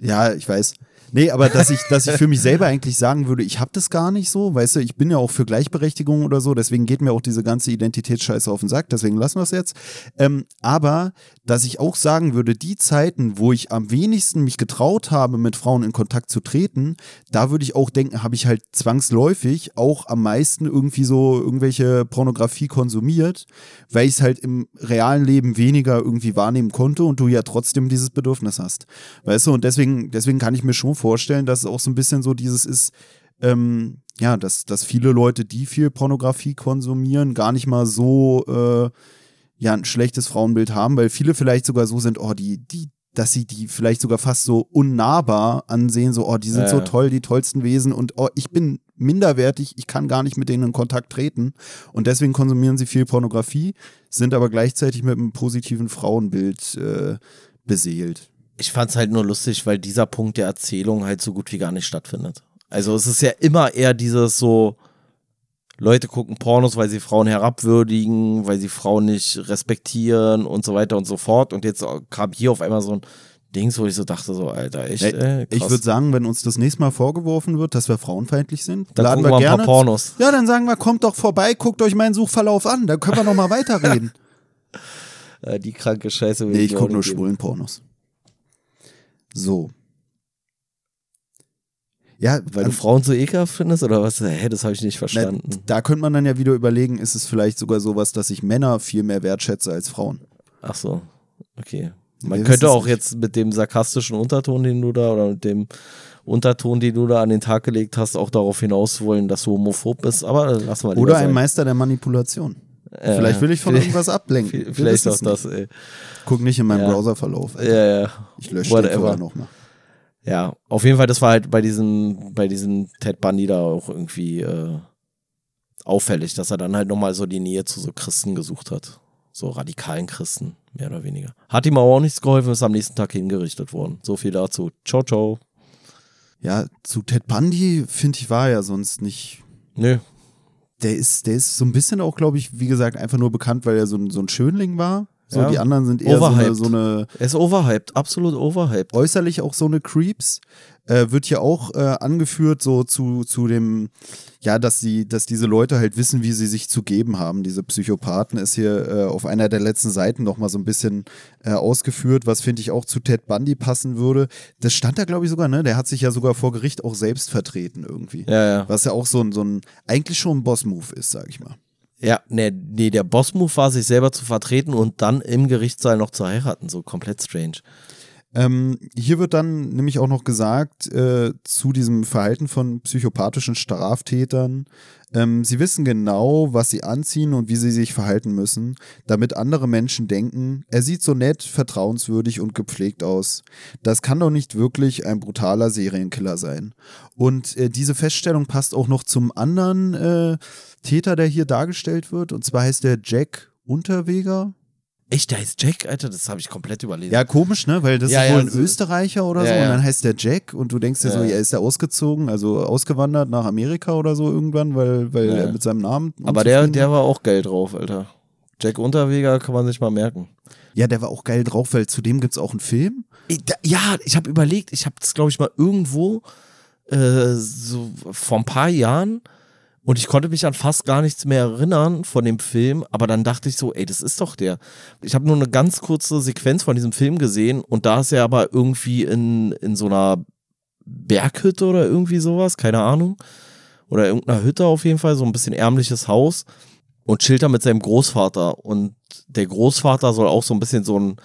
Ja, ich weiß. Nee, aber dass ich, dass ich für mich selber eigentlich sagen würde, ich habe das gar nicht so, weißt du, ich bin ja auch für Gleichberechtigung oder so, deswegen geht mir auch diese ganze Identitätsscheiße auf den Sack, deswegen lassen wir es jetzt. Ähm, aber dass ich auch sagen würde, die Zeiten, wo ich am wenigsten mich getraut habe, mit Frauen in Kontakt zu treten, da würde ich auch denken, habe ich halt zwangsläufig auch am meisten irgendwie so irgendwelche Pornografie konsumiert, weil ich es halt im realen Leben weniger irgendwie wahrnehmen konnte und du ja trotzdem dieses Bedürfnis hast. Weißt du, und deswegen, deswegen kann ich mir schon vorstellen, dass es auch so ein bisschen so dieses ist, ähm, ja, dass, dass viele Leute, die viel Pornografie konsumieren, gar nicht mal so äh, ja ein schlechtes Frauenbild haben, weil viele vielleicht sogar so sind, oh, die, die, dass sie die vielleicht sogar fast so unnahbar ansehen, so, oh, die sind Ja, so toll, die tollsten Wesen und oh, ich bin minderwertig, ich kann gar nicht mit denen in Kontakt treten. Und deswegen konsumieren sie viel Pornografie, sind aber gleichzeitig mit einem positiven Frauenbild äh, beseelt. Ich fand's halt nur lustig, weil dieser Punkt der Erzählung halt so gut wie gar nicht stattfindet. Also es ist ja immer eher dieses so, Leute gucken Pornos, weil sie Frauen herabwürdigen, weil sie Frauen nicht respektieren und so weiter und so fort. Und jetzt kam hier auf einmal so ein Dings, wo ich so dachte, so, Alter, echt, Ey, ich würde sagen, wenn uns das nächste Mal vorgeworfen wird, dass wir frauenfeindlich sind, Dann laden gucken wir wir ein gerne. paar Pornos. Ja, dann sagen wir, kommt doch vorbei, guckt euch meinen Suchverlauf an, dann können wir noch mal weiterreden. Äh, die kranke Scheiße. nee, ich gucke nur schwulen Pornos. So. Ja, Weil du Frauen so ekelhaft findest oder was? Hä, das habe ich nicht na, verstanden. da könnte man dann ja wieder überlegen, ist es vielleicht sogar sowas, dass ich Männer viel mehr wertschätze als Frauen. Ach so, okay. Wir Man wissen könnte auch nicht. jetzt mit dem sarkastischen Unterton, den du da, oder mit dem Unterton, den du da an den Tag gelegt hast, auch darauf hinaus wollen, dass du homophob bist, aber lassen wir lieber Oder ein sein. Meister der Manipulation. Äh, vielleicht will ich von irgendwas ablenken. Vielleicht auch das, nicht. ey. Guck nicht in meinen Ja. Browserverlauf. Ja, ja. Ich lösche den vorher nochmal. Ja, auf jeden Fall, das war halt bei diesem, bei diesem Ted Bundy da auch irgendwie äh, auffällig, dass er dann halt nochmal so die Nähe zu so Christen gesucht hat. So radikalen Christen, mehr oder weniger. Hat ihm aber auch nichts geholfen, ist am nächsten Tag hingerichtet worden. So viel dazu. Ciao, ciao. Ja, zu Ted Bundy, finde ich, war er ja sonst nicht. Nö, Der ist, der ist so ein bisschen auch, glaube ich, wie gesagt, einfach nur bekannt, weil er so ein, so ein Schönling war. So, Ja. die anderen sind eher so eine, Overhyped. so eine, er ist overhyped, absolut overhyped. äußerlich auch so eine Creeps. Äh, wird hier auch äh, angeführt, so zu, zu dem, ja, dass sie, dass diese Leute halt wissen, wie sie sich zu geben haben. Diese Psychopathen ist hier äh, auf einer der letzten Seiten noch mal so ein bisschen äh, ausgeführt, was finde ich auch zu Ted Bundy passen würde. Das stand da, glaube ich, sogar, ne? Der hat sich ja sogar vor Gericht auch selbst vertreten irgendwie. Ja, ja. Was ja auch so ein, so ein eigentlich schon ein Boss-Move ist, sag ich mal. Ja, nee, nee, der Boss-Move war, sich selber zu vertreten und dann im Gerichtssaal noch zu heiraten. So komplett strange. Ähm, hier wird dann nämlich auch noch gesagt äh, zu diesem Verhalten von psychopathischen Straftätern, ähm, sie wissen genau, was sie anziehen und wie sie sich verhalten müssen, damit andere Menschen denken, er sieht so nett, vertrauenswürdig und gepflegt aus. Das kann doch nicht wirklich ein brutaler Serienkiller sein. Und äh, diese Feststellung passt auch noch zum anderen äh, Täter, der hier dargestellt wird, und zwar heißt der Jack Unterweger. Echt, der heißt Jack, Alter, das habe ich komplett überlesen. Ja, komisch, ne? Weil das Ja, ist ja, wohl ein so- Österreicher oder Ja, so. Und dann heißt der Jack und du denkst dir so, Ja. ist er ausgezogen, also ausgewandert nach Amerika oder so irgendwann, weil, weil er mit seinem Namen. Aber der, der war auch geil drauf, Alter. Jack Unterweger kann man sich mal merken. Ja, der war auch geil drauf, weil zudem gibt es auch einen Film. Ich, da, ja, ich habe überlegt, ich habe das, glaube ich, mal irgendwo äh, so vor ein paar Jahren und ich konnte mich an fast gar nichts mehr erinnern von dem Film, aber dann dachte ich so, ey, das ist doch der. Ich habe nur eine ganz kurze Sequenz von diesem Film gesehen und da ist er aber irgendwie in, in so einer Berghütte oder irgendwie sowas, keine Ahnung. Oder irgendeiner Hütte auf jeden Fall, so ein bisschen ärmliches Haus und chillt da mit seinem Großvater. Und der Großvater soll auch so ein bisschen so ein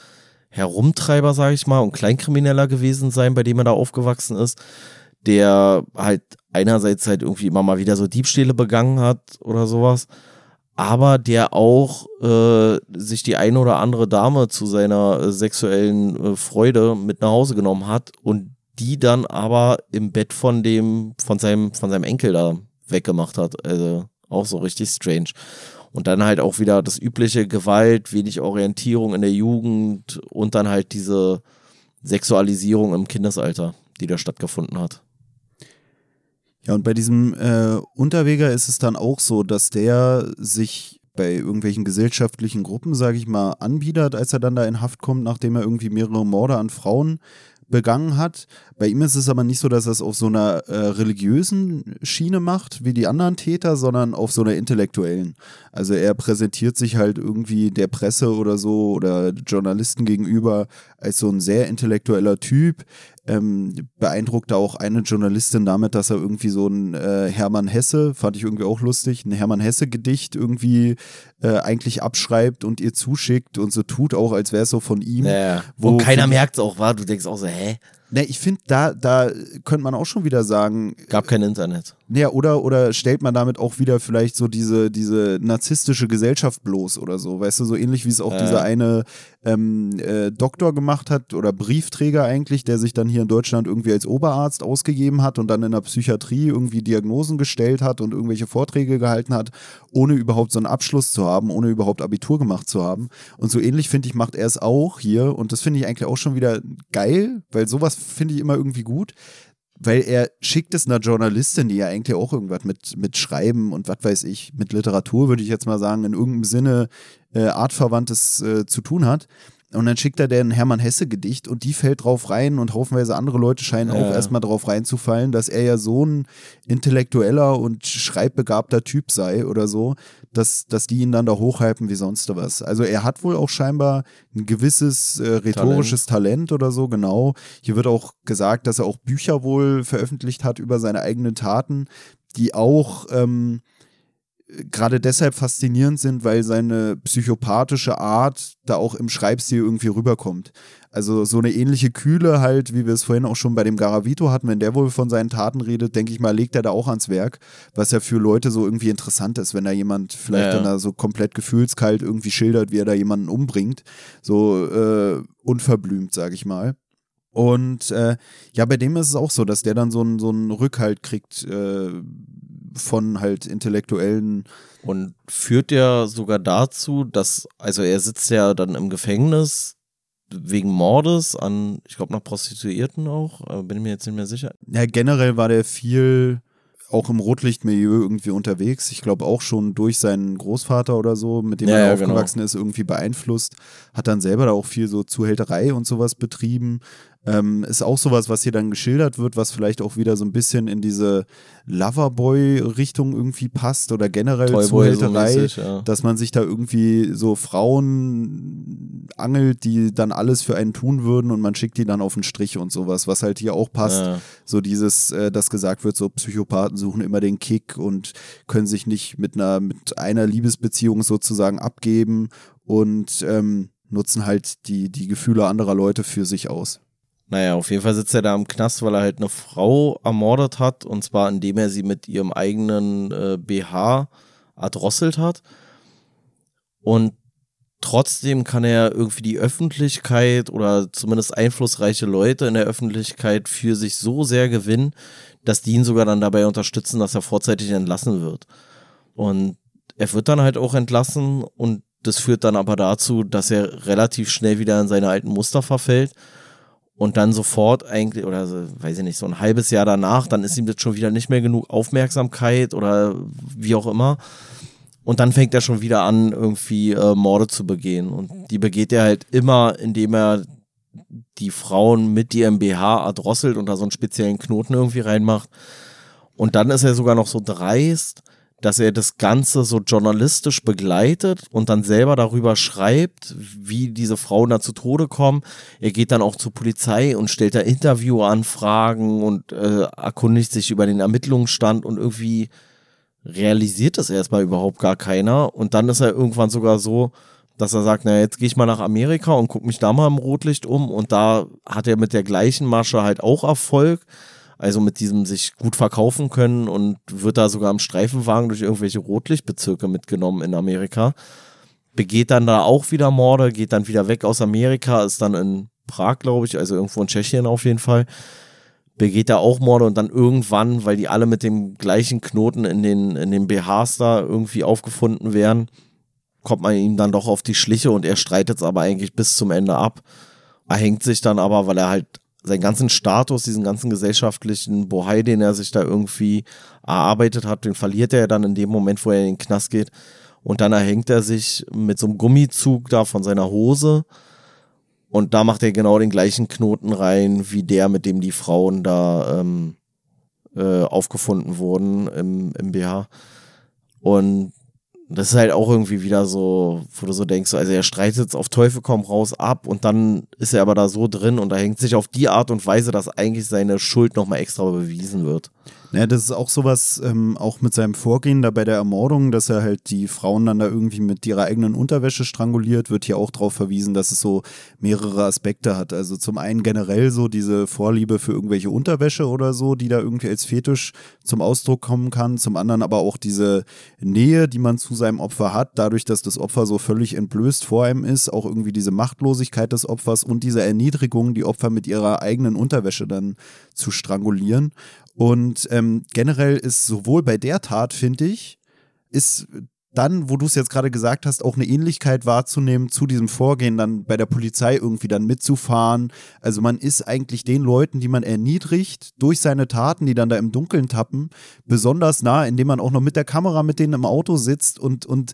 Herumtreiber, sage ich mal, und Kleinkrimineller gewesen sein, bei dem er da aufgewachsen ist, der halt einerseits halt irgendwie immer mal wieder so Diebstähle begangen hat oder sowas, aber der auch äh, sich die eine oder andere Dame zu seiner äh, sexuellen äh, Freude mit nach Hause genommen hat und die dann aber im Bett von dem, von seinem, von seinem Enkel da weggemacht hat. Also auch so richtig strange. Und dann halt auch wieder das übliche Gewalt, wenig Orientierung in der Jugend und dann halt diese Sexualisierung im Kindesalter, die da stattgefunden hat. Ja, und bei diesem äh, Unterweger ist es dann auch so, dass der sich bei irgendwelchen gesellschaftlichen Gruppen, sage ich mal, anbietet, als er dann da in Haft kommt, nachdem er irgendwie mehrere Morde an Frauen begangen hat. Bei ihm ist es aber nicht so, dass er es auf so einer äh, religiösen Schiene macht, wie die anderen Täter, sondern auf so einer intellektuellen. Also er präsentiert sich halt irgendwie der Presse oder so oder Journalisten gegenüber als so ein sehr intellektueller Typ. Ähm, beeindruckt auch eine Journalistin damit, dass er irgendwie so ein äh, Hermann Hesse, fand ich irgendwie auch lustig, ein Hermann Hesse-Gedicht irgendwie äh, eigentlich abschreibt und ihr zuschickt und so tut auch, als wäre es so von ihm. Ja, wo und keiner merkt es auch, war. Du denkst auch so, hä? Ne, ich finde, da, da könnte man auch schon wieder sagen. Gab kein Internet. Ja, oder, oder stellt man damit auch wieder vielleicht so diese, diese narzisstische Gesellschaft bloß oder so, weißt du, so ähnlich wie es auch äh. dieser eine ähm, äh, Doktor gemacht hat oder Briefträger eigentlich, der sich dann hier in Deutschland irgendwie als Oberarzt ausgegeben hat und dann in der Psychiatrie irgendwie Diagnosen gestellt hat und irgendwelche Vorträge gehalten hat, ohne überhaupt so einen Abschluss zu haben, ohne überhaupt Abitur gemacht zu haben. Und so ähnlich, finde ich, macht er es auch hier und das finde ich eigentlich auch schon wieder geil, weil sowas finde ich immer irgendwie gut weil er schickt es einer Journalistin, die ja eigentlich auch irgendwas mit, mit Schreiben und was weiß ich, mit Literatur, würde ich jetzt mal sagen, in irgendeinem Sinne äh, artverwandtes äh, zu tun hat. Und dann schickt er den Hermann Hesse-Gedicht und die fällt drauf rein und haufenweise andere Leute scheinen ja. auch erstmal drauf reinzufallen, dass er ja so ein intellektueller und schreibbegabter Typ sei oder so, dass, dass die ihn dann da hochhypen wie sonst was. Also er hat wohl auch scheinbar ein gewisses äh, rhetorisches Talent. Talent. oder so, genau. Hier wird auch gesagt, dass er auch Bücher wohl veröffentlicht hat über seine eigenen Taten, die auch ähm, gerade deshalb faszinierend sind, weil seine psychopathische Art da auch im Schreibstil irgendwie rüberkommt. Also so eine ähnliche Kühle halt, wie wir es vorhin auch schon bei dem Garavito hatten, wenn der wohl von seinen Taten redet, denke ich mal, legt er da auch ans Werk, was ja für Leute so irgendwie interessant ist, wenn da jemand vielleicht ja, dann da so komplett gefühlskalt irgendwie schildert, wie er da jemanden umbringt, so äh, unverblümt, sage ich mal. Und äh, ja, bei dem ist es auch so, dass der dann so einen so einen Rückhalt kriegt äh, von halt intellektuellen. Und führt ja sogar dazu, dass, also er sitzt ja dann im Gefängnis wegen Mordes an, ich glaube, noch Prostituierten auch, bin ich mir jetzt nicht mehr sicher. Ja, generell war der viel auch im Rotlichtmilieu irgendwie unterwegs. Ich glaube auch schon durch seinen Großvater oder so, mit dem ja, er ja, genau. aufgewachsen genau. ist, irgendwie beeinflusst. Hat dann selber da auch viel so Zuhälterei und sowas betrieben. Ähm, ist auch sowas, was hier dann geschildert wird, was vielleicht auch wieder so ein bisschen in diese Loverboy-Richtung irgendwie passt oder generell Toyboy Zuhälterei, so mäßig, ja. dass man sich da irgendwie so Frauen angelt, die dann alles für einen tun würden und man schickt die dann auf den Strich und sowas, was halt hier auch passt. Ja. So dieses, äh, dass gesagt wird, so Psychopathen suchen immer den Kick und können sich nicht mit einer, mit einer Liebesbeziehung sozusagen abgeben und ähm, nutzen halt die, die Gefühle anderer Leute für sich aus. Naja, auf jeden Fall sitzt er da im Knast, weil er halt eine Frau ermordet hat. Und zwar indem er sie mit ihrem eigenen äh, BH erdrosselt hat. Und trotzdem kann er irgendwie die Öffentlichkeit oder zumindest einflussreiche Leute in der Öffentlichkeit für sich so sehr gewinnen, dass die ihn sogar dann dabei unterstützen, dass er vorzeitig entlassen wird. Und er wird dann halt auch entlassen und das führt dann aber dazu, dass er relativ schnell wieder in seine alten Muster verfällt und dann sofort eigentlich, oder weiß ich nicht, so ein halbes Jahr danach, dann ist ihm das schon wieder nicht mehr genug Aufmerksamkeit oder wie auch immer. Und dann fängt er schon wieder an, irgendwie äh, Morde zu begehen. Und die begeht er halt immer, indem er die Frauen mit ihrem BH erdrosselt und da so einen speziellen Knoten irgendwie reinmacht. Und dann ist er sogar noch so dreist, dass er das Ganze so journalistisch begleitet und dann selber darüber schreibt, wie diese Frauen da zu Tode kommen. Er geht dann auch zur Polizei und stellt da Interviewanfragen und äh, erkundigt sich über den Ermittlungsstand und irgendwie realisiert das erstmal überhaupt gar keiner. Und dann ist er irgendwann sogar so, dass er sagt, na jetzt gehe ich mal nach Amerika und gucke mich da mal im Rotlicht um. Und da hat er mit der gleichen Masche halt auch Erfolg also mit diesem sich gut verkaufen können und wird da sogar am Streifenwagen durch irgendwelche Rotlichtbezirke mitgenommen in Amerika. Begeht dann da auch wieder Morde, geht dann wieder weg aus Amerika, ist dann in Prag, glaube ich, also irgendwo in Tschechien auf jeden Fall. Begeht da auch Morde und dann irgendwann, weil die alle mit dem gleichen Knoten in den, in den BHs da irgendwie aufgefunden werden, kommt man ihm dann doch auf die Schliche und er streitet es aber eigentlich bis zum Ende ab. Er hängt sich dann aber, weil er halt seinen ganzen Status, diesen ganzen gesellschaftlichen Bohai, den er sich da irgendwie erarbeitet hat, den verliert er dann in dem Moment, wo er in den Knast geht. Und dann erhängt er sich mit so einem Gummizug da von seiner Hose Und da macht er genau den gleichen Knoten rein, wie der, mit dem die Frauen da ähm, äh, aufgefunden wurden im, im BH. Und das ist halt auch irgendwie wieder so, wo du so denkst, also er streitet auf Teufel komm raus ab und dann ist er aber da so drin und da hängt sich auf die Art und Weise, dass eigentlich seine Schuld nochmal extra bewiesen wird. Ja, das ist auch sowas, ähm, auch mit seinem Vorgehen da bei der Ermordung, dass er halt die Frauen dann da irgendwie mit ihrer eigenen Unterwäsche stranguliert, wird hier auch darauf verwiesen, dass es so mehrere Aspekte hat. Also zum einen generell so diese Vorliebe für irgendwelche Unterwäsche oder so, die da irgendwie als Fetisch zum Ausdruck kommen kann. Zum anderen aber auch diese Nähe, die man zu seinem Opfer hat, dadurch, dass das Opfer so völlig entblößt vor einem ist, auch irgendwie diese Machtlosigkeit des Opfers und diese Erniedrigung, die Opfer mit ihrer eigenen Unterwäsche dann zu strangulieren. Und ähm, generell ist sowohl bei der Tat, finde ich, ist dann, wo du es jetzt gerade gesagt hast, auch eine Ähnlichkeit wahrzunehmen zu diesem Vorgehen, dann bei der Polizei irgendwie dann mitzufahren. Also man ist eigentlich den Leuten, die man erniedrigt, durch seine Taten, die dann da im Dunkeln tappen, besonders nah, indem man auch noch mit der Kamera mit denen im Auto sitzt und, und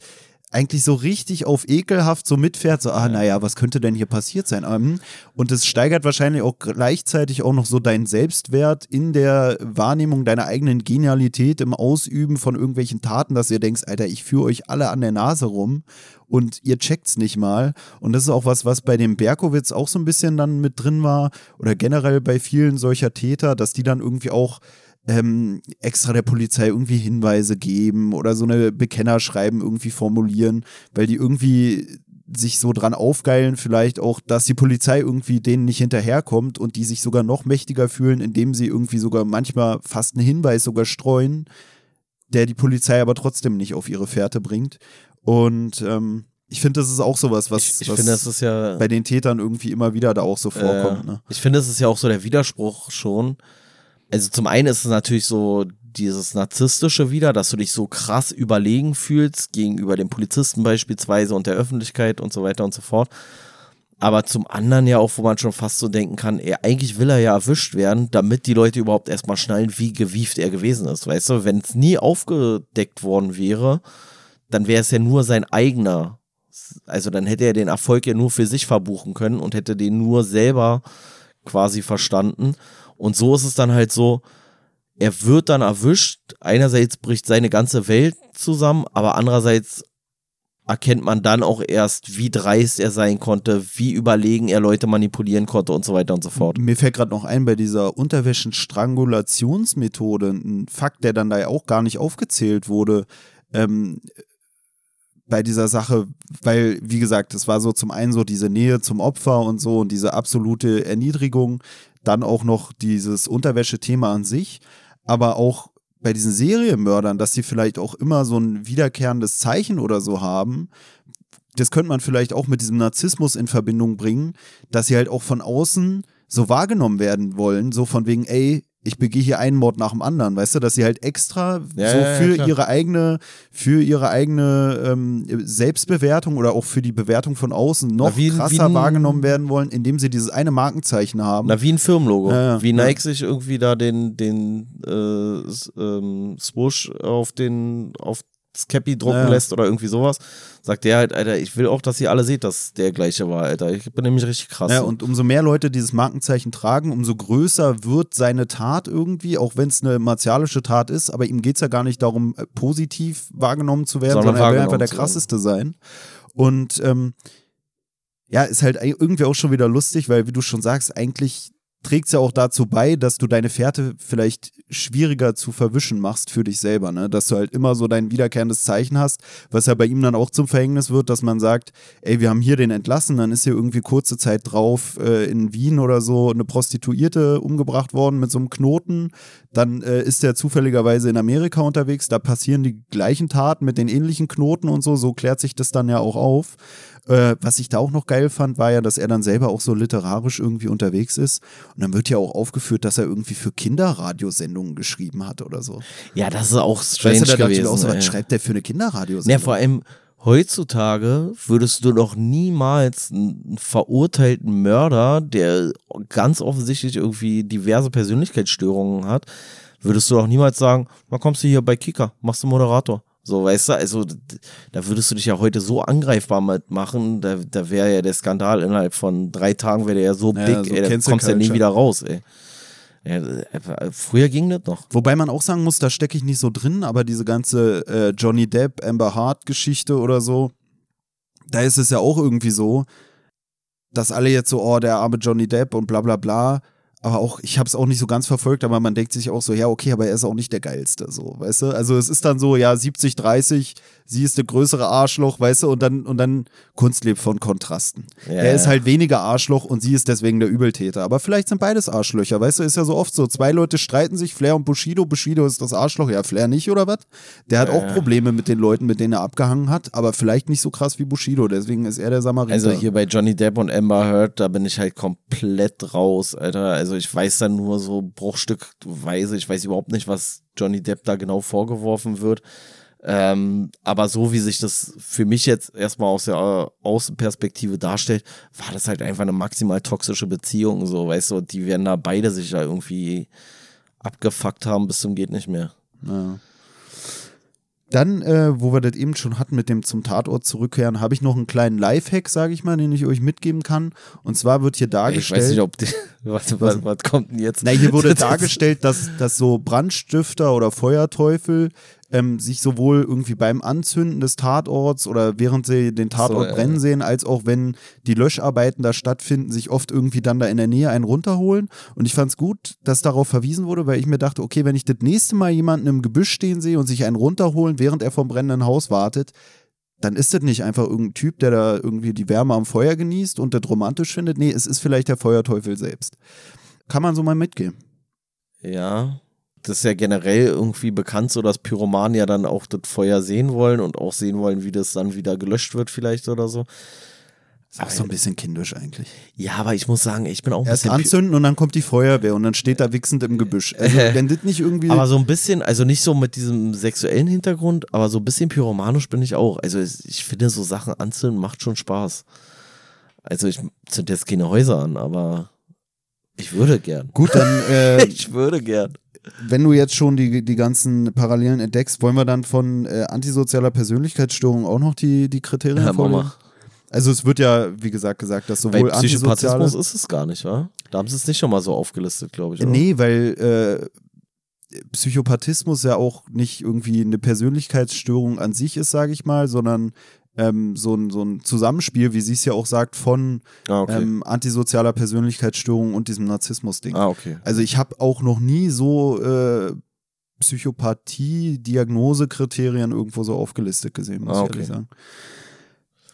eigentlich so richtig auf ekelhaft so mitfährt, so, ah, naja, was könnte denn hier passiert sein? Ähm, und es steigert wahrscheinlich auch gleichzeitig auch noch so deinen Selbstwert in der Wahrnehmung deiner eigenen Genialität im Ausüben von irgendwelchen Taten, dass ihr denkst, Alter, ich führe euch alle an der Nase rum und ihr checkt's nicht mal. Und das ist auch was, was bei dem Berkowitz auch so ein bisschen dann mit drin war oder generell bei vielen solcher Täter, dass die dann irgendwie auch ähm, extra der Polizei irgendwie Hinweise geben oder so eine Bekennerschreiben irgendwie formulieren, weil die irgendwie sich so dran aufgeilen, vielleicht auch, dass die Polizei irgendwie denen nicht hinterherkommt und die sich sogar noch mächtiger fühlen, indem sie irgendwie sogar manchmal fast einen Hinweis sogar streuen, der die Polizei aber trotzdem nicht auf ihre Fährte bringt. Und ähm, ich finde, das ist auch sowas, was, ich, ich was finde, das ist ja, bei den Tätern irgendwie immer wieder da auch so vorkommt. äh, ne? Ich finde, das ist ja auch so der Widerspruch schon. Also zum einen ist es natürlich so dieses Narzisstische wieder, dass du dich so krass überlegen fühlst gegenüber dem Polizisten beispielsweise und der Öffentlichkeit und so weiter und so fort. Aber zum anderen ja auch, wo man schon fast so denken kann, er, eigentlich will er ja erwischt werden, damit die Leute überhaupt erstmal schnallen, wie gewieft er gewesen ist. Weißt du, wenn es nie aufgedeckt worden wäre, dann wäre es ja nur sein eigener. Also dann hätte er den Erfolg ja nur für sich verbuchen können und hätte den nur selber quasi verstanden. Und so ist es dann halt so, er wird dann erwischt. Einerseits bricht seine ganze Welt zusammen, aber andererseits erkennt man dann auch erst, wie dreist er sein konnte, wie überlegen er Leute manipulieren konnte und so weiter und so fort. Mir fällt gerade noch ein, bei dieser Unterwäschen-Strangulationsmethode, ein Fakt, der dann da ja auch gar nicht aufgezählt wurde, ähm, bei dieser Sache, weil, wie gesagt, es war so zum einen so diese Nähe zum Opfer und so und diese absolute Erniedrigung, dann auch noch dieses Unterwäsche-Thema an sich, aber auch bei diesen Serienmördern, dass sie vielleicht auch immer so ein wiederkehrendes Zeichen oder so haben, das könnte man vielleicht auch mit diesem Narzissmus in Verbindung bringen, dass sie halt auch von außen so wahrgenommen werden wollen, so von wegen, ey, ich begehe hier einen Mord nach dem anderen, weißt du, dass sie halt extra Ja, so ja, ja, für klar. ihre eigene, für ihre eigene ähm, Selbstbewertung oder auch für die Bewertung von außen noch Na, wie- krasser wie wahrgenommen werden wollen, indem sie dieses eine Markenzeichen haben. Na, wie ein Firmenlogo. Ja, ja, wie ja. Nike sich irgendwie da den, den äh, ähm, Swoosh auf den, auf das Cappy drucken Ja. lässt oder irgendwie sowas, sagt der halt, Alter, ich will auch, dass ihr alle seht, dass der gleiche war, Alter. Ich bin nämlich richtig krass. Ja, und umso mehr Leute dieses Markenzeichen tragen, umso größer wird seine Tat irgendwie, auch wenn es eine martialische Tat ist, aber ihm geht es ja gar nicht darum, äh, positiv wahrgenommen zu werden, Sondern sondern, er will einfach der krasseste sein. Und ähm, ja, ist halt irgendwie auch schon wieder lustig, weil wie du schon sagst, eigentlich trägt es ja auch dazu bei, dass du deine Fährte vielleicht schwieriger zu verwischen machst für dich selber, ne? Dass du halt immer so dein wiederkehrendes Zeichen hast, was ja bei ihm dann auch zum Verhängnis wird, dass man sagt, ey, wir haben hier den entlassen, dann ist hier irgendwie kurze Zeit drauf äh, in Wien oder so eine Prostituierte umgebracht worden mit so einem Knoten, dann äh, ist der zufälligerweise in Amerika unterwegs, da passieren die gleichen Taten mit den ähnlichen Knoten und so, so klärt sich das dann ja auch auf. Äh, was ich da auch noch geil fand, war ja, dass er dann selber auch so literarisch irgendwie unterwegs ist. Und dann wird ja auch aufgeführt, dass er irgendwie für Kinderradiosendungen geschrieben hat oder so. ja, das ist auch strange weißt du, da gewesen. auch so, was schreibt der für eine Kinderradiosendung? Ja, vor allem heutzutage würdest du doch niemals einen verurteilten Mörder, der ganz offensichtlich irgendwie diverse Persönlichkeitsstörungen hat, würdest du doch niemals sagen, mal kommst du hier bei Kika, machst du Moderator. So, weißt du, also da würdest du dich ja heute so angreifbar machen, da, da wäre ja der Skandal innerhalb von drei Tagen wäre der ja so Ja, big, so ey, da kommst du ja nie wieder raus, ey. Ja, äh, früher ging das noch. Wobei man auch sagen muss, da stecke ich nicht so drin, aber diese ganze äh, Johnny Depp, Amber Hart Geschichte oder so, da ist es ja auch irgendwie so, dass alle jetzt so, oh, der arme Johnny Depp und bla bla bla. Aber auch, ich habe es auch nicht so ganz verfolgt, aber man denkt sich auch so, ja, okay, aber er ist auch nicht der Geilste, so, weißt du? Also es ist dann so, ja, 70, 30, sie ist der größere Arschloch, weißt du, und dann, und dann Kunst lebt von Kontrasten. Ja, er ist ja. halt weniger Arschloch und sie ist deswegen der Übeltäter. Aber vielleicht sind beides Arschlöcher, weißt du, ist ja so oft so. Zwei Leute streiten sich, Flair und Bushido. Bushido ist das Arschloch, ja, Flair nicht, oder was? Der hat auch Probleme mit den Leuten, mit denen er abgehangen hat, aber vielleicht nicht so kratt wie Bushido, deswegen ist er der Samariter. Also hier bei Johnny Depp und Amber Heard, da bin ich halt komplett raus, Alter. Also ich weiß dann nur so bruchstückweise, ich weiß überhaupt nicht, was Johnny Depp da genau vorgeworfen wird. Ähm, aber so wie sich das für mich jetzt erstmal aus der äh, Außenperspektive darstellt, war das halt einfach eine maximal toxische Beziehung, so, weißt du, die werden da beide sich da irgendwie abgefuckt haben bis zum geht nicht mehr. Ja. Dann, äh, wo wir das eben schon hatten mit dem zum Tatort zurückkehren, habe ich noch einen kleinen Lifehack, sage ich mal, den ich euch mitgeben kann. Und zwar wird hier Ich dargestellt. weiß nicht, ob die, was, was, was kommt denn jetzt? Na, hier wurde dargestellt, dass, dass so Brandstifter oder Feuerteufel ähm, sich sowohl irgendwie beim Anzünden des Tatorts oder während sie den Tatort ja. brennen sehen, als auch wenn die Löscharbeiten da stattfinden, sich oft irgendwie dann da in der Nähe einen runterholen. Und ich fand es gut, dass darauf verwiesen wurde, weil ich mir dachte, okay, wenn ich das nächste Mal jemanden im Gebüsch stehen sehe und sich einen runterholen, während er vom brennenden Haus wartet, dann ist das nicht einfach irgendein Typ, der da irgendwie die Wärme am Feuer genießt und das romantisch findet. Nee, es ist vielleicht der Feuerteufel selbst. Kann man so mal mitgeben. Ja, das ist ja generell irgendwie bekannt, so dass Pyromanen ja dann auch das Feuer sehen wollen und auch sehen wollen, wie das dann wieder gelöscht wird, vielleicht oder so. Ist auch so ein bisschen kindisch eigentlich. Ja, aber ich muss sagen, ich bin auch ein Erst bisschen. Anzünden und dann kommt die Feuerwehr und dann steht da wichsend im Gebüsch. Also, wenn das nicht irgendwie. aber so ein bisschen, also nicht so mit diesem sexuellen Hintergrund, aber so ein bisschen pyromanisch bin ich auch. Also ich finde, so Sachen anzünden macht schon Spaß. Also ich zünd jetzt keine Häuser an, aber ich würde gern. Gut, dann, äh, Ich würde gern. Wenn du jetzt schon die, die ganzen Parallelen entdeckst, wollen wir dann von äh, antisozialer Persönlichkeitsstörung auch noch die, die Kriterien Ja, vorlesen? Mama. Also es wird ja, wie gesagt, gesagt, dass Bei sowohl Psychopathismus antisoziale... ist es gar nicht, wa? Da haben sie es nicht schon mal so aufgelistet, glaube ich. Oder? Nee, weil äh, Psychopathismus ja auch nicht irgendwie eine Persönlichkeitsstörung an sich ist, sage ich mal, sondern ähm, so, ein, so ein Zusammenspiel, wie sie es ja auch sagt, von Ah, okay. ähm, antisozialer Persönlichkeitsstörung und diesem Narzissmus-Ding. ah, okay. Also ich habe auch noch nie so äh, Psychopathie-Diagnosekriterien irgendwo so aufgelistet gesehen, muss Ah, ich okay. ehrlich sagen.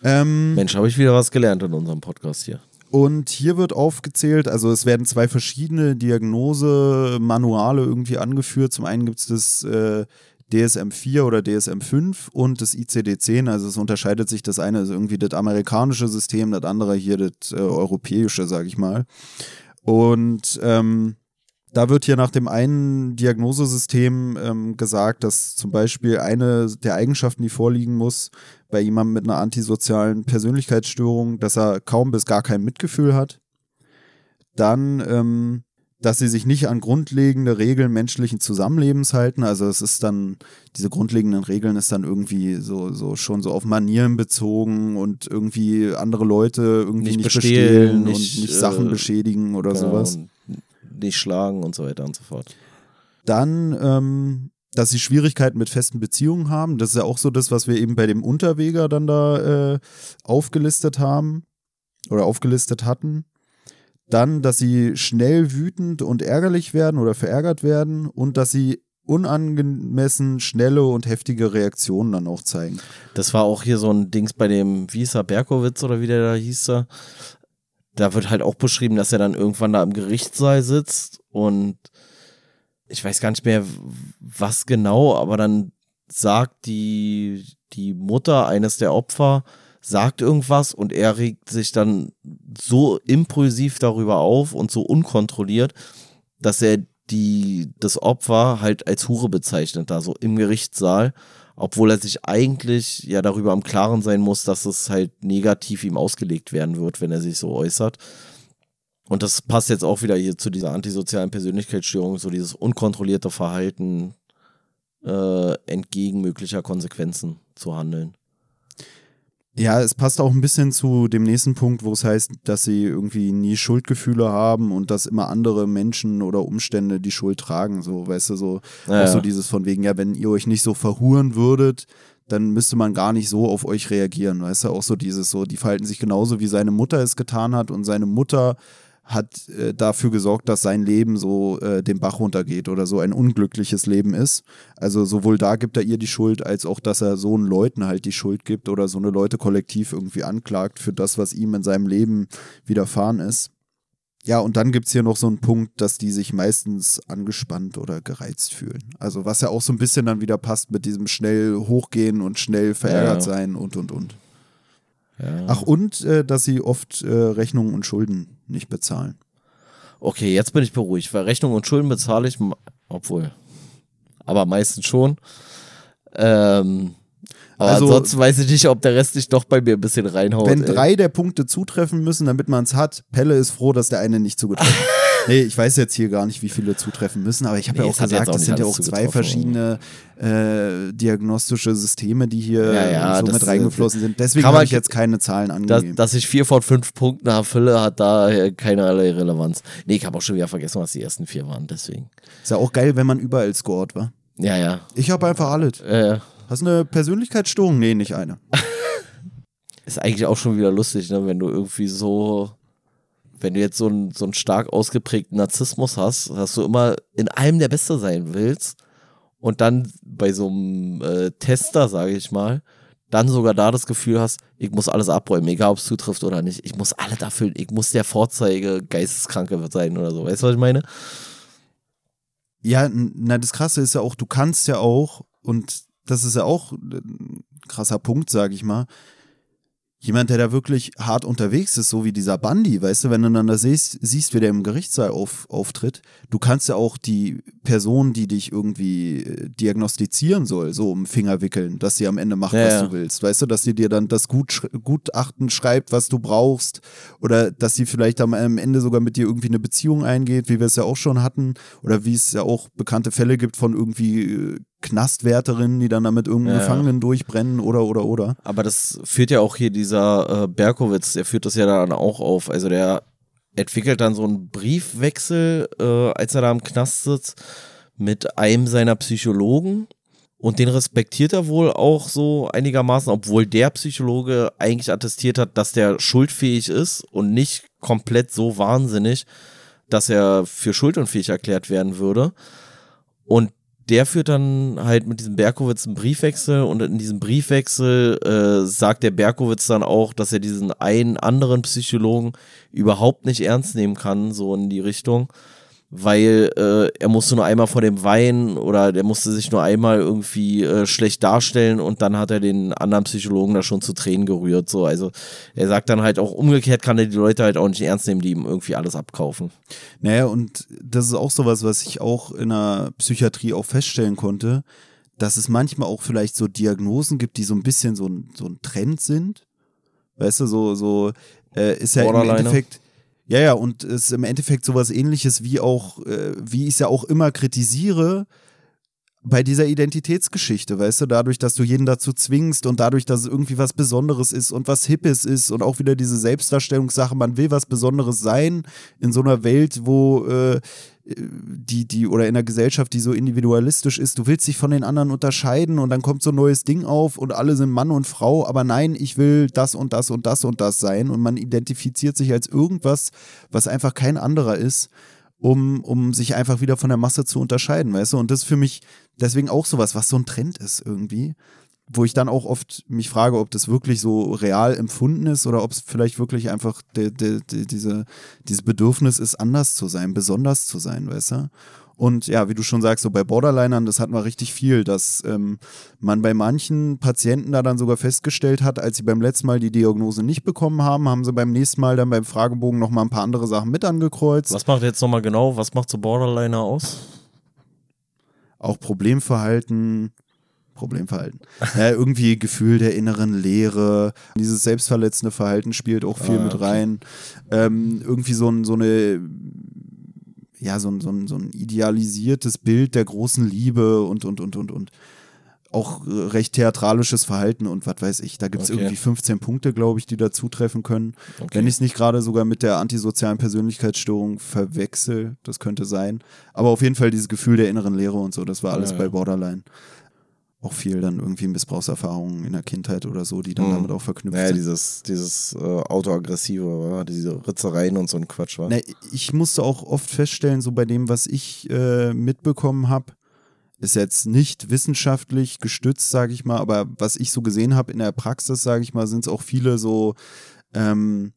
Ähm, Mensch, habe ich wieder was gelernt in unserem Podcast hier. und hier wird aufgezählt, also es werden zwei verschiedene Diagnose-Manuale irgendwie angeführt. Zum einen gibt es das äh, DSM-4 oder DSM-5 und das ICD-10. Also es unterscheidet sich. Das eine ist irgendwie das amerikanische System, das andere hier das äh, europäische, sage ich mal. Und ähm, da wird hier nach dem einen Diagnosesystem ähm, gesagt, dass zum Beispiel eine der Eigenschaften, die vorliegen muss, bei jemandem mit einer antisozialen Persönlichkeitsstörung, dass er kaum bis gar kein Mitgefühl hat. Dann, ähm, dass sie sich nicht an grundlegende Regeln menschlichen Zusammenlebens halten. Also es ist dann, diese grundlegenden Regeln ist dann irgendwie so, so schon so auf Manieren bezogen und irgendwie andere Leute irgendwie Nicht nicht, bestehlen, bestehlen, nicht, und nicht Sachen äh, beschädigen oder Genau, sowas. Nicht schlagen und so weiter und so fort. Dann, ähm, dass sie Schwierigkeiten mit festen Beziehungen haben. Das ist ja auch so das, was wir eben bei dem Unterweger dann da äh, aufgelistet haben oder aufgelistet hatten. Dann, dass sie schnell wütend und ärgerlich werden oder verärgert werden und dass sie unangemessen schnelle und heftige Reaktionen dann auch zeigen. Das war auch hier so ein Dings bei dem, wie hieß er, Berkowitz oder wie der da hieß er. Da wird halt auch beschrieben, dass er dann irgendwann da im Gerichtssaal sitzt und ich weiß gar nicht mehr, was genau, aber dann sagt die, die Mutter eines der Opfer, sagt irgendwas und er regt sich dann so impulsiv darüber auf und so unkontrolliert, dass er die, das Opfer halt als Hure bezeichnet, da so im Gerichtssaal, obwohl er sich eigentlich ja darüber im Klaren sein muss, dass es halt negativ ihm ausgelegt werden wird, wenn er sich so äußert. Und das passt jetzt auch wieder hier zu dieser antisozialen Persönlichkeitsstörung, so dieses unkontrollierte Verhalten äh, entgegen möglicher Konsequenzen zu handeln. Ja, es passt auch ein bisschen zu dem nächsten Punkt, wo es heißt, dass sie irgendwie nie Schuldgefühle haben und dass immer andere Menschen oder Umstände die Schuld tragen. So, weißt du, so, Ja, auch so dieses von wegen, ja, wenn ihr euch nicht so verhuren würdet, dann müsste man gar nicht so auf euch reagieren. Weißt du, auch so dieses so, die verhalten sich genauso, wie seine Mutter es getan hat und seine Mutter hat äh, dafür gesorgt, dass sein Leben so äh, den Bach runtergeht oder so ein unglückliches Leben ist. Also sowohl da gibt er ihr die Schuld, als auch, dass er so einen Leuten halt die Schuld gibt oder so eine Leute kollektiv irgendwie anklagt für das, was ihm in seinem Leben widerfahren ist. Ja, und dann gibt es hier noch so einen Punkt, dass die sich meistens angespannt oder gereizt fühlen. Also was ja auch so ein bisschen dann wieder passt mit diesem schnell hochgehen und schnell verärgert Ja. sein und und und. Ja. Ach, und äh, dass sie oft äh, Rechnungen und Schulden nicht bezahlen. Okay, jetzt bin ich beruhigt, weil Rechnung und Schulden bezahle ich, obwohl, aber meistens schon. Ähm, aber Also- ansonsten weiß ich nicht, ob der Rest nicht doch bei mir ein bisschen reinhaut. Wenn ey. drei der Punkte zutreffen müssen, damit man es hat, Pelle ist froh, dass der eine nicht zugetroffen hat. Nee, ich weiß jetzt hier gar nicht, wie viele zutreffen müssen, aber ich habe Nee, ja auch gesagt, es sind ja auch zwei verschiedene äh, diagnostische Systeme, die hier Ja, ja, so das, mit äh, reingeflossen sind. Deswegen habe ich jetzt keine Zahlen dass, angegeben. dass ich vier von fünf Punkten erfülle, hat da äh, keinerlei Relevanz. Nee, ich habe auch schon wieder vergessen, was die ersten vier waren, deswegen. Ist ja auch geil, wenn man überall scored, wa? Ja, ja. Ich habe einfach alles. Äh, Hast du eine Persönlichkeitsstörung? Nee, nicht eine. ist eigentlich auch schon wieder lustig, ne? wenn du irgendwie so, wenn du jetzt so einen, so stark ausgeprägten Narzissmus hast, dass du immer in allem der Beste sein willst und dann bei so einem äh, Tester, sage ich mal, dann sogar da das Gefühl hast, ich muss alles abräumen, egal ob es zutrifft oder nicht. Ich muss alle dafür, ich muss der Vorzeige Geisteskranke sein oder so. Weißt du, was ich meine? Ja, na, das Krasse ist ja auch, du kannst ja auch, und das ist ja auch ein krasser Punkt, sag ich mal, jemand, der da wirklich hart unterwegs ist, so wie dieser Bundy, weißt du, wenn du dann da siehst, siehst wie der im Gerichtssaal auf, auftritt, du kannst ja auch die Person, die dich irgendwie äh, diagnostizieren soll, so um den Finger wickeln, dass sie am Ende macht, Ja, was ja. du willst, weißt du, dass sie dir dann das Gut, Gutachten schreibt, was du brauchst, oder dass sie vielleicht am, am Ende sogar mit dir irgendwie eine Beziehung eingeht, wie wir es ja auch schon hatten, oder wie es ja auch bekannte Fälle gibt von irgendwie äh, Knastwärterinnen, die dann damit irgendeinen Ja. Gefangenen durchbrennen oder oder oder. Aber das führt ja auch hier dieser äh, Berkowitz, der führt das ja dann auch auf. Also der entwickelt dann so einen Briefwechsel, äh, als er da im Knast sitzt, mit einem seiner Psychologen. Und den respektiert er wohl auch so einigermaßen, obwohl der Psychologe eigentlich attestiert hat, dass der schuldfähig ist und nicht komplett so wahnsinnig, dass er für schuldunfähig erklärt werden würde. Und der führt dann halt mit diesem Berkowitz einen Briefwechsel und in diesem Briefwechsel äh, sagt der Berkowitz dann auch, dass er diesen einen anderen Psychologen überhaupt nicht ernst nehmen kann, so in die Richtung, weil äh, er musste nur einmal vor dem weinen oder der musste sich nur einmal irgendwie äh, schlecht darstellen und dann hat er den anderen Psychologen da schon zu Tränen gerührt. So, also er sagt dann halt auch umgekehrt kann er die Leute halt auch nicht ernst nehmen, die ihm irgendwie alles abkaufen. Naja, und das ist auch sowas, was ich auch in der Psychiatrie auch feststellen konnte, dass es manchmal auch vielleicht so Diagnosen gibt, die so ein bisschen so ein, so ein Trend sind. Weißt du, so, so äh, ist ja im Borderliner. Endeffekt. Ja, ja, und es ist im Endeffekt sowas ähnliches wie auch, äh, wie ich es ja auch immer kritisiere, bei dieser Identitätsgeschichte, weißt du, dadurch, dass du jeden dazu zwingst und dadurch, dass es irgendwie was Besonderes ist und was Hippes ist und auch wieder diese Selbstdarstellungssache, man will was Besonderes sein in so einer Welt, wo äh, die, die, oder in einer Gesellschaft, die so individualistisch ist, du willst dich von den anderen unterscheiden und dann kommt so ein neues Ding auf und alle sind Mann und Frau, aber nein, ich will das und das und das und das sein und man identifiziert sich als irgendwas, was einfach kein anderer ist um, um sich einfach wieder von der Masse zu unterscheiden, weißt du? Und das ist für mich deswegen auch sowas, was so ein Trend ist irgendwie, wo ich dann auch oft mich frage, ob das wirklich so real empfunden ist oder ob es vielleicht wirklich einfach de, de, de, diese, dieses Bedürfnis ist, anders zu sein, besonders zu sein, weißt du? Und ja, wie du schon sagst, so bei Borderlinern, das hatten wir richtig viel, dass ähm, man bei manchen Patienten da dann sogar festgestellt hat, als sie beim letzten Mal die Diagnose nicht bekommen haben, haben sie beim nächsten Mal dann beim Fragebogen nochmal ein paar andere Sachen mit angekreuzt. Was macht jetzt nochmal genau, was macht so Borderliner aus? auch Problemverhalten, Problemverhalten. Ja, irgendwie Gefühl der inneren Leere, dieses selbstverletzende Verhalten spielt auch viel Ah, mit okay. rein. Ähm, irgendwie so, ein, so eine ja, so ein, so, ein, so ein idealisiertes Bild der großen Liebe und, und, und, und, und auch recht theatralisches Verhalten und was weiß ich. Da gibt es Okay. irgendwie 15 Punkte, glaube ich, die da zutreffen können. Okay. Wenn ich es nicht gerade sogar mit der antisozialen Persönlichkeitsstörung verwechsel, das könnte sein. Aber auf jeden Fall dieses Gefühl der inneren Leere und so, das war alles Ja, bei ja. Borderline. Auch viel dann irgendwie Missbrauchserfahrungen in der Kindheit oder so, die dann Mhm. damit auch verknüpft Naja, sind. dieses, dieses äh, Autoaggressive, oder? diese Ritzereien und so ein Quatsch, war. Na, ich musste auch oft feststellen, so bei dem, was ich äh, mitbekommen habe, ist jetzt nicht wissenschaftlich gestützt, sage ich mal, aber was ich so gesehen habe in der Praxis, sage ich mal, sind es auch viele so, ähm,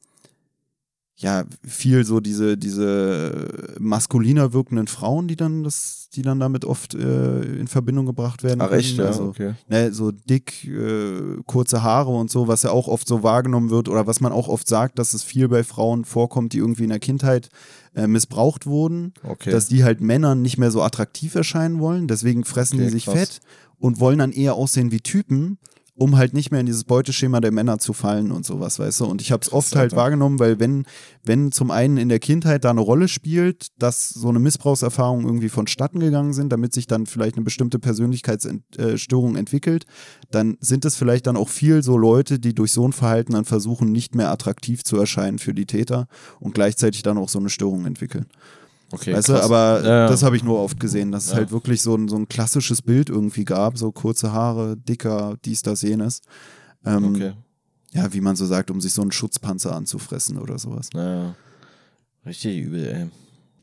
ja, viel so diese, diese maskuliner wirkenden Frauen, die dann das, die dann damit oft äh, in Verbindung gebracht werden. Ach echt, ja, Also, okay. ne, so dick, äh, kurze Haare und so, was ja auch oft so wahrgenommen wird oder was man auch oft sagt, dass es viel bei Frauen vorkommt, die irgendwie in der Kindheit äh, missbraucht wurden, Okay. dass die halt Männern nicht mehr so attraktiv erscheinen wollen, deswegen fressen Okay, die sich krass. fett und wollen dann eher aussehen wie Typen, um halt nicht mehr in dieses Beuteschema der Männer zu fallen und sowas, weißt du? Und ich habe es oft halt wahrgenommen, weil wenn, wenn zum einen in der Kindheit da eine Rolle spielt, dass so eine Missbrauchserfahrung irgendwie vonstatten gegangen sind, damit sich dann vielleicht eine bestimmte Persönlichkeitsstörung entwickelt, dann sind es vielleicht dann auch viel so Leute, die durch so ein Verhalten dann versuchen, nicht mehr attraktiv zu erscheinen für die Täter und gleichzeitig dann auch so eine Störung entwickeln. Okay weißt du, krass. aber Ja, ja. das habe ich nur oft gesehen, dass es Ja. halt wirklich so ein, so ein klassisches Bild irgendwie gab, so kurze Haare, dicker, dies, das, jenes. Ähm, Okay. Ja, wie man so sagt, um sich so einen Schutzpanzer anzufressen oder sowas. Naja. Richtig übel, ey.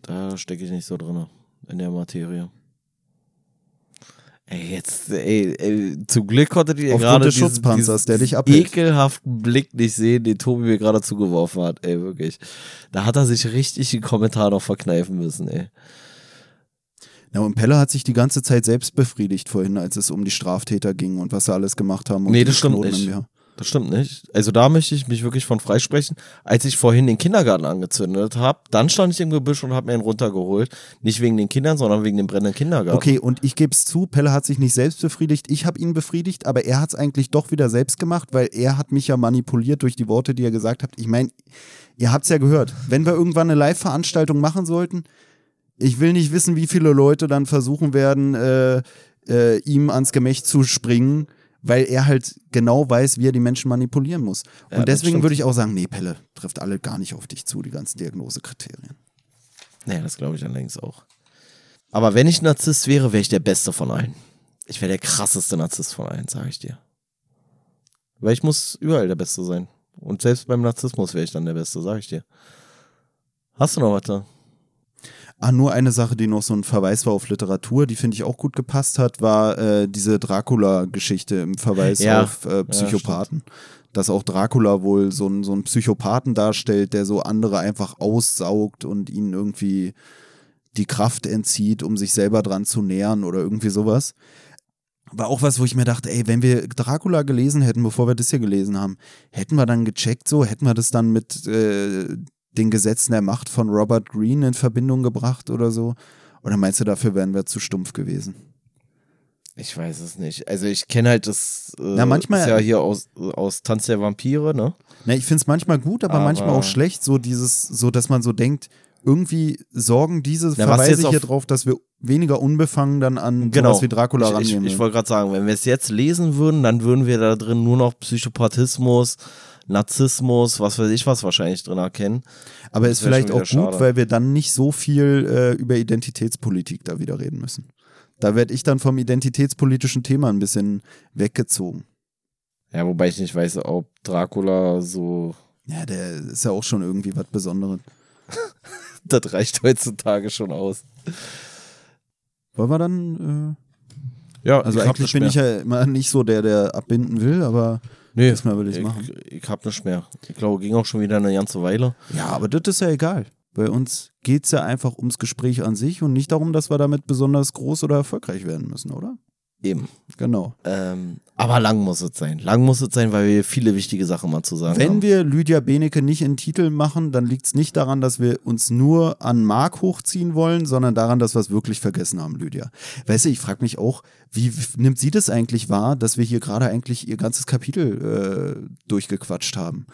Da stecke ich nicht so drin in der Materie. Ey, jetzt, ey, ey zum Glück ihr Aufgrund gerade des diesen- Schutzpanzers, diesen der dich abhält. ekelhaften Blick nicht sehen, den Tobi mir gerade zugeworfen hat, ey, wirklich. Da hat er sich richtig einen Kommentar noch verkneifen müssen, ey. Ja, und Pelle hat sich die ganze Zeit selbst befriedigt vorhin, als es um die Straftäter ging und was sie alles gemacht haben. Und Nee, die das stimmt Knoten nicht. Das stimmt nicht. Also da möchte ich mich wirklich von freisprechen. Als ich vorhin den Kindergarten angezündet habe, dann stand ich im Gebüsch und habe mir einen runtergeholt. Nicht wegen den Kindern, sondern wegen dem brennenden Kindergarten. Okay, und ich gebe es zu, Pelle hat sich nicht selbst befriedigt, ich habe ihn befriedigt, aber er hat es eigentlich doch wieder selbst gemacht, weil er hat mich ja manipuliert durch die Worte, die er gesagt hat. Ich meine, ihr habt es ja gehört, wenn wir irgendwann eine Live-Veranstaltung machen sollten, ich will nicht wissen, wie viele Leute dann versuchen werden, äh, äh, ihm ans Gemächt zu springen, weil er halt genau weiß, wie er die Menschen manipulieren muss. Und Ja, das deswegen würde ich auch sagen, nee, Pelle, trifft alle gar nicht auf dich zu, die ganzen Diagnosekriterien. Naja, das glaube ich allerdings auch. Aber wenn ich Narzisst wäre, wäre ich der Beste von allen. Ich wäre der krasseste Narzisst von allen, sage ich dir. Weil ich muss überall der Beste sein. Und selbst beim Narzissmus wäre ich dann der Beste, sage ich dir. Hast du noch was da? Ah, nur eine Sache, die noch so ein Verweis war auf Literatur, die finde ich auch gut gepasst hat, war äh, diese Dracula-Geschichte im Verweis Ja. auf äh, Psychopathen. Dass auch Dracula wohl so, ein, so einen Psychopathen darstellt, der so andere einfach aussaugt und ihnen irgendwie die Kraft entzieht, um sich selber dran zu nähern oder irgendwie sowas. War auch was, wo ich mir dachte, ey, wenn wir Dracula gelesen hätten, bevor wir das hier gelesen haben, hätten wir dann gecheckt so, hätten wir das dann mit äh, den Gesetzen der Macht von Robert Greene in Verbindung gebracht oder so? Oder meinst du, dafür wären wir zu stumpf gewesen? Ich weiß es nicht. Also ich kenne halt das äh, Na, manchmal- ist ja hier aus, aus Tanz der Vampire, ne? Na, ich finde es manchmal gut, aber, Aber- manchmal auch schlecht, so dieses, so dass man so denkt, irgendwie sorgen diese Na, Verweise hier auf- drauf, dass wir weniger unbefangen dann an sowas wie Dracula Genau. ich, ich, rangehen. ich würden. wollte gerade sagen, wenn wir es jetzt lesen würden, dann würden wir da drin nur noch Psychopathismus, Narzissmus, was weiß ich was wahrscheinlich drin erkennen. aber das ist vielleicht auch gut, schade. weil wir dann nicht so viel äh, über Identitätspolitik da wieder reden müssen. Da werde ich dann vom identitätspolitischen Thema ein bisschen weggezogen. Ja, wobei ich nicht weiß, ob Dracula so. Ja, der ist ja auch schon irgendwie was Besonderes. Das reicht heutzutage schon aus. Wollen wir dann, Ja, äh, also eigentlich bin ich ja immer nicht so der, der abbinden will, aber Nee, diesmal will ich, machen. ich hab nicht mehr. Ich glaube, ging auch schon wieder eine ganze Weile. ja, aber das ist ja egal. Bei uns geht es ja einfach ums Gespräch an sich und nicht darum, dass wir damit besonders groß oder erfolgreich werden müssen, oder? Eben. Genau. Ähm, aber lang muss es sein. Lang muss es sein, weil wir viele wichtige Sachen mal zu sagen Wenn haben. wir Lydia Benecke nicht in Titel machen, dann liegt es nicht daran, dass wir uns nur an Mark hochziehen wollen, sondern daran, dass wir es wirklich vergessen haben, Lydia. Weißt du, ich frage mich auch, wie nimmt sie das eigentlich wahr, dass wir hier gerade eigentlich ihr ganzes Kapitel äh, durchgequatscht haben?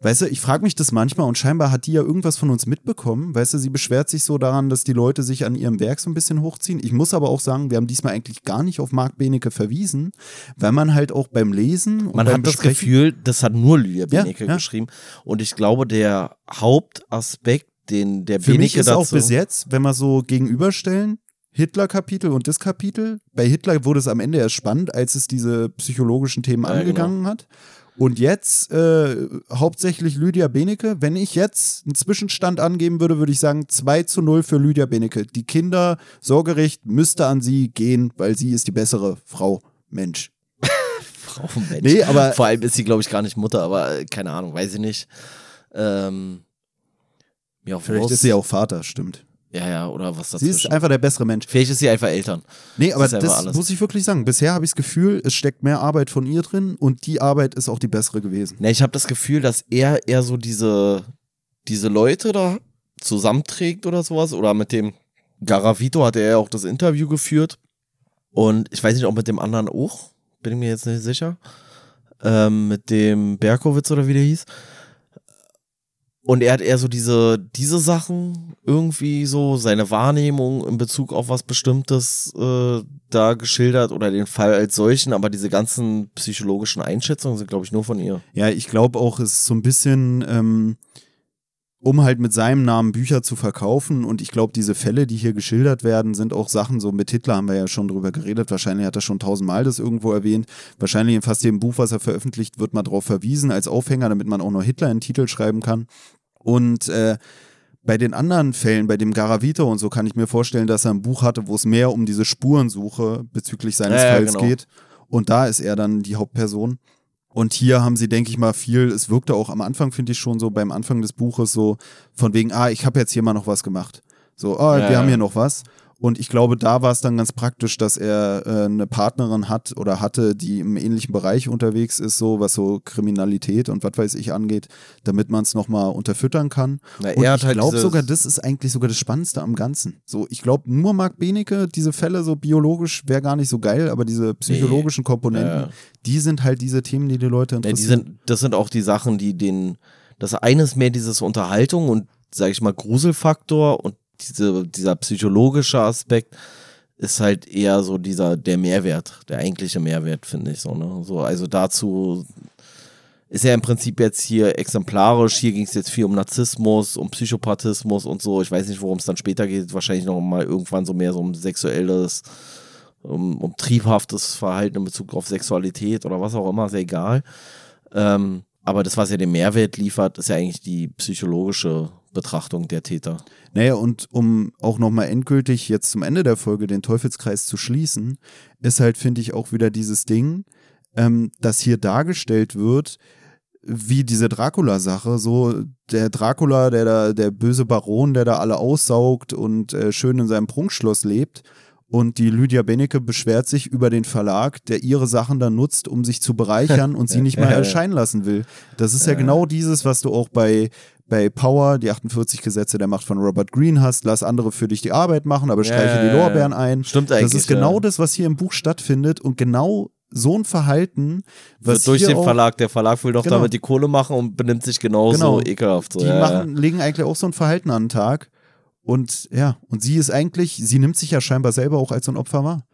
Weißt du, ich frage mich das manchmal und scheinbar hat die ja irgendwas von uns mitbekommen. Weißt du, sie beschwert sich so daran, dass die Leute sich an ihrem Werk so ein bisschen hochziehen. Ich muss aber auch sagen, wir haben diesmal eigentlich gar nicht auf Marc Benecke verwiesen, weil man halt auch beim Lesen und Man beim hat das Gefühl, das hat nur Lydia Ja, Benecke ja. geschrieben. Und ich glaube, der Hauptaspekt, den der Für mich Benecke ist dazu. auch bis jetzt, wenn wir so gegenüberstellen, Hitler-Kapitel und das Kapitel. Bei Hitler wurde es am Ende erst spannend, als es diese psychologischen Themen Ja, genau. angegangen hat. Und jetzt äh, hauptsächlich Lydia Benecke. Wenn ich jetzt einen Zwischenstand angeben würde, würde ich sagen 2 zu 0 für Lydia Benecke. Die Kinder, Sorgerecht müsste an sie gehen, weil sie ist die bessere Frau. Mensch. Frau Mensch. Nee, aber- Vor allem ist sie, glaube ich, gar nicht Mutter, aber äh, keine Ahnung, weiß ich nicht. Ähm, ja, Vielleicht Wurst. ist sie auch Vater, stimmt. Ja, ja, oder was Sie dazwischen. ist einfach der bessere Mensch. Vielleicht ist sie einfach Eltern. Nee, aber das alles. muss ich wirklich sagen. Bisher habe ich das Gefühl, es steckt mehr Arbeit von ihr drin und die Arbeit ist auch die bessere gewesen. Ne, ich habe das Gefühl, dass er eher so diese, diese Leute da zusammenträgt oder sowas. Oder mit dem Garavito hat er ja auch das Interview geführt. Und ich weiß nicht, ob mit dem anderen auch. Bin ich mir jetzt nicht sicher. Ähm, mit dem Berkowitz oder wie der hieß. Und er hat eher so diese, diese Sachen irgendwie so, seine Wahrnehmung in Bezug auf was Bestimmtes äh, da geschildert oder den Fall als solchen, aber diese ganzen psychologischen Einschätzungen sind, glaube ich, nur von ihr. Ja, ich glaube auch, es ist so ein bisschen, ähm, um halt mit seinem Namen Bücher zu verkaufen. Und ich glaube, diese Fälle, die hier geschildert werden, sind auch Sachen, so mit Hitler haben wir ja schon drüber geredet. Wahrscheinlich hat er schon tausendmal das irgendwo erwähnt. Wahrscheinlich in fast jedem Buch, was er veröffentlicht, wird mal drauf verwiesen als Aufhänger, damit man auch noch Hitler in den Titel schreiben kann. Und äh, bei den anderen Fällen, bei dem Garavito und so, kann ich mir vorstellen, dass er ein Buch hatte, wo es mehr um diese Spurensuche bezüglich seines Ja, ja, Falls genau. geht. Und da ist er dann die Hauptperson. Und hier haben sie, denke ich mal, viel, es wirkte auch am Anfang, finde ich schon so, beim Anfang des Buches so von wegen, ah, ich habe jetzt hier mal noch was gemacht. So, ah, Ja, wir haben ja. hier noch was. Und ich glaube, da war es dann ganz praktisch, dass er äh, eine Partnerin hat oder hatte, die im ähnlichen Bereich unterwegs ist, so was so Kriminalität und was weiß ich angeht, damit man es nochmal unterfüttern kann. Na, Und er ich halt glaube sogar, das ist eigentlich sogar das Spannendste am Ganzen. So, ich glaube, nur Marc Benecke, diese Fälle so biologisch wäre gar nicht so geil, aber diese psychologischen Komponenten, Ja. die sind halt diese Themen, die die Leute Ja, die interessieren. sind, das sind auch die Sachen, die den, das eine ist mehr dieses Unterhaltung und, sag ich mal, Gruselfaktor und diese, dieser psychologische Aspekt ist halt eher so dieser, der Mehrwert, der eigentliche Mehrwert, finde ich so, ne? So, also dazu ist ja im Prinzip jetzt hier exemplarisch. Hier ging es jetzt viel um Narzissmus, um Psychopathismus und so. Ich weiß nicht, worum es dann später geht. Wahrscheinlich noch mal irgendwann so mehr so um sexuelles, um, um triebhaftes Verhalten in Bezug auf Sexualität oder was auch immer, ja egal. Ähm, aber das, was ja den Mehrwert liefert, ist ja eigentlich die psychologische Betrachtung der Täter. Naja, und um auch nochmal endgültig jetzt zum Ende der Folge den Teufelskreis zu schließen, ist halt, finde ich, auch wieder dieses Ding, ähm, dass hier dargestellt wird, wie diese Dracula-Sache, so der Dracula, der da, der böse Baron, der da alle aussaugt und äh, schön in seinem Prunkschloss lebt. Und die Lydia Benecke beschwert sich über den Verlag, der ihre Sachen dann nutzt, um sich zu bereichern und sie nicht mal erscheinen lassen will. Das ist ja genau dieses, was du auch bei, bei Power, die 48 Gesetze der Macht von Robert Greene hast. Lass andere für dich die Arbeit machen, aber streiche die. Lorbeeren ein. Stimmt Das eigentlich, ist genau das, was hier im Buch stattfindet und genau so ein Verhalten, was Wird durch den auch, Verlag, der Verlag will doch Genau. damit die Kohle machen und benimmt sich genauso Genau. ekelhaft. So. die ja, machen, legen eigentlich auch so ein Verhalten an den Tag. Und ja, und sie ist eigentlich, sie nimmt sich ja scheinbar selber auch als so ein Opfer wahr.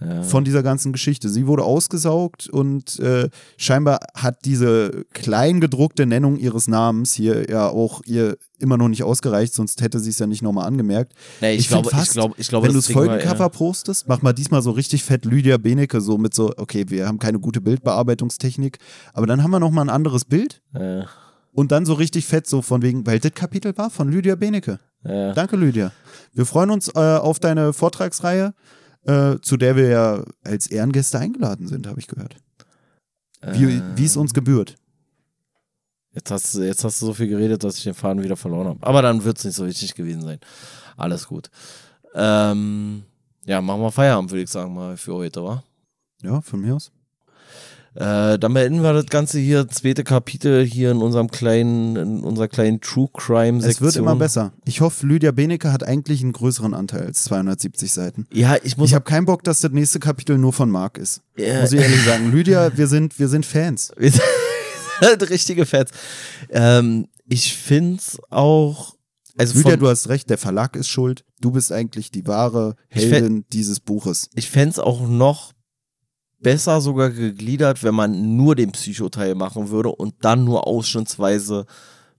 Ja. Von dieser ganzen Geschichte. Sie wurde ausgesaugt und äh, scheinbar hat diese kleingedruckte Nennung ihres Namens hier ja auch ihr immer noch nicht ausgereicht, sonst hätte sie es ja nicht nochmal angemerkt. Nee, ich, find glaube, fast, ich glaube, ich glaube, wenn du das Folgencover ja. postest, mach mal diesmal so richtig fett Lydia Benecke, so mit so, okay, wir haben keine gute Bildbearbeitungstechnik, aber dann haben wir noch mal ein anderes Bild Ja, und dann so richtig fett, so von wegen, weil das Kapitel war von Lydia Benecke. Ja. Danke, Lydia. Wir freuen uns äh, auf deine Vortragsreihe, äh, zu der wir ja als Ehrengäste eingeladen sind, habe ich gehört. Wie, Äh, es uns gebührt. Jetzt hast, du- jetzt hast du so viel geredet, dass ich den Faden wieder verloren habe. Aber dann wird es nicht so wichtig gewesen sein. Alles gut. Ähm, ja, machen wir Feierabend, würde ich sagen, mal für heute, wa? Ja, von mir aus. Äh, dann beenden wir das Ganze hier, zweite Kapitel hier in unserem kleinen, in unserer kleinen True Crime Es Sektion. wird immer besser. Ich hoffe, Lydia Benecke hat eigentlich einen größeren Anteil als 270 Seiten. Ja, ich muss, Ich habe keinen Bock, dass das nächste Kapitel nur von Marc ist. Ja. Muss ich ehrlich sagen. Lydia, wir sind, wir sind Fans. halt richtige Fans. Ähm, ich find's auch. Also von, du hast recht, der Verlag ist schuld. Du bist eigentlich die wahre Heldin dieses Buches. ich fänd's auch noch besser sogar gegliedert, wenn man nur den Psychoteil machen würde und dann nur ausschnittsweise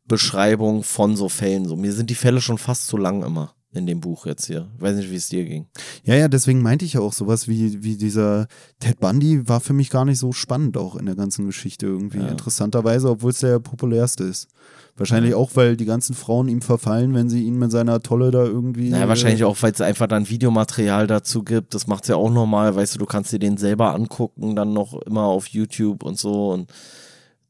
Beschreibung von so Fällen. So, mir sind die Fälle schon fast zu lang immer in dem Buch jetzt hier. Ich weiß nicht, wie es dir ging. Ja, ja, deswegen meinte ich ja auch sowas wie, wie dieser Ted Bundy war für mich gar nicht so spannend auch in der ganzen Geschichte irgendwie. Ja. Interessanterweise, obwohl es der populärste ist. Wahrscheinlich auch, weil die ganzen Frauen ihm verfallen, wenn sie ihn mit seiner Tolle da irgendwie. Naja, wahrscheinlich äh, auch, weil es einfach dann Videomaterial dazu gibt. Das macht's ja auch normal. Weißt du, du kannst dir den selber angucken, dann noch immer auf YouTube und so. Und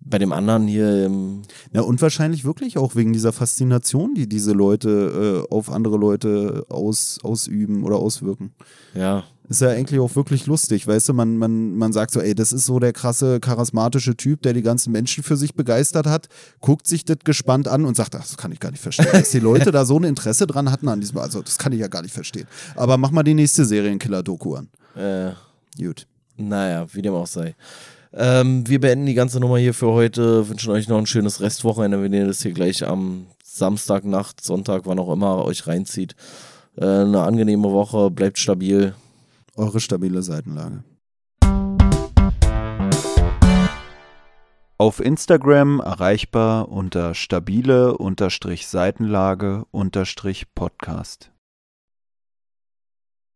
bei dem anderen hier im Ja, und wahrscheinlich wirklich auch wegen dieser Faszination, die diese Leute äh, auf andere Leute aus, ausüben oder auswirken. ja, Ist ja eigentlich auch wirklich lustig, weißt du, man, man, man sagt so, ey, das ist so der krasse, charismatische Typ, der die ganzen Menschen für sich begeistert hat, guckt sich das gespannt an und sagt, ach, das kann ich gar nicht verstehen, dass die Leute da so ein Interesse dran hatten an diesem, also das kann ich ja gar nicht verstehen. Aber mach mal die nächste Serienkiller-Doku an. äh, Gut. Naja, wie dem auch sei. Ähm, wir beenden die ganze Nummer hier für heute. Wünschen euch noch ein schönes Restwochenende, wenn ihr das hier gleich am Samstagnacht, Sonntag, wann auch immer euch reinzieht. Äh, eine angenehme Woche, bleibt stabil. Eure stabile Seitenlage. Auf Instagram erreichbar unter stabile-seitenlage-podcast.